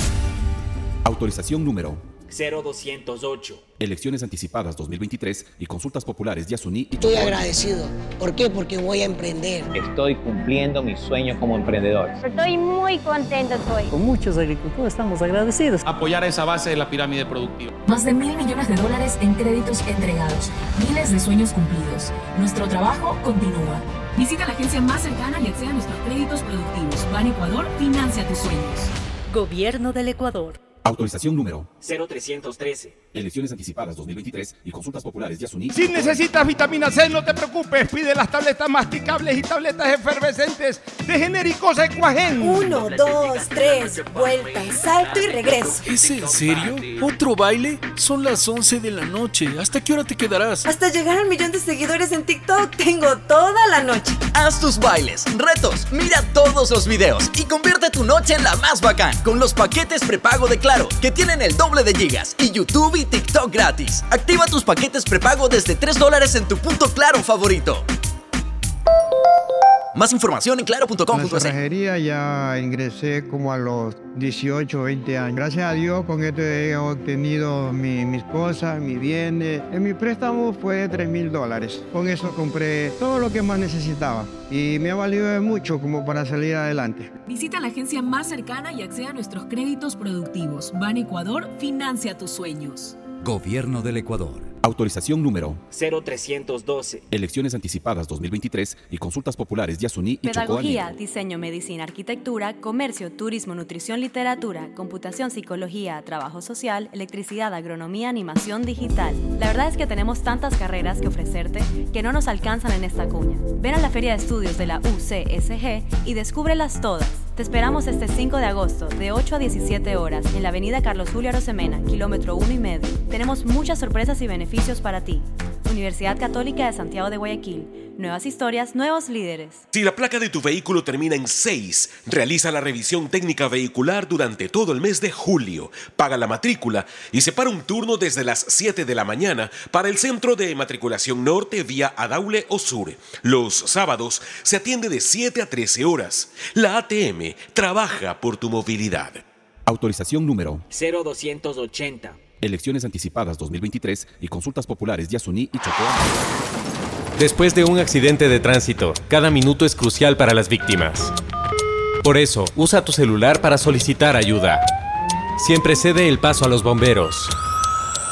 Autorización número 0208. Elecciones anticipadas 2023 y consultas populares de Asuní y Estoy agradecido. ¿Por qué? Porque voy a emprender. Estoy cumpliendo mi sueño como emprendedor. Estoy muy contento, estoy. Con muchos agricultores estamos agradecidos. Apoyar esa base de la pirámide productiva. Más de mil millones de dólares en créditos entregados. Miles de sueños cumplidos. Nuestro trabajo continúa. Visita la agencia más cercana y acceda a nuestros créditos productivos. Ban Ecuador financia tus sueños. Gobierno del Ecuador. Autorización número 0313. Elecciones anticipadas 2023 y consultas populares de Asuní. Si necesitas vitamina C, no te preocupes. Pide las tabletas masticables y tabletas efervescentes de genéricos Equagen. Uno, dos, tres, vuelta, salto y regreso. ¿Es en serio? ¿Otro baile? Son las 11 de la noche. ¿Hasta qué hora te quedarás? Hasta llegar al millón de seguidores en TikTok tengo toda la noche. Haz tus bailes, retos, mira todos los videos y convierte tu noche en la más bacán con los paquetes prepago de Claro, que tienen el doble de gigas y YouTube y TikTok gratis. Activa tus paquetes prepago desde 3 dólares en tu punto Claro favorito. Más información en En la claro.com.es. cerrajería ya ingresé como a los 18, 20 años. Gracias a Dios con esto he obtenido mi- mis cosas, mis bienes. En mi préstamo fue de 3 mil dólares. Con eso compré todo lo que más necesitaba y me ha valido de mucho como para salir adelante. Visita la agencia más cercana y acceda a nuestros créditos productivos. Ban Ecuador financia tus sueños. Gobierno del Ecuador. Autorización número 0312. Elecciones anticipadas 2023 y consultas populares de Asuní y Pedagogía, diseño, medicina, arquitectura, comercio, turismo, nutrición, literatura, computación, psicología, trabajo social, electricidad, agronomía, animación digital. La verdad es que tenemos tantas carreras que ofrecerte que no nos alcanzan en esta cuña. Ven a la Feria de Estudios de la UCSG y descúbrelas todas. Te esperamos este 5 de agosto de 8 a 17 horas en la avenida Carlos Julio Arosemena, kilómetro 1 y medio. Tenemos muchas sorpresas y beneficios para ti. Universidad Católica de Santiago de Guayaquil. Nuevas historias, nuevos líderes. Si la placa de tu vehículo termina en 6, realiza la revisión técnica vehicular durante todo el mes de julio. Paga la matrícula y separa un turno desde las 7 de la mañana para el centro de matriculación norte vía Adaule o Sur. Los sábados se atiende de 7 a 13 horas. La ATM trabaja por tu movilidad. Autorización número 0280. Elecciones anticipadas 2023 y consultas populares de Asuní y Chocoa. Después de un accidente de tránsito, cada minuto es crucial para las víctimas. Por eso, usa tu celular para solicitar ayuda. Siempre cede el paso a los bomberos.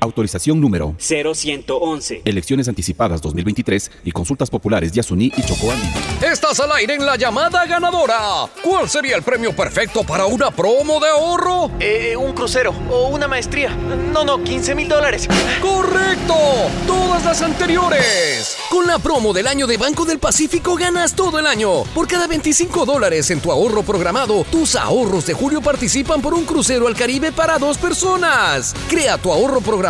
Autorización número 0111. Elecciones anticipadas 2023 y consultas populares de Asuní y Chocoa. Estás al aire en la llamada ganadora. ¿Cuál sería el premio perfecto para una promo de ahorro? Eh, un crucero o una maestría. No, no, 15 mil dólares. ¡Correcto! Todas las anteriores. Con la promo del año de Banco del Pacífico ganas todo el año. Por cada 25 dólares en tu ahorro programado, tus ahorros de julio participan por un crucero al Caribe para dos personas. Crea tu ahorro programado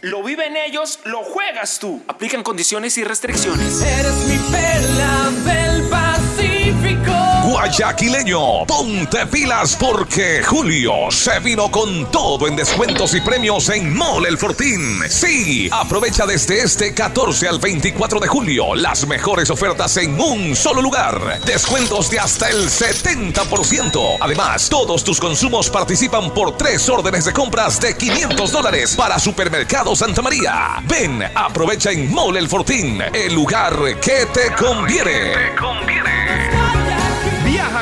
Lo viven ellos, lo juegas tú. Aplican condiciones y restricciones. Eres mi perla. Guayaquileño. Ponte pilas porque Julio se vino con todo en descuentos y premios en Mole El Fortín. Sí, aprovecha desde este 14 al 24 de julio las mejores ofertas en un solo lugar. Descuentos de hasta el 70%. Además, todos tus consumos participan por tres órdenes de compras de 500 dólares para Supermercado Santa María. Ven, aprovecha en Mole El Fortín, el lugar que te conviene. Viaja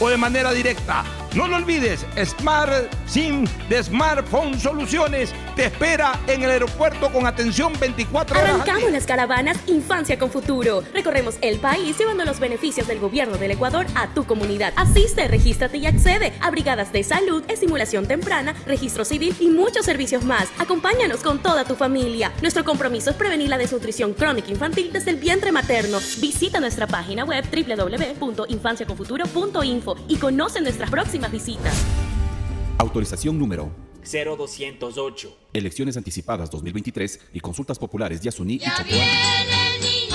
o de manera directa. No lo olvides, Smart SIM de Smartphone Soluciones te espera en el aeropuerto con atención 24 horas. Arrancamos las caravanas Infancia con Futuro. Recorremos el país llevando los beneficios del gobierno del Ecuador a tu comunidad. Asiste, regístrate y accede a brigadas de salud, estimulación temprana, registro civil y muchos servicios más. Acompáñanos con toda tu familia. Nuestro compromiso es prevenir la desnutrición crónica infantil desde el vientre materno. Visita nuestra página web www.infanciaconfuturo.info y conoce nuestras próximas visitas. Autorización número 0208. Elecciones anticipadas 2023 y consultas populares Yasuní y Chocoa.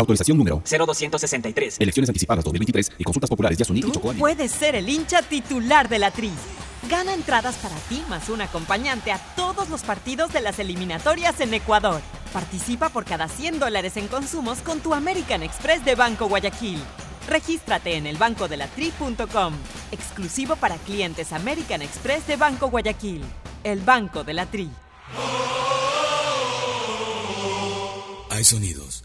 Autorización número 0263. Elecciones anticipadas 2023 y consultas populares Yasuní y Chocoa. Puedes ser el hincha titular de la Tri. Gana entradas para ti más un acompañante a todos los partidos de las eliminatorias en Ecuador. Participa por cada 100 dólares en consumos con tu American Express de Banco Guayaquil. Regístrate en elbancodelatri.com. Exclusivo para clientes American Express de Banco Guayaquil. El Banco de la Tri. Hay sonidos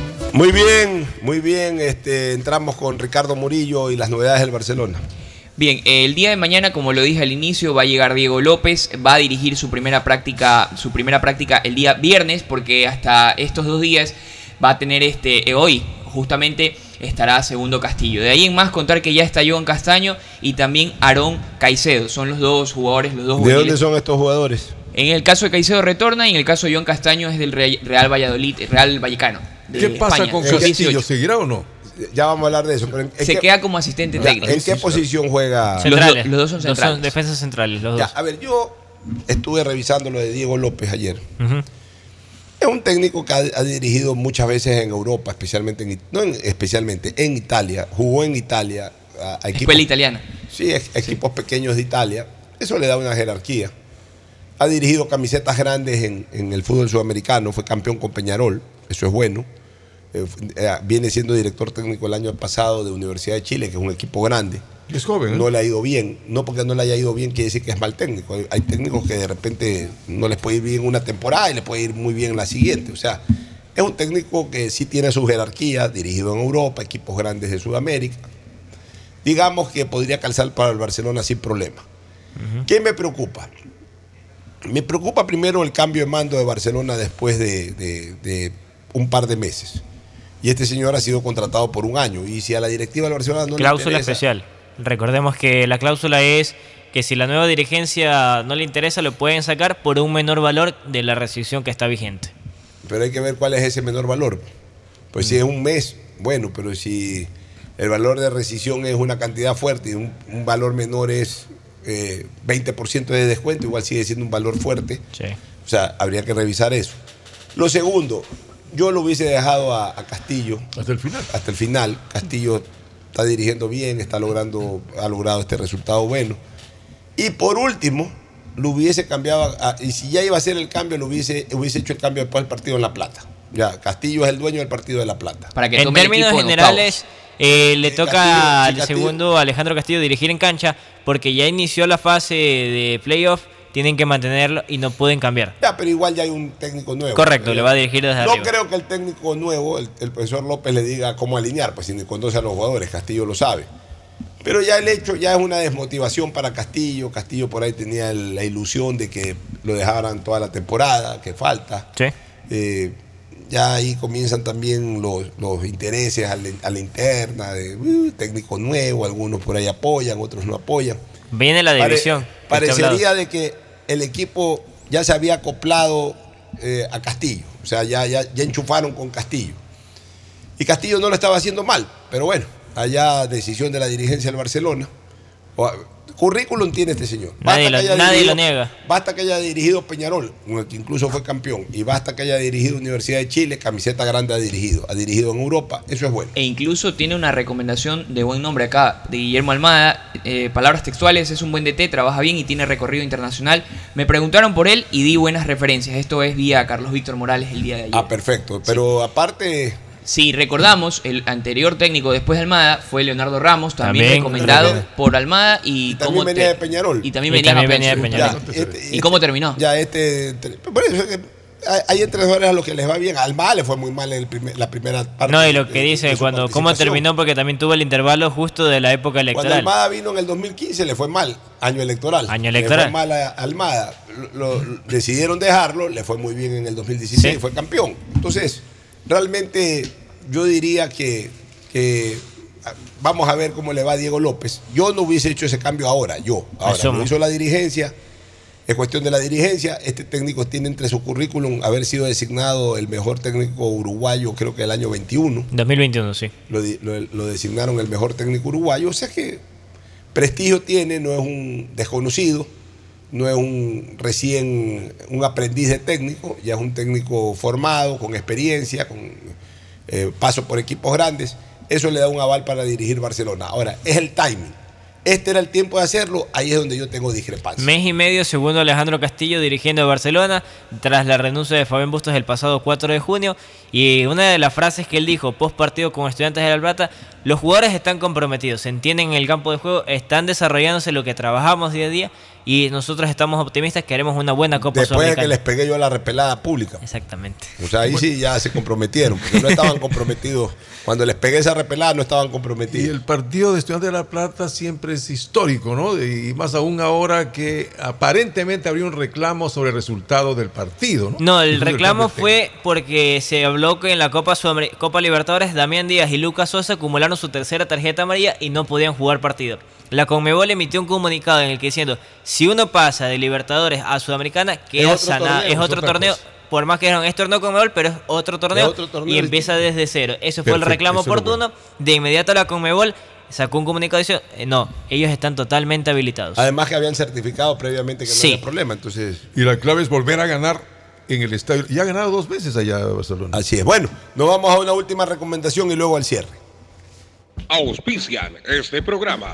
Muy bien, muy bien. Este, entramos con Ricardo Murillo y las novedades del Barcelona. Bien, el día de mañana, como lo dije al inicio, va a llegar Diego López, va a dirigir su primera práctica, su primera práctica el día viernes, porque hasta estos dos días va a tener este eh, hoy, justamente estará Segundo Castillo. De ahí en más contar que ya está Joan Castaño y también Aarón Caicedo. Son los dos jugadores, los dos ¿De juveniles. dónde son estos jugadores? En el caso de Caicedo retorna y en el caso de Joan Castaño es del Real Real Valladolid, Real Vallecano. De ¿Qué pasa España, con Castillo? 18. ¿Seguirá o no? Ya vamos a hablar de eso. pero ¿en- en Se qué- queda como asistente Ya, técnico. ¿En qué posición juega? Centrales. Los do- los dos son centrales. defensas centrales, los Ya, a ver, yo estuve revisando lo de Diego López ayer. Es un técnico que ha, ha dirigido muchas veces en Europa, especialmente en, no en- especialmente en Italia. Jugó en Italia a, a equipos, Escuela italiana. Sí, equipos pequeños de Italia. Eso le da una jerarquía. Ha dirigido camisetas grandes en, en el fútbol sudamericano. Fue campeón con Peñarol. Eso es bueno. Eh, eh, viene siendo director técnico el año pasado de Universidad de Chile, que es un equipo grande. Es joven. ¿eh? no le ha ido bien. No porque no le haya ido bien quiere decir que es mal técnico. Hay- Hay técnicos que de repente no les puede ir bien una temporada y les puede ir muy bien la siguiente. O sea, es un técnico que sí tiene su jerarquía, dirigido en Europa, equipos grandes de Sudamérica. Digamos que podría calzar para el Barcelona sin problema. ¿Qué me preocupa? Me preocupa primero el cambio de mando de Barcelona después de, de- de un par de meses. Y este señor ha sido contratado por un año. Y si a la directiva del Barcelona no cláusula le interesa, especial. Recordemos que la cláusula es que si la nueva dirigencia no le interesa, lo pueden sacar por un menor valor de la rescisión que está vigente. Pero hay que ver cuál es ese menor valor. Pues si es un mes, bueno, pero si el valor de rescisión es una cantidad fuerte y un, un valor menor es eh, 20% de descuento, igual sigue siendo un valor fuerte. O sea, habría que revisar eso. Lo segundo, yo lo hubiese dejado a, a Castillo. Hasta el final. Hasta el final. Castillo está dirigiendo bien, está logrando, ha logrado este resultado bueno. Y por último, lo hubiese cambiado, a- y si ya iba a hacer el cambio, lo hubiese, hubiese hecho el cambio después del partido en La Plata. Ya, Castillo es el dueño del partido de La Plata. en términos generales, eh, le toca Castillo- al Castillo- segundo Alejandro Castillo dirigir en cancha porque ya inició la fase de playoff, tienen que mantenerlo y no pueden cambiar. Ya, pero igual ya hay un técnico nuevo. Correcto, le va a dirigir desde No arriba. creo que el técnico nuevo, el, el profesor López, le diga cómo alinear, pues si conoce a los jugadores, Castillo lo sabe. Pero ya el hecho ya es una desmotivación para Castillo. Castillo por ahí tenía la ilusión de que lo dejaran toda la temporada, que falta. Eh, ya ahí comienzan también los, los intereses a la, a la interna, de uh, técnico nuevo, algunos por ahí apoyan, otros no apoyan. Viene la Pare- división. parecería de que el equipo ya se había acoplado eh, a Castillo. O sea, ya, ya, enchufaron con Castillo. Y Castillo no lo estaba haciendo mal, pero bueno, allá decisión de la dirigencia del Barcelona. Currículum tiene este señor. Nadie, que lo, haya nadie lo niega. Basta que haya dirigido Peñarol, que incluso fue campeón, y basta que haya dirigido Universidad de Chile, camiseta grande ha dirigido, ha dirigido en Europa, eso es bueno. E incluso tiene una recomendación de buen nombre acá, de Guillermo Almada. eh, palabras textuales, es un buen DT, trabaja bien y tiene recorrido internacional. Me preguntaron por él y di buenas referencias. Esto es vía Carlos Víctor Morales el día de ayer. Ah, perfecto. Pero aparte. Si recordamos, el anterior técnico después de Almada fue Leonardo Ramos, también, También, recomendado también. por Almada y, También venía de Peñarol. Y también venía, de Peñarol. Ya, este- ¿Y cómo terminó? Ya este. Por eso es que hay- entrenadores a los que les va bien. Al mal le fue muy mal en el primer- la primera parte. No, y lo que de- dice, de cuando cómo terminó, porque también tuvo el intervalo justo de la época Cuando electoral. Almada vino en el 2015 le fue mal, año electoral. Año Le electoral. fue mal a Almada. Lo- lo- decidieron dejarlo, le fue muy bien en el 2016, Sí. fue campeón. Entonces, realmente yo diría que, que, ah, vamos a ver cómo le va a Diego López. Yo no hubiese hecho ese cambio ahora, yo. Ahora Eso lo hizo la dirigencia. Es cuestión de la dirigencia. Este técnico tiene entre su currículum haber sido designado el mejor técnico uruguayo, creo que el año 21 2021, sí. lo- lo designaron el mejor técnico uruguayo. O sea que prestigio tiene, no es un desconocido, no es un recién un aprendiz de técnico, ya es un técnico formado, con experiencia, con eh, paso por equipos grandes. Eso le da un aval para dirigir Barcelona. Ahora, es el timing. Este era el tiempo de hacerlo, ahí es donde yo tengo discrepancia. Mes y medio, segundo Alejandro Castillo dirigiendo Barcelona, tras la renuncia de Fabián Bustos el pasado 4 de junio. Y una de las frases que él dijo post partido con estudiantes de La Plata, los jugadores están comprometidos, se entienden en el campo de juego, están desarrollándose lo que trabajamos día a día y nosotros estamos optimistas que haremos una buena Copa Después de que les pegué yo la repelada pública. Exactamente. O sea, ahí sí ya se comprometieron, porque no estaban comprometidos. Cuando les pegué esa repelada no estaban comprometidos. Y el partido de Estudiantes de La Plata siempre es histórico, ¿no? Y más aún ahora que aparentemente habría un reclamo sobre el resultado del partido, ¿no? No, el Incluso reclamo fue porque se habló que en la Copa, Sudamer- Copa Libertadores Damián Díaz y Lucas Sosa acumularon su tercera tarjeta amarilla y no podían jugar partido. La Conmebol emitió un comunicado en el que diciendo, si uno pasa de Libertadores a Sudamericana, queda otro sanado, torneo, es es otro torneo. cosa. Por más que dijeron, es torneo Conmebol, pero es otro torneo, otro torneo y empieza desde cero. Eso fue el reclamo es oportuno. De inmediato la Conmebol sacó un comunicado diciendo, eh, no, ellos están totalmente habilitados. Además que habían certificado previamente que no Sí. había problema, entonces... Y la clave es volver a ganar en el estadio. Y ha ganado dos veces allá Barcelona. Así es. Bueno, nos vamos a una última recomendación y luego al cierre. Auspician este programa.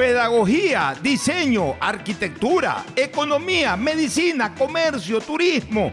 Pedagogía, diseño, arquitectura, economía, medicina, comercio, turismo,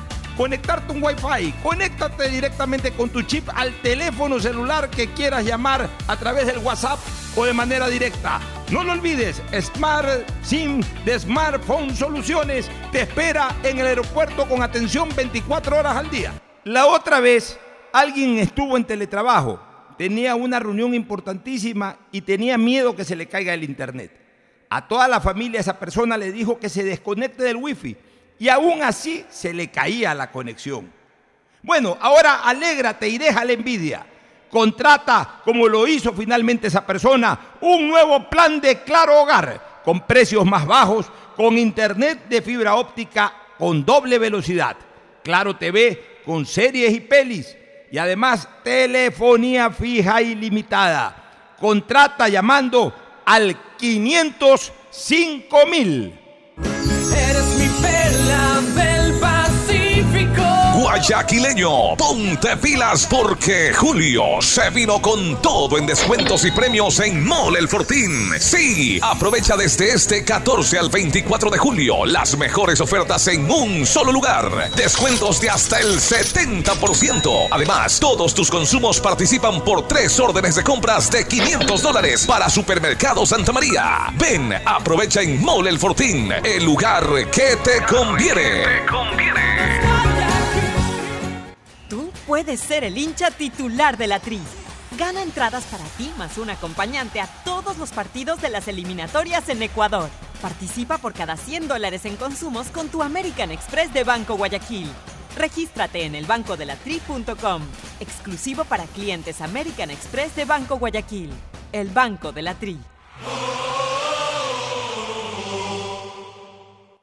conectarte un Wi-Fi. Conéctate directamente con tu chip al teléfono celular que quieras llamar a través del WhatsApp o de manera directa. No lo olvides, Smart SIM de Smartphone Soluciones te espera en el aeropuerto con atención 24 horas al día. La otra vez, alguien estuvo en teletrabajo, tenía una reunión importantísima y tenía miedo que se le caiga el internet. A toda la familia esa persona le dijo que se desconecte del wifi y aún así se le caía la conexión. Bueno, ahora alégrate y deja la envidia. Contrata, como lo hizo finalmente esa persona, un nuevo plan de Claro Hogar con precios más bajos, con internet de fibra óptica con doble velocidad, Claro TV con series y pelis y además telefonía fija ilimitada. Contrata llamando al 505 mil. Guayaquileño, ponte pilas porque Julio se vino con todo en descuentos y premios en Mole El Fortín. Sí, aprovecha desde este 14 al 24 de julio las mejores ofertas en un solo lugar. Descuentos de hasta el 70%. Además, todos tus consumos participan por tres órdenes de compras de 500 dólares para Supermercado Santa María. Ven, aprovecha en Mole El Fortín, el lugar que te conviene. Tú puedes ser el hincha titular de la Tri. Gana entradas para ti más un acompañante a todos los partidos de las eliminatorias en Ecuador. Participa por cada 100 dólares en consumos con tu American Express de Banco Guayaquil. Regístrate en elbancodelatri.com. Exclusivo para clientes American Express de Banco Guayaquil. El Banco de la Tri.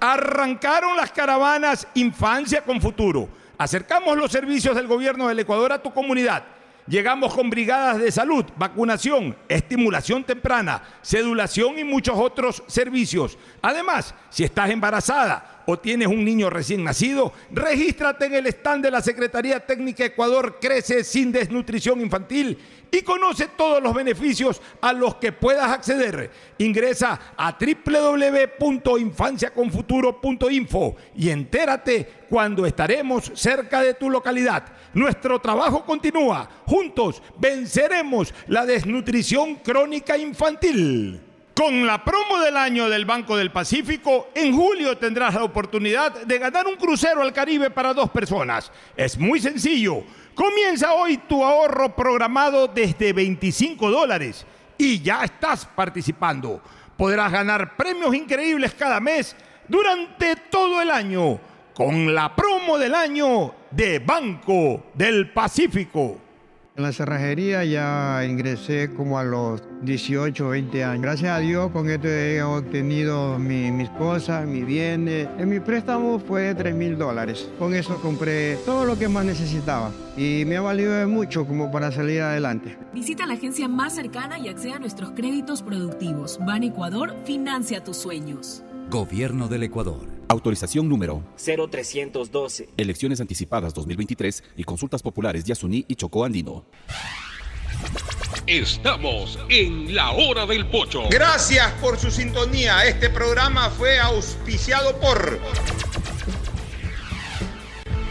Arrancaron las caravanas Infancia con Futuro. Acercamos los servicios del gobierno del Ecuador a tu comunidad. Llegamos con brigadas de salud, vacunación, estimulación temprana, sedulación y muchos otros servicios. Además, si estás embarazada o tienes un niño recién nacido, regístrate en el stand de la Secretaría Técnica Ecuador Crece sin desnutrición infantil y conoce todos los beneficios a los que puedas acceder. Ingresa a www.infanciaconfuturo.info y entérate cuando estaremos cerca de tu localidad. Nuestro trabajo continúa. Juntos venceremos la desnutrición crónica infantil. Con la promo del año del Banco del Pacífico, en julio tendrás la oportunidad de ganar un crucero al Caribe para dos personas. Es muy sencillo. Comienza hoy tu ahorro programado desde 25 dólares y ya estás participando. Podrás ganar premios increíbles cada mes durante todo el año con la promo del año de Banco del Pacífico. En la cerrajería ya ingresé como a los 18, 20 años. Gracias a Dios con esto he obtenido mi- mis cosas, mis bienes. En mi préstamo fue de 3 mil dólares. Con eso compré todo lo que más necesitaba y me ha valido de mucho como para salir adelante. Visita la agencia más cercana y acceda a nuestros créditos productivos. Ban Ecuador financia tus sueños. Gobierno del Ecuador. Autorización número 0312. Elecciones anticipadas 2023 y consultas populares Yasuní y Chocó Andino. Estamos en la hora del pocho. Gracias por su sintonía. Este programa fue auspiciado por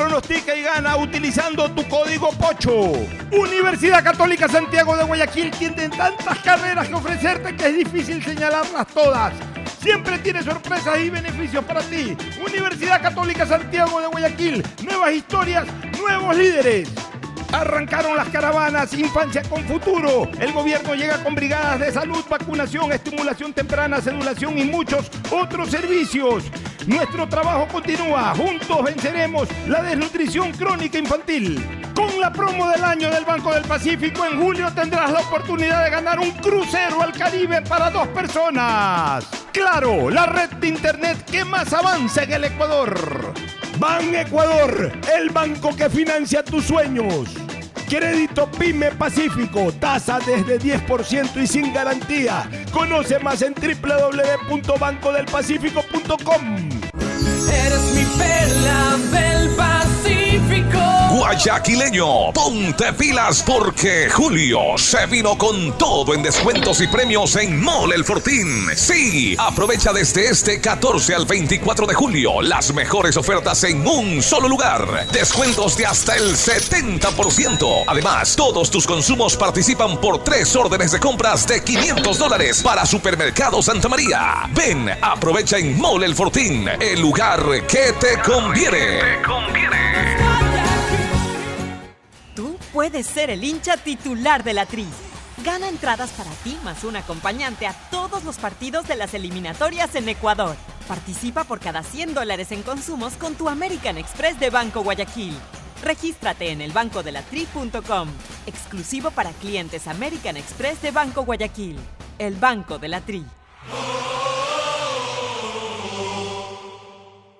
pronostica y gana utilizando tu código POCHO. Universidad Católica Santiago de Guayaquil tiene tantas carreras que ofrecerte que es difícil señalarlas todas. Siempre tiene sorpresas y beneficios para ti. Universidad Católica Santiago de Guayaquil. Nuevas historias, nuevos líderes. Arrancaron las caravanas Infancia con Futuro. El gobierno llega con brigadas de salud, vacunación, estimulación temprana, sedulación y muchos otros servicios. Nuestro trabajo continúa. Juntos venceremos la desnutrición crónica infantil. Con la promo del año del Banco del Pacífico, en julio tendrás la oportunidad de ganar un crucero al Caribe para dos personas. Claro, la red de internet que más avanza en el Ecuador. Ban Ecuador, el banco que financia tus sueños. Crédito Pyme Pacífico, tasa desde 10% y sin garantía. Conoce más en www.bancodelpacifico.com. Eres mi perla. Guayaquileño, ponte pilas porque Julio se vino con todo en descuentos y premios en Mole El Fortín. Sí, aprovecha desde este 14 al 24 de julio las mejores ofertas en un solo lugar. Descuentos de hasta el 70%. Además, todos tus consumos participan por tres órdenes de compras de 500 dólares para Supermercado Santa María. Ven, aprovecha en Mole El Fortín, el lugar que te conviene. Tú puedes ser el hincha titular de la Tri. Gana entradas para ti más un acompañante a todos los partidos de las eliminatorias en Ecuador. Participa por cada 100 dólares en consumos con tu American Express de Banco Guayaquil. Regístrate en elbancodelatri.com. Exclusivo para clientes American Express de Banco Guayaquil. El Banco de la Tri.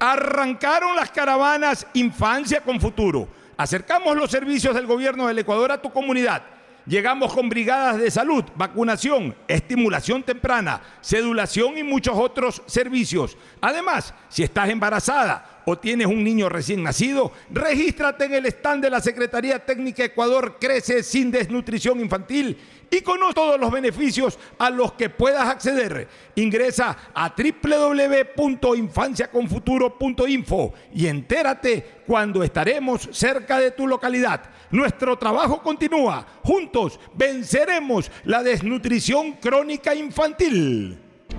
Arrancaron las caravanas Infancia con Futuro. Acercamos los servicios del gobierno del Ecuador a tu comunidad. Llegamos con brigadas de salud, vacunación, estimulación temprana, sedulación y muchos otros servicios. Además, si estás embarazada o tienes un niño recién nacido, regístrate en el stand de la Secretaría Técnica Ecuador Crece sin desnutrición infantil y conoce todos los beneficios a los que puedas acceder. Ingresa a www.infanciaconfuturo.info y entérate cuando estaremos cerca de tu localidad. Nuestro trabajo continúa. Juntos venceremos la desnutrición crónica infantil.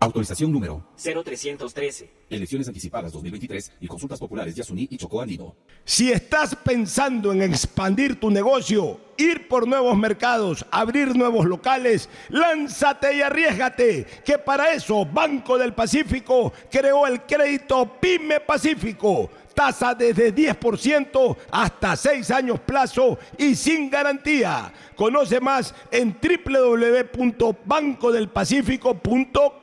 Autorización número 0313. Elecciones anticipadas 2023 y consultas populares Yasuní y Chocó Andino. Si estás pensando en expandir tu negocio, ir por nuevos mercados, abrir nuevos locales, lánzate y arriesgate, que para eso Banco del Pacífico creó el crédito Pyme Pacífico. Tasa desde 10% hasta 6 años plazo y sin garantía. Conoce más en www.bancodelpacifico.com.